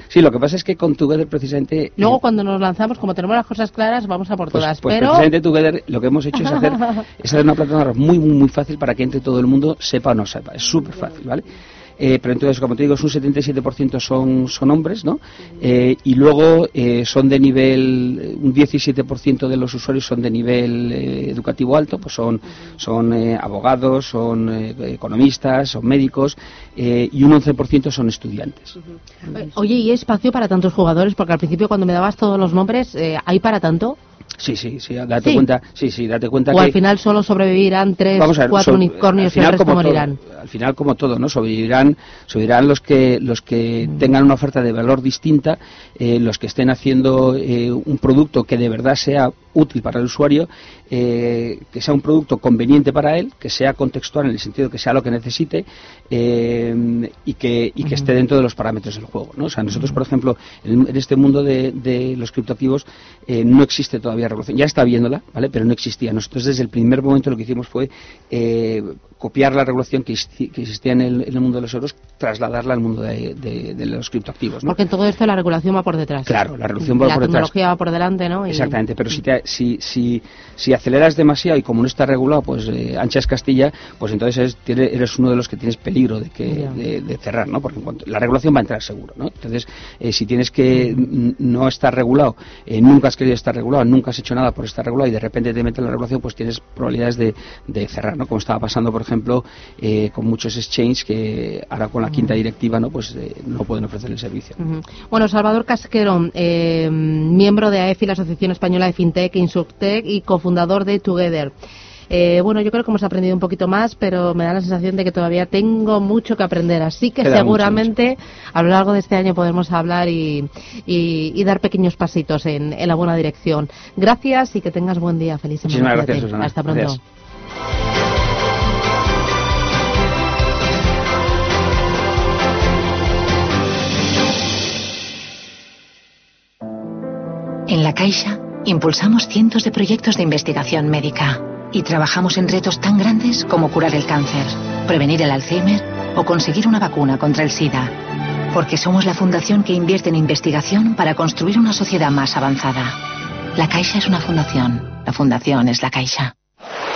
Sí, lo que pasa es que con Together precisamente...
Luego cuando nos lanzamos, como tenemos las cosas claras, vamos a por
pues,
todas.
Pues
pero...
precisamente Together lo que hemos hecho es hacer, es hacer una plataforma muy, muy, muy fácil para que entre todo el mundo sepa o no sepa. Es súper fácil, ¿vale? Eh, pero entonces, como te digo, es un 77% son, son hombres, ¿no? Eh, y luego eh, son de nivel, un 17% de los usuarios son de nivel educativo alto, pues son, son abogados, son economistas, son médicos, y un 11% son estudiantes.
Oye, ¿y espacio para tantos jugadores? Porque al principio cuando me dabas todos los nombres, ¿hay para tanto?
Sí, sí, sí, date cuenta, sí, sí, date cuenta
o al final solo sobrevivirán tres, cuatro unicornios y el resto morirán.
al final como todo, ¿no? Sobrevivirán, sobrevivirán los que los que mm. tengan una oferta de valor distinta, eh, los que estén haciendo eh, un producto que de verdad sea útil para el usuario, eh, que sea un producto conveniente para él, que sea contextual en el sentido que sea lo que necesite y que y que esté dentro de los parámetros del juego, ¿no? O sea, nosotros, por ejemplo, en, este mundo de, de los criptoactivos no existe todavía regulación. Ya está viéndola, ¿vale? Pero no existía. Nosotros desde el primer momento lo que hicimos fue eh, copiar la regulación que, existía en el, mundo de los euros, trasladarla al mundo de, los criptoactivos.
Porque en todo esto la regulación va por detrás.
Claro, la regulación va por detrás.
La tecnología va por delante, ¿no?
Exactamente, pero si, si, si, si, aceleras demasiado y como no está regulado, pues eh, anchas Castilla, pues entonces eres, uno de los que tienes peligro de, que, de, cerrar, ¿no? Porque la regulación va a entrar seguro, ¿no? Entonces, eh, si tienes que no estar regulado, eh, nunca has querido estar regulado, nunca has hecho nada por estar regulado y de repente te meten la regulación, pues tienes probabilidades de, de cerrar, ¿no? Como estaba pasando, por ejemplo, eh, con muchos exchanges que ahora con la quinta directiva no pues eh, no pueden ofrecer el servicio.
Bueno, Salvador Casquero, eh, miembro de AEFI, la Asociación Española de FinTech, Insurtech y cofundador de Together. bueno, yo creo que hemos aprendido un poquito más, pero me da la sensación de que todavía tengo mucho que aprender. Así que seguramente a lo largo de este año podemos hablar y, dar pequeños pasitos en, la buena dirección. Gracias y que tengas buen día. Feliz
semana. Gracias, Susana.
Hasta pronto.
En la Caixa impulsamos cientos de proyectos de investigación médica y trabajamos en retos tan grandes como curar el cáncer, prevenir el Alzheimer o conseguir una vacuna contra el SIDA. Porque somos la fundación que invierte en investigación para construir una sociedad más avanzada. La Caixa es una fundación. La fundación es la Caixa.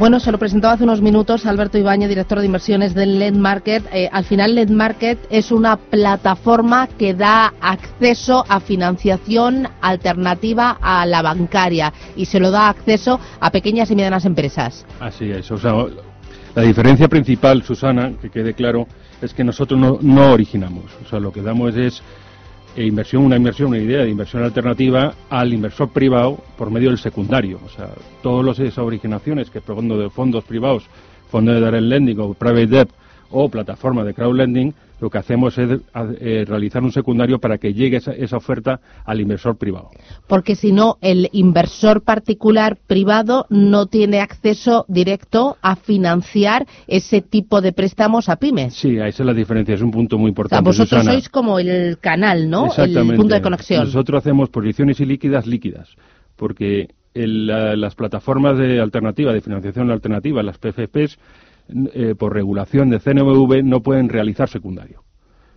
Bueno, se lo presentó hace unos minutos Alberto Ibañez, director de inversiones del LED Market. Eh, al final, LED Market es una plataforma que da acceso a financiación alternativa a la bancaria y se lo da acceso a pequeñas y medianas empresas.
Así es. O sea, la diferencia principal, Susana, que quede claro, es que nosotros no, no originamos. O sea, lo que damos es e inversión, una inversión, una idea de inversión alternativa al inversor privado por medio del secundario. O sea, todas esas originaciones que provengo de fondos privados, fondos de direct lending o private debt o plataforma de crowdlending, lo que hacemos es eh, realizar un secundario para que llegue esa, oferta al inversor privado.
Porque si no, el inversor particular privado no tiene acceso directo a financiar ese tipo de préstamos a pymes.
Sí, esa es la diferencia, es un punto muy importante.
vosotros sois como el canal, ¿no? El punto de conexión.
Nosotros hacemos posiciones ilíquidas líquidas, porque las plataformas de alternativa, de financiación alternativa, las PFPs, eh, por regulación de CNMV no pueden realizar secundario.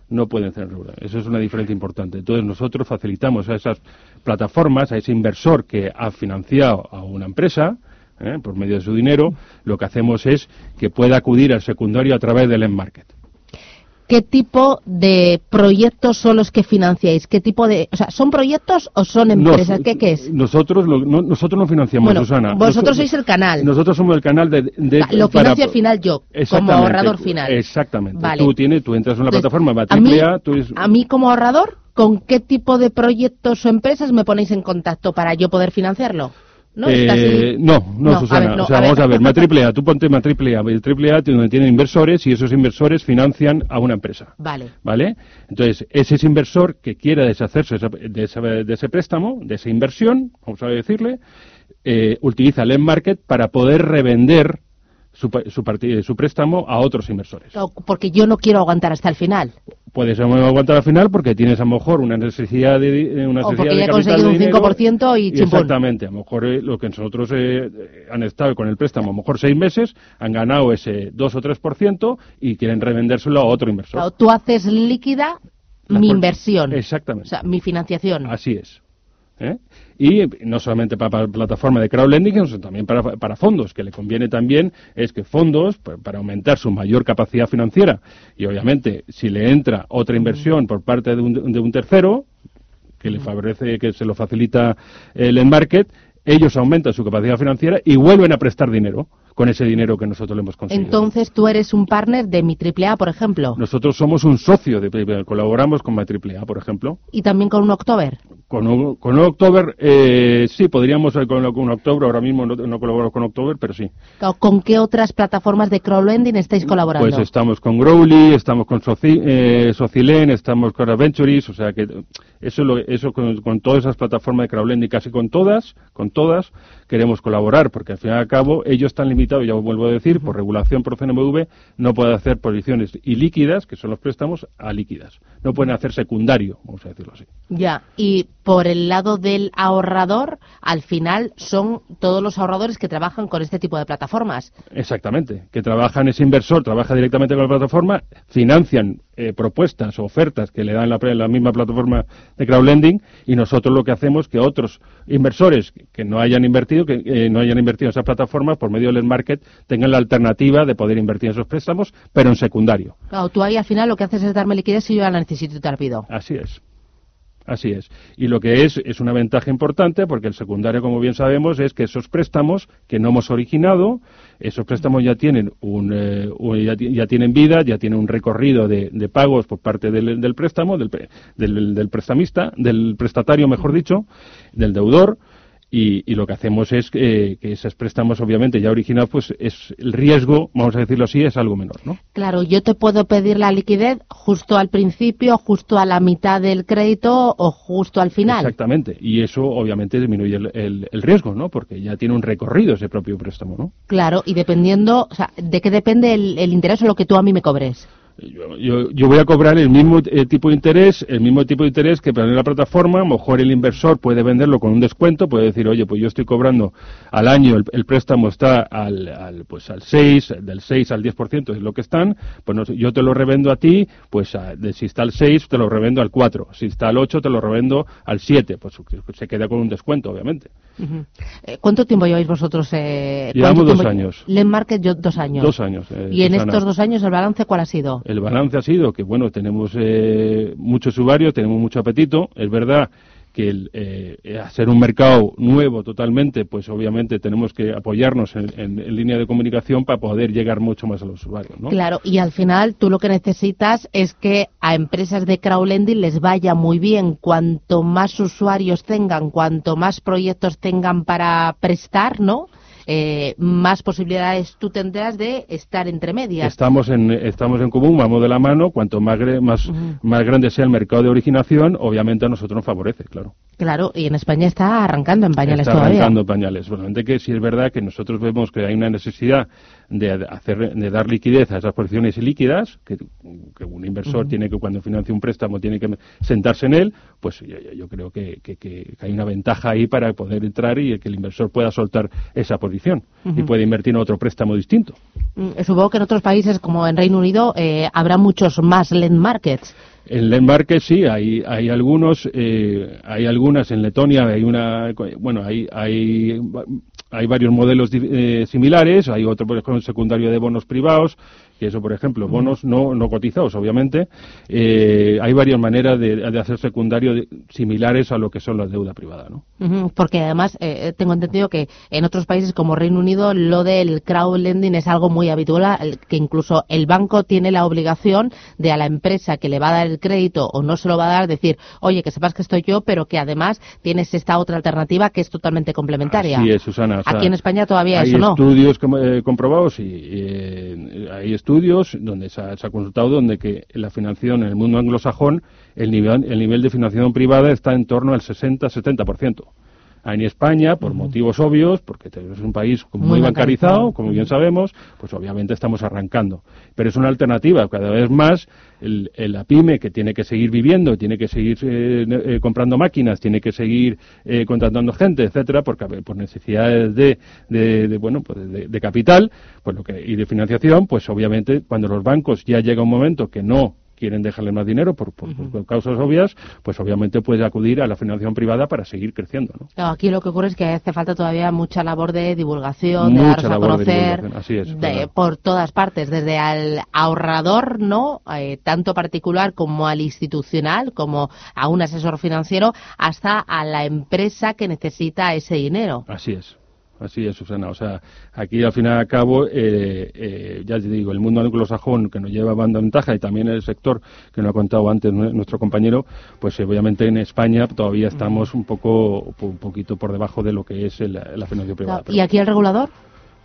No pueden ser Eso es una diferencia importante. Entonces nosotros facilitamos a esas plataformas, a ese inversor que ha financiado a una empresa, eh, por medio de su dinero, lo que hacemos es que pueda acudir al secundario a través del end market
qué tipo de proyectos son los que financiáis, qué tipo de, o sea, son proyectos o son empresas, ¿qué, es?
Nosotros no, nosotros no financiamos, bueno, Susana.
Vosotros sois el canal.
Nosotros somos el canal de,
lo financio al final yo, como ahorrador final.
Exactamente. Tú tienes, tú entras en la plataforma, a, mí,
a mí como ahorrador, ¿con qué tipo de proyectos o empresas me ponéis en contacto para yo poder financiarlo?
¿No? Eh, no, no, Susana. o sea, vamos a ver, Matriple A, tú ponte Matriple A, el Triple A donde tiene inversores y esos inversores financian a una empresa.
Vale.
¿Vale? Entonces, ese es inversor que quiera deshacerse de ese, de ese préstamo, de esa inversión, vamos a decirle, eh, utiliza el end market para poder revender su, su, préstamo a otros inversores.
Porque yo no quiero aguantar hasta el final.
Puedes aguantar al final porque tienes a lo mejor una necesidad de una
o porque
ya
he conseguido un 5% y chimpón.
Exactamente, a lo mejor eh, lo que nosotros eh, han estado con el préstamo, a lo mejor seis meses, han ganado ese 2 o 3% y quieren revendérselo a otro inversor.
tú haces líquida mi inversión.
Exactamente.
O sea, mi financiación.
Así es. ¿eh? Y no solamente para, la plataforma de crowdlending, sino también para, fondos, que le conviene también es que fondos, para aumentar su mayor capacidad financiera, y obviamente si le entra otra inversión por parte de un, de un tercero, que le favorece, que se lo facilita el market, ellos aumentan su capacidad financiera y vuelven a prestar dinero con ese dinero que nosotros le hemos conseguido.
Entonces tú eres un partner de mi AAA, por ejemplo.
Nosotros somos un socio de colaboramos con mi AAA, por ejemplo.
Y también con un October.
Con, con October, eh, sí, podríamos con, con October, ahora mismo no, no colaboramos con October, pero sí.
¿Con qué otras plataformas de crowdlending estáis colaborando?
Pues estamos con Growly, estamos con Soci, eh, Socilen, estamos con Adventuries, o sea que eso, lo, eso con, con, todas esas plataformas de crowdlending, casi con todas, con todas, queremos colaborar, porque al fin y al cabo ellos están limitados, ya os vuelvo a decir, por regulación por CNMV, no pueden hacer posiciones ilíquidas, que son los préstamos, a líquidas. No pueden hacer secundario, vamos a decirlo así.
Ya, y por el lado del ahorrador, al final son todos los ahorradores que trabajan con este tipo de plataformas.
Exactamente, que trabajan, ese inversor trabaja directamente con la plataforma, financian eh, propuestas o ofertas que le dan la, la, misma plataforma de crowdlending y nosotros lo que hacemos que otros inversores que no hayan invertido, que eh, no hayan invertido en esas plataformas por medio del market tengan la alternativa de poder invertir en esos préstamos, pero en secundario.
Claro, tú ahí al final lo que haces es darme liquidez si yo la necesito y te la pido.
Así es. Así es. Y lo que es es una ventaja importante porque el secundario, como bien sabemos, es que esos préstamos que no hemos originado, esos préstamos ya tienen un, eh, ya, tienen vida, ya tienen un recorrido de, pagos por parte del, préstamo, del, del prestamista, del prestatario, mejor dicho, del deudor y, lo que hacemos es que esos préstamos, obviamente, ya originados, pues es el riesgo, vamos a decirlo así, es algo menor, ¿no?
Claro, yo te puedo pedir la liquidez justo al principio, justo a la mitad del crédito o justo al final.
Exactamente, y eso obviamente disminuye el, riesgo, ¿no? Porque ya tiene un recorrido ese propio préstamo, ¿no?
Claro, y dependiendo, o sea, ¿de qué depende el, el interés o lo que tú a mí me cobres?
Yo, yo, voy a cobrar el mismo eh, tipo de interés, el mismo tipo de interés que para la plataforma, a lo mejor el inversor puede venderlo con un descuento, puede decir, oye, pues yo estoy cobrando al año, el, préstamo está al, al, pues al 6, del 6 al 10% es lo que están, pues yo te lo revendo a ti, pues de, si está al 6 te lo revendo al 4, si está al 8 te lo revendo al 7, pues se queda con un descuento, obviamente.
Eh, ¿Cuánto tiempo lleváis vosotros? Eh,
Llevamos dos años.
Len Market, yo, dos años.
Dos años.
Eh, ¿Y en estos dos años el balance cuál ha sido?
El balance ha sido que, bueno, tenemos eh, muchos usuarios, tenemos mucho apetito. Es verdad que el, eh, hacer un mercado nuevo totalmente, pues obviamente tenemos que apoyarnos en, línea de comunicación para poder llegar mucho más a los usuarios. ¿no?
Claro, y al final tú lo que necesitas es que a empresas de crowdlending les vaya muy bien. Cuanto más usuarios tengan, cuanto más proyectos tengan para prestar, ¿no? Eh, más posibilidades tú tendrás de estar entre medias.
Estamos en, estamos en común, vamos de la mano, cuanto más, más, más grande sea el mercado de originación, obviamente a nosotros nos favorece, claro.
Claro, y en España está arrancando en pañales
está
todavía.
arrancando en pañales. Solamente que sí es verdad que nosotros vemos que hay una necesidad de, hacer, de dar liquidez a esas posiciones líquidas, que, que un inversor tiene que, cuando financia un préstamo, tiene que sentarse en él, pues yo, creo que, que, hay una ventaja ahí para poder entrar y que el inversor pueda soltar esa posición y puede invertir en otro préstamo distinto.
Mm, supongo que en otros países, como en Reino Unido, eh, habrá muchos más lend markets.
En Lembarque sí, hay, hay algunos, eh, hay algunas en Letonia, hay una, bueno, hay, hay, hay varios modelos eh, similares, hay otro, por ejemplo, secundario de bonos privados, que eso, por ejemplo, bonos no, no cotizados, obviamente. Eh, hay varias maneras de, de hacer secundario similares a lo que son la deuda privada, ¿no?
porque además eh, tengo entendido que en otros países como Reino Unido lo del crowdlending es algo muy habitual, que incluso el banco tiene la obligación de a la empresa que le va a dar el crédito o no se lo va a dar decir, oye, que sepas que estoy yo, pero que además tienes esta otra alternativa que es totalmente complementaria.
Sí, Susana.
Aquí en España todavía eso no.
Hay estudios eh, comprobados y hay estudios donde se ha, consultado donde que la financiación en el mundo anglosajón, el nivel, el nivel de financiación privada está en torno al 60-70%. En España, por motivos obvios, porque es un país muy, bancarizado, como bien sabemos, pues obviamente estamos arrancando. Pero es una alternativa. Cada vez más el, la pyme que tiene que seguir viviendo, tiene que seguir eh, eh, comprando máquinas, tiene que seguir eh, contratando gente, etcétera, porque por necesidades de, de, bueno, pues de, capital, pues lo que y de financiación, pues obviamente cuando los bancos ya llega un momento que no quieren dejarle más dinero por, causas obvias, pues obviamente puede acudir a la financiación privada para seguir creciendo. ¿no?
aquí lo que ocurre es que hace falta todavía mucha labor de divulgación, de darse a conocer por todas partes, desde al ahorrador, no, eh, tanto particular como al institucional, como a un asesor financiero, hasta a la empresa que necesita ese dinero.
Así es. Así es, Susana. O sea, aquí al final y al cabo, eh, eh, ya te digo, el mundo anglosajón que nos lleva banda ventaja y también el sector que nos ha contado antes nuestro compañero, pues obviamente en España todavía estamos un poco, un poquito por debajo de lo que es la financiación privada.
¿Y aquí el regulador?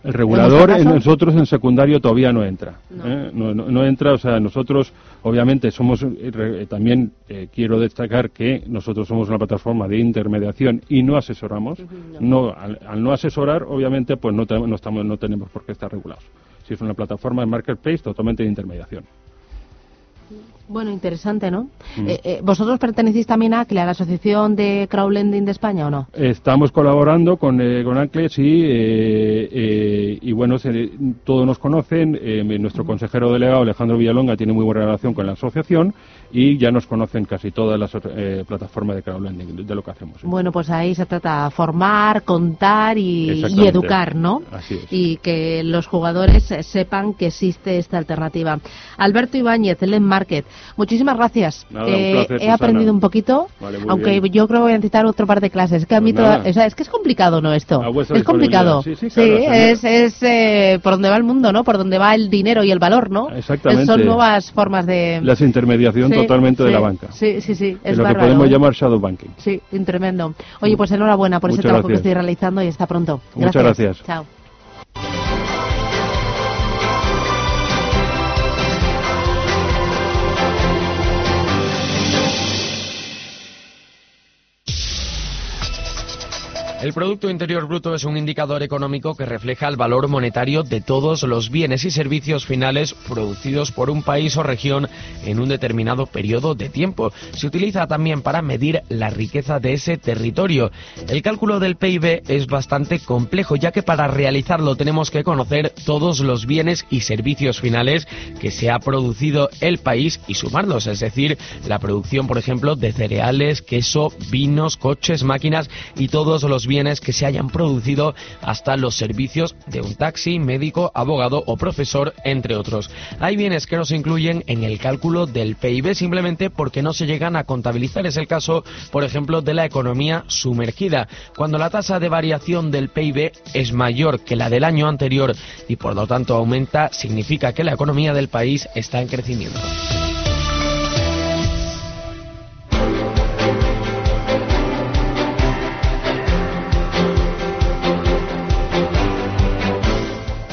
El regulador en nosotros en secundario todavía no entra. No. ¿eh? No, entra, o sea, nosotros obviamente somos, eh, también eh, quiero destacar que nosotros somos una plataforma de intermediación y no asesoramos. no. al, no asesorar, obviamente, pues no, no, estamos, no tenemos por qué estar regulados. Si es una plataforma de marketplace totalmente de intermediación.
Bueno, interesante, ¿no? Mm. Eh, eh, ¿Vosotros pertenecéis también a ACLE, a la Asociación de Crowdlending de España o no?
Estamos colaborando con, eh, con ACLE, sí, y bueno, todos nos conocen. nuestro consejero delegado, Alejandro Villalonga, tiene muy buena relación con la asociación y ya nos conocen casi todas las plataformas de crowdlending, de lo que hacemos.
Bueno, pues ahí se trata de formar, contar y, educar, ¿no?
Así es.
Y que los jugadores sepan que existe esta alternativa. Alberto Ibáñez, el Market. Muchísimas gracias. he aprendido un poquito, aunque yo creo que voy a necesitar otro par de clases. Es que, a mí pues es que es complicado, ¿no? Esto es complicado. Sí, es, es eh, por donde va el mundo, ¿no? Por donde va el dinero y el valor, ¿no?
Exactamente.
Son nuevas formas de...
Las intermediación totalmente de la banca.
Sí, sí, sí.
Es lo que podemos llamar shadow banking.
Sí, tremendo. Oye, pues enhorabuena por ese trabajo que estoy realizando y hasta pronto.
Muchas gracias.
Chao.
El Producto Interior Bruto es un indicador económico que refleja el valor monetario de todos los bienes y servicios finales producidos por un país o región en un determinado periodo de tiempo. Se utiliza también para medir la riqueza de ese territorio. El cálculo del PIB es bastante complejo, ya que para realizarlo tenemos que conocer todos los bienes y servicios finales que se ha producido el país y sumarlos, es decir, la producción, por ejemplo, de cereales, queso, vinos, coches, máquinas y todos los bienes que se hayan producido hasta los servicios de un taxi, médico, abogado o profesor, entre otros. Hay bienes que no se incluyen en el cálculo del PIB simplemente porque no se llegan a contabilizar. Es el caso, por ejemplo, de la economía sumergida. Cuando la tasa de variación del PIB es mayor que la del año anterior y por lo tanto aumenta, significa que la economía del país está en crecimiento.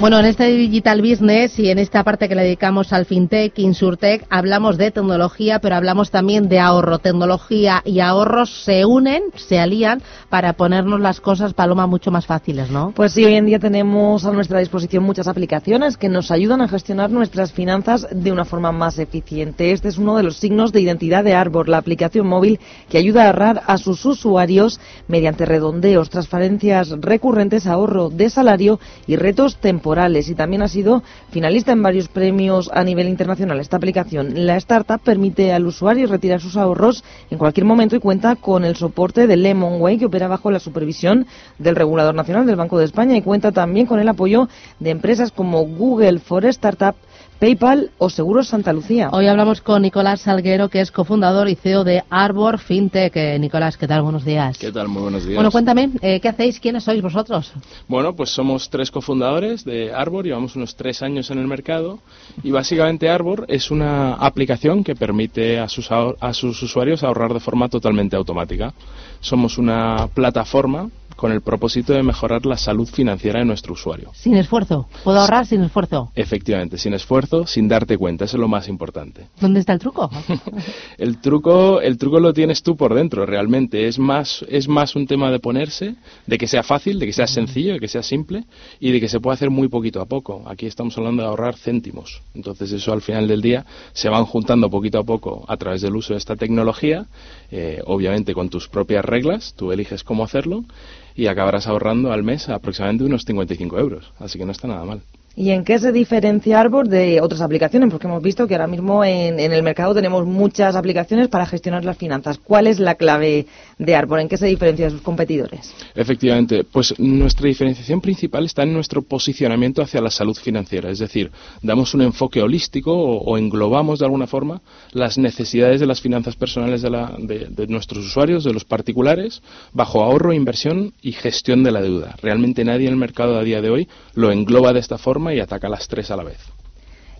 Bueno, en este Digital Business y en esta parte que le dedicamos al FinTech, Insurtech, hablamos de tecnología, pero hablamos también de ahorro. Tecnología y ahorros se unen, se alían para ponernos las cosas, Paloma, mucho más fáciles, ¿no?
Pues sí, hoy en día tenemos a nuestra disposición muchas aplicaciones que nos ayudan a gestionar nuestras finanzas de una forma más eficiente. Este es uno de los signos de identidad de Arbor, la aplicación móvil que ayuda a ahorrar a sus usuarios mediante redondeos, transferencias recurrentes, ahorro de salario y retos temporales y también ha sido finalista en varios premios a nivel internacional. Esta aplicación, la startup, permite al usuario retirar sus ahorros en cualquier momento y cuenta con el soporte de Lemonway, que opera bajo la supervisión del regulador nacional del Banco de España y cuenta también con el apoyo de empresas como Google for Startup PayPal o Seguros Santa Lucía.
Hoy hablamos con Nicolás Salguero, que es cofundador y CEO de Arbor FinTech. Eh, Nicolás, ¿qué tal? Buenos días.
¿Qué tal? Muy buenos días.
Bueno, cuéntame, eh, ¿qué hacéis? ¿Quiénes sois vosotros?
Bueno, pues somos tres cofundadores de Arbor, llevamos unos tres años en el mercado y básicamente Arbor es una aplicación que permite a sus, a sus usuarios ahorrar de forma totalmente automática. Somos una plataforma con el propósito de mejorar la salud financiera de nuestro usuario.
Sin esfuerzo. Puedo ahorrar sin esfuerzo.
Efectivamente, sin esfuerzo, sin darte cuenta, eso es lo más importante.
¿Dónde está el truco? *laughs*
el truco, el truco lo tienes tú por dentro, realmente. Es más, es más un tema de ponerse, de que sea fácil, de que sea sencillo, de que sea simple y de que se pueda hacer muy poquito a poco. Aquí estamos hablando de ahorrar céntimos. Entonces eso al final del día se van juntando poquito a poco a través del uso de esta tecnología, eh, obviamente con tus propias reglas, tú eliges cómo hacerlo y acabarás ahorrando al mes aproximadamente unos 55 euros. Así que no está nada mal.
¿Y en qué se diferencia Arbor de otras aplicaciones? Porque hemos visto que ahora mismo en, el mercado tenemos muchas aplicaciones para gestionar las finanzas. ¿Cuál es la clave de Arbor? ¿En qué se diferencia de sus competidores?
Efectivamente, pues nuestra diferenciación principal está en nuestro posicionamiento hacia la salud financiera. Es decir, damos un enfoque holístico o, englobamos de alguna forma las necesidades de las finanzas personales de, de nuestros usuarios, de los particulares, bajo ahorro, inversión y gestión de la deuda. Realmente nadie en el mercado a día de hoy lo engloba de esta forma y ataca las tres a la vez.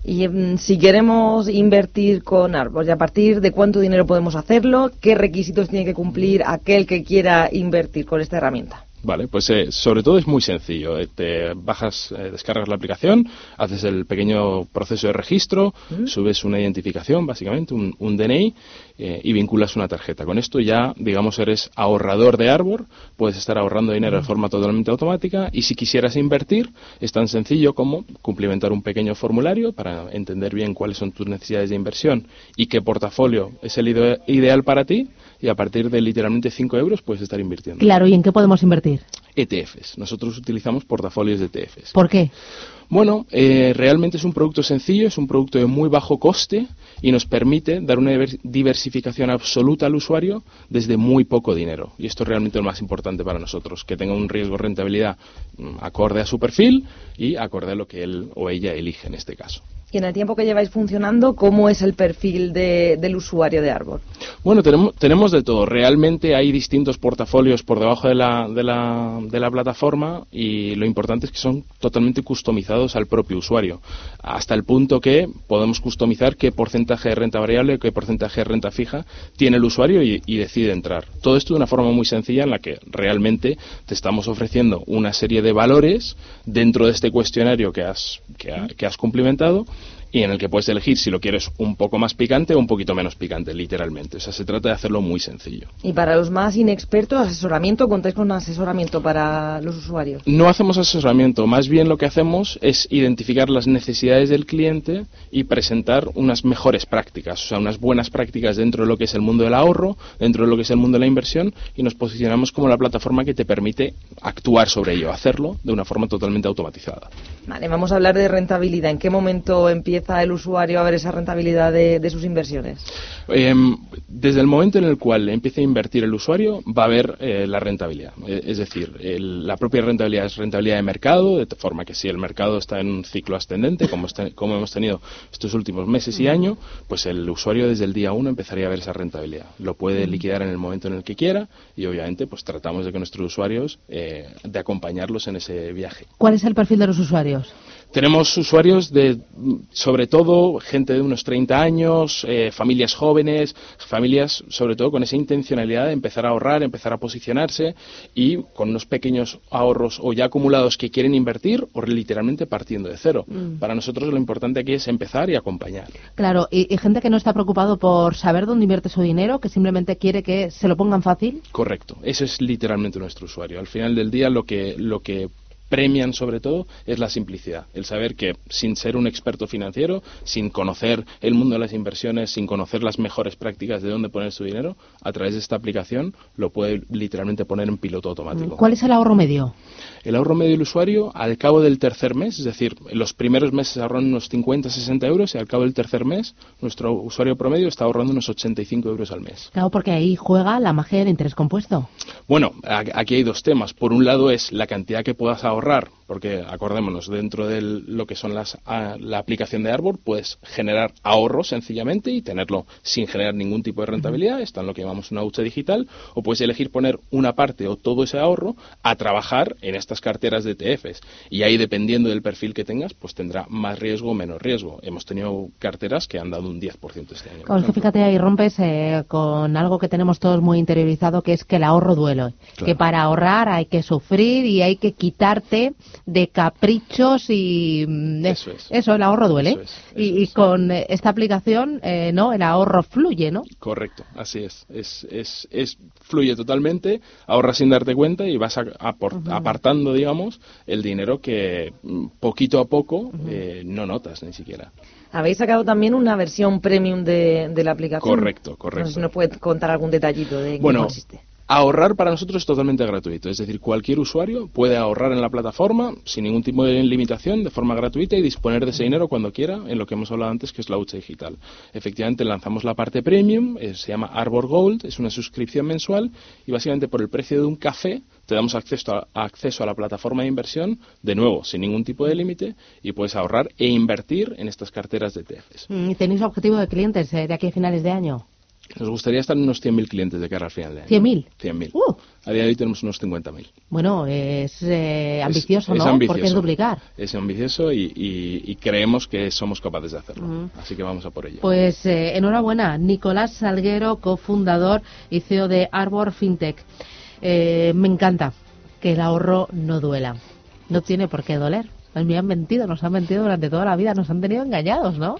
Y mm, si queremos invertir con Arbor, ¿y a partir de cuánto dinero podemos hacerlo? ¿Qué requisitos tiene que cumplir aquel que quiera invertir con esta herramienta?
Vale, pues eh, sobre todo es muy sencillo. Eh, te bajas, eh, descargas la aplicación, haces el pequeño proceso de registro, mm. subes una identificación, básicamente, un, un DNI, y vinculas una tarjeta. Con esto ya, digamos, eres ahorrador de Arbor, puedes estar ahorrando dinero de mm. forma totalmente automática y si quisieras invertir, es tan sencillo como cumplimentar un pequeño formulario para entender bien cuáles son tus necesidades de inversión y qué portafolio es el ideal para ti y a partir de literalmente 5 euros puedes estar invirtiendo.
Claro, ¿y en qué podemos invertir?
ETFs. Nosotros utilizamos portafolios de ETFs.
¿Por qué?
Bueno, eh, realmente es un producto sencillo, es un producto de muy bajo coste y nos permite dar una diversificación absoluta al usuario desde muy poco dinero. Y esto es realmente lo más importante para nosotros, que tenga un riesgo rentabilidad mm, acorde a su perfil y acorde a lo que él o ella elige en este caso.
Y en el tiempo que lleváis funcionando, ¿cómo es el perfil del usuario de Arbor?
Bueno, tenemos, tenemos de todo. Realmente hay distintos portafolios por debajo de la, de, la, de la plataforma y lo importante es que son totalmente customizados al propio usuario. Hasta el punto que podemos customizar qué porcentaje de renta variable, qué porcentaje de renta fija tiene el usuario y, y decide entrar. Todo esto de una forma muy sencilla en la que realmente te estamos ofreciendo una serie de valores dentro de este cuestionario que has, que has cumplimentado y en el que puedes elegir si lo quieres un poco más picante o un poquito menos picante, literalmente. O sea, se trata de hacerlo muy sencillo.
¿Y para los más inexpertos, asesoramiento? ¿Contáis con asesoramiento para los usuarios?
No hacemos asesoramiento, más bien lo que hacemos es identificar las necesidades del cliente y presentar unas mejores prácticas, o sea, unas buenas prácticas dentro de lo que es el mundo del ahorro, dentro de lo que es el mundo de la inversión y nos posicionamos como la plataforma que te permite actuar sobre ello, hacerlo de una forma totalmente automatizada.
Vale, vamos a hablar de rentabilidad. ¿En qué momento empieza el usuario a ver esa rentabilidad de, sus inversiones?
Em, desde el momento en el cual empiece a invertir el usuario, va a ver eh, la rentabilidad. Es decir, la propia rentabilidad es rentabilidad de mercado, de forma que si el mercado está en un ciclo ascendente, como, como hemos tenido estos últimos meses y año, pues el usuario desde el día uno empezaría a ver esa rentabilidad. Lo puede liquidar en el momento en el que quiera y obviamente pues tratamos de que nuestros usuarios, eh, de acompañarlos en ese viaje.
¿Cuál es el perfil de los usuarios?
Tenemos usuarios de, sobre todo, gente de unos 30 años, eh, familias jóvenes, familias, sobre todo, con esa intencionalidad de empezar a ahorrar, empezar a posicionarse y con unos pequeños ahorros o ya acumulados que quieren invertir o literalmente partiendo de cero. Mm. Para nosotros lo importante aquí es empezar y acompañar.
Claro, y, y, gente que no está preocupado por saber dónde invierte su dinero, que simplemente quiere que se lo pongan fácil.
Correcto, ese es literalmente nuestro usuario. Al final del día lo que, lo que premian sobre todo es la simplicidad, el saber que sin ser un experto financiero, sin conocer el mundo de las inversiones, sin conocer las mejores prácticas de dónde poner su dinero, a través de esta aplicación lo puede literalmente poner en piloto automático.
¿Cuál es el ahorro medio?
El ahorro medio del usuario al cabo del tercer mes, es decir, en los primeros meses ahorran unos 50, 60 euros y al cabo del tercer mes nuestro usuario promedio está ahorrando unos 85 euros al mes.
Claro, porque ahí juega la magia del interés compuesto.
Bueno, aquí hay dos temas. Por un lado es la cantidad que puedas ahorrar ahorrar porque acordémonos, dentro de lo que son las, la aplicación de Arbor puedes generar ahorro sencillamente y tenerlo sin generar ningún tipo de rentabilidad, está en lo que llamamos una hucha digital, o puedes elegir poner una parte o todo ese ahorro a trabajar en estas carteras de ETFs. Y ahí, dependiendo del perfil que tengas, pues tendrá más riesgo o menos riesgo. Hemos tenido carteras que han dado un 10% este año.
fíjate, ahí rompes eh, con algo que tenemos todos muy interiorizado, que es que el ahorro duele. Que para ahorrar hay que sufrir y hay que quitarte de caprichos y mm, eso, es. eso el ahorro duele. y, con esta aplicación, eh, no, el ahorro fluye, ¿no?
Correcto, así es. Es, es, es fluye totalmente, ahorras sin darte cuenta y vas apartando, digamos, el dinero que mm, poquito a poco eh, no notas ni siquiera.
Habéis sacado también una versión premium de, de la aplicación.
Correcto, correcto.
No ¿Nos puede contar algún detallito de qué consiste?
Ahorrar para nosotros es totalmente gratuito, es decir, cualquier usuario puede ahorrar en la plataforma sin ningún tipo de limitación, de forma gratuita y disponer de ese dinero cuando quiera, en lo que hemos hablado antes, que es la hucha digital. Efectivamente, lanzamos la parte premium, eh, se llama Arbor Gold, es una suscripción mensual y básicamente por el precio de un café te damos acceso a, acceso a la plataforma de inversión, de nuevo, sin ningún tipo de límite, y puedes ahorrar e invertir en estas carteras de ETFs.
Mm, ¿Y tenéis objetivo de clientes eh, de aquí a finales de año?
Nos gustaría estar en unos 100.000 clientes de cara al final de año.
¿100.000?
100.000. Uh. A día de hoy tenemos unos 50.000.
Bueno, es eh, ambicioso, ¿no? Porque es duplicar.
Es ambicioso y, creemos que somos capaces de hacerlo. Así que vamos a por ello.
Pues eh, enhorabuena, Nicolás Salguero, cofundador y CEO de Arbor FinTech. Eh, me encanta que el ahorro no duela. No tiene por qué doler. Me han mentido, nos han mentido durante toda la vida, nos han tenido engañados, ¿no?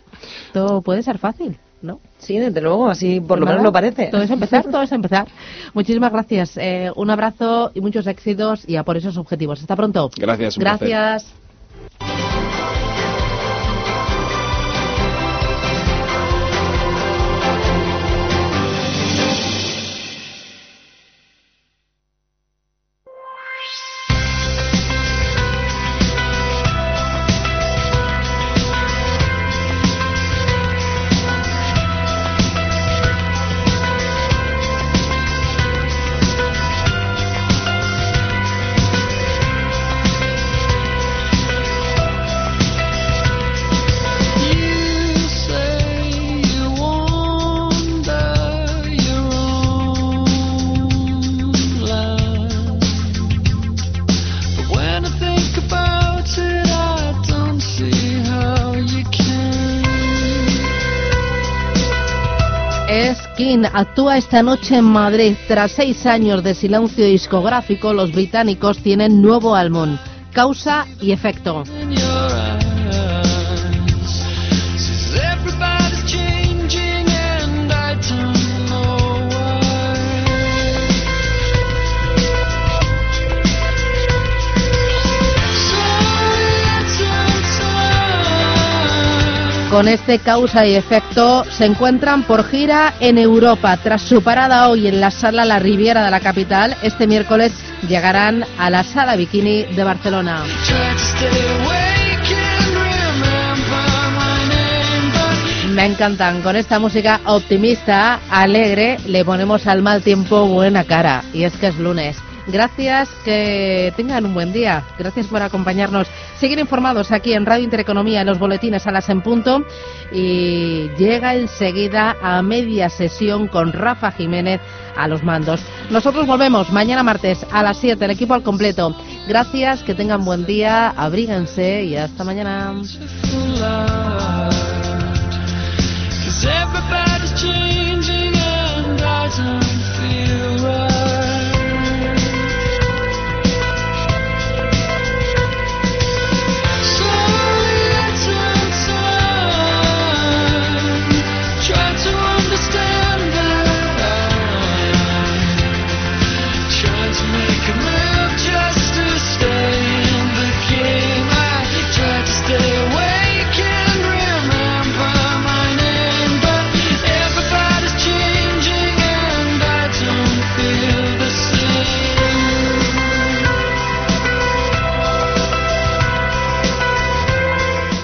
Todo puede ser fácil. ¿No?
Sí, desde luego, así por lo menos lo parece.
Todo es empezar, *laughs* todo es empezar. Muchísimas gracias. Eh, un abrazo y muchos éxitos y a por esos objetivos. Hasta pronto.
Gracias.
gracias. Actúa esta noche en Madrid. Tras seis años de silencio discográfico, los británicos tienen nuevo álbum, Causa y Efecto. Con este causa y efecto se encuentran por gira en Europa. Tras su parada hoy en la sala La Riviera de la capital, este miércoles llegarán a la sala Bikini de Barcelona. Me encantan. Con esta música optimista, alegre, le ponemos al mal tiempo buena cara. Y es que es lunes. Gracias, que tengan un buen día. Gracias por acompañarnos. Seguir informados aquí en Radio Intereconomía, en los boletines a las en punto. Y llega enseguida a media sesión con Rafa Jiménez a los mandos. Nosotros volvemos mañana martes a las 7, el equipo al completo. Gracias, que tengan buen día, abríganse y hasta mañana.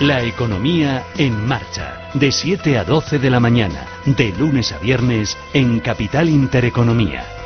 La economía en marcha, de 7 a 12 de la mañana, de lunes a viernes en Capital Intereconomía.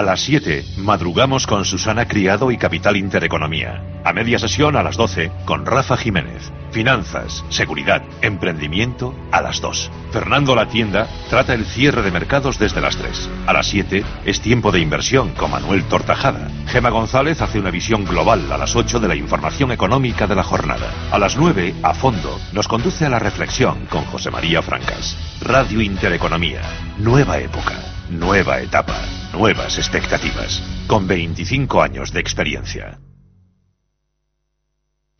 A las 7, madrugamos con Susana Criado y Capital Intereconomía. A media sesión a las 12, con Rafa Jiménez. Finanzas, seguridad, emprendimiento a las 2. Fernando La Tienda trata el cierre de mercados desde las 3. A las 7 es tiempo de inversión con Manuel Tortajada. Gema González hace una visión global a las 8 de la información económica de la jornada. A las 9, a fondo, nos conduce a la reflexión con José María Francas. Radio Intereconomía. Nueva época, nueva etapa, nuevas expectativas. Con 25 años de experiencia.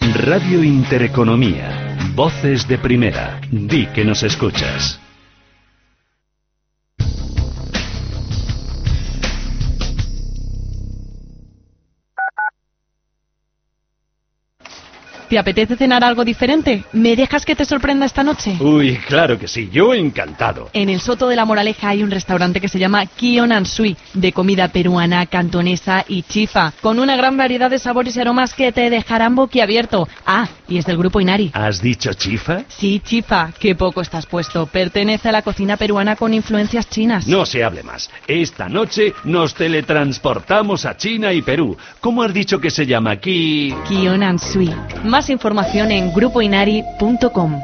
Radio Intereconomía. Voces de primera. Di que nos escuchas.
¿Te apetece cenar algo diferente? ¿Me dejas que te sorprenda esta noche?
Uy, claro que sí, yo encantado.
En el Soto de la Moraleja hay un restaurante que se llama Kion Sui, de comida peruana, cantonesa y chifa, con una gran variedad de sabores y aromas que te dejarán boquiabierto. Ah, y es del grupo Inari.
¿Has dicho chifa?
Sí, chifa, qué poco estás puesto. Pertenece a la cocina peruana con influencias chinas.
No se hable más. Esta noche nos teletransportamos a China y Perú. ¿Cómo has dicho que se llama aquí?
Kion Sui. Más información en grupoinari.com.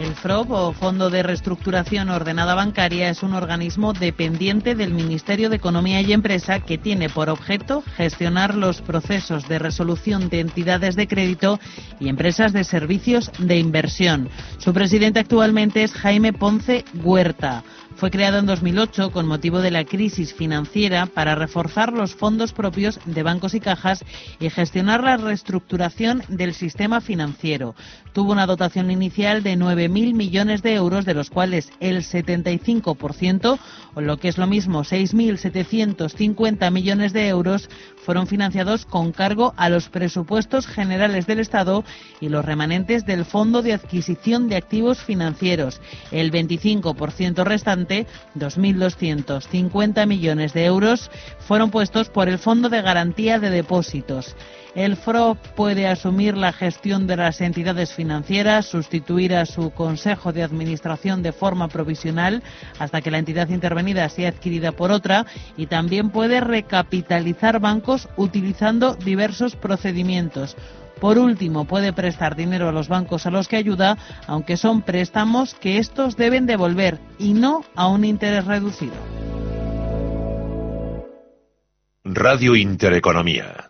El FROB, o Fondo de Reestructuración Ordenada Bancaria, es un organismo dependiente del Ministerio de Economía y Empresa que tiene por objeto gestionar los procesos de resolución de entidades de crédito y empresas de servicios de inversión. Su presidente actualmente es Jaime Ponce Huerta. Fue creado en 2008 con motivo de la crisis financiera para reforzar los fondos propios de bancos y cajas y gestionar la reestructuración del sistema financiero. Tuvo una dotación inicial de 9.000 millones de euros, de los cuales el 75%, o lo que es lo mismo, 6.750 millones de euros, fueron financiados con cargo a los presupuestos generales del Estado y los remanentes del Fondo de Adquisición de Activos Financieros. El 25% restante, 2.250 millones de euros, fueron puestos por el Fondo de Garantía de Depósitos. El FRO puede asumir la gestión de las entidades financieras, sustituir a su Consejo de Administración de forma provisional hasta que la entidad intervenida sea adquirida por otra y también puede recapitalizar bancos utilizando diversos procedimientos. Por último, puede prestar dinero a los bancos a los que ayuda, aunque son préstamos que estos deben devolver y no a un interés reducido.
Radio Intereconomía.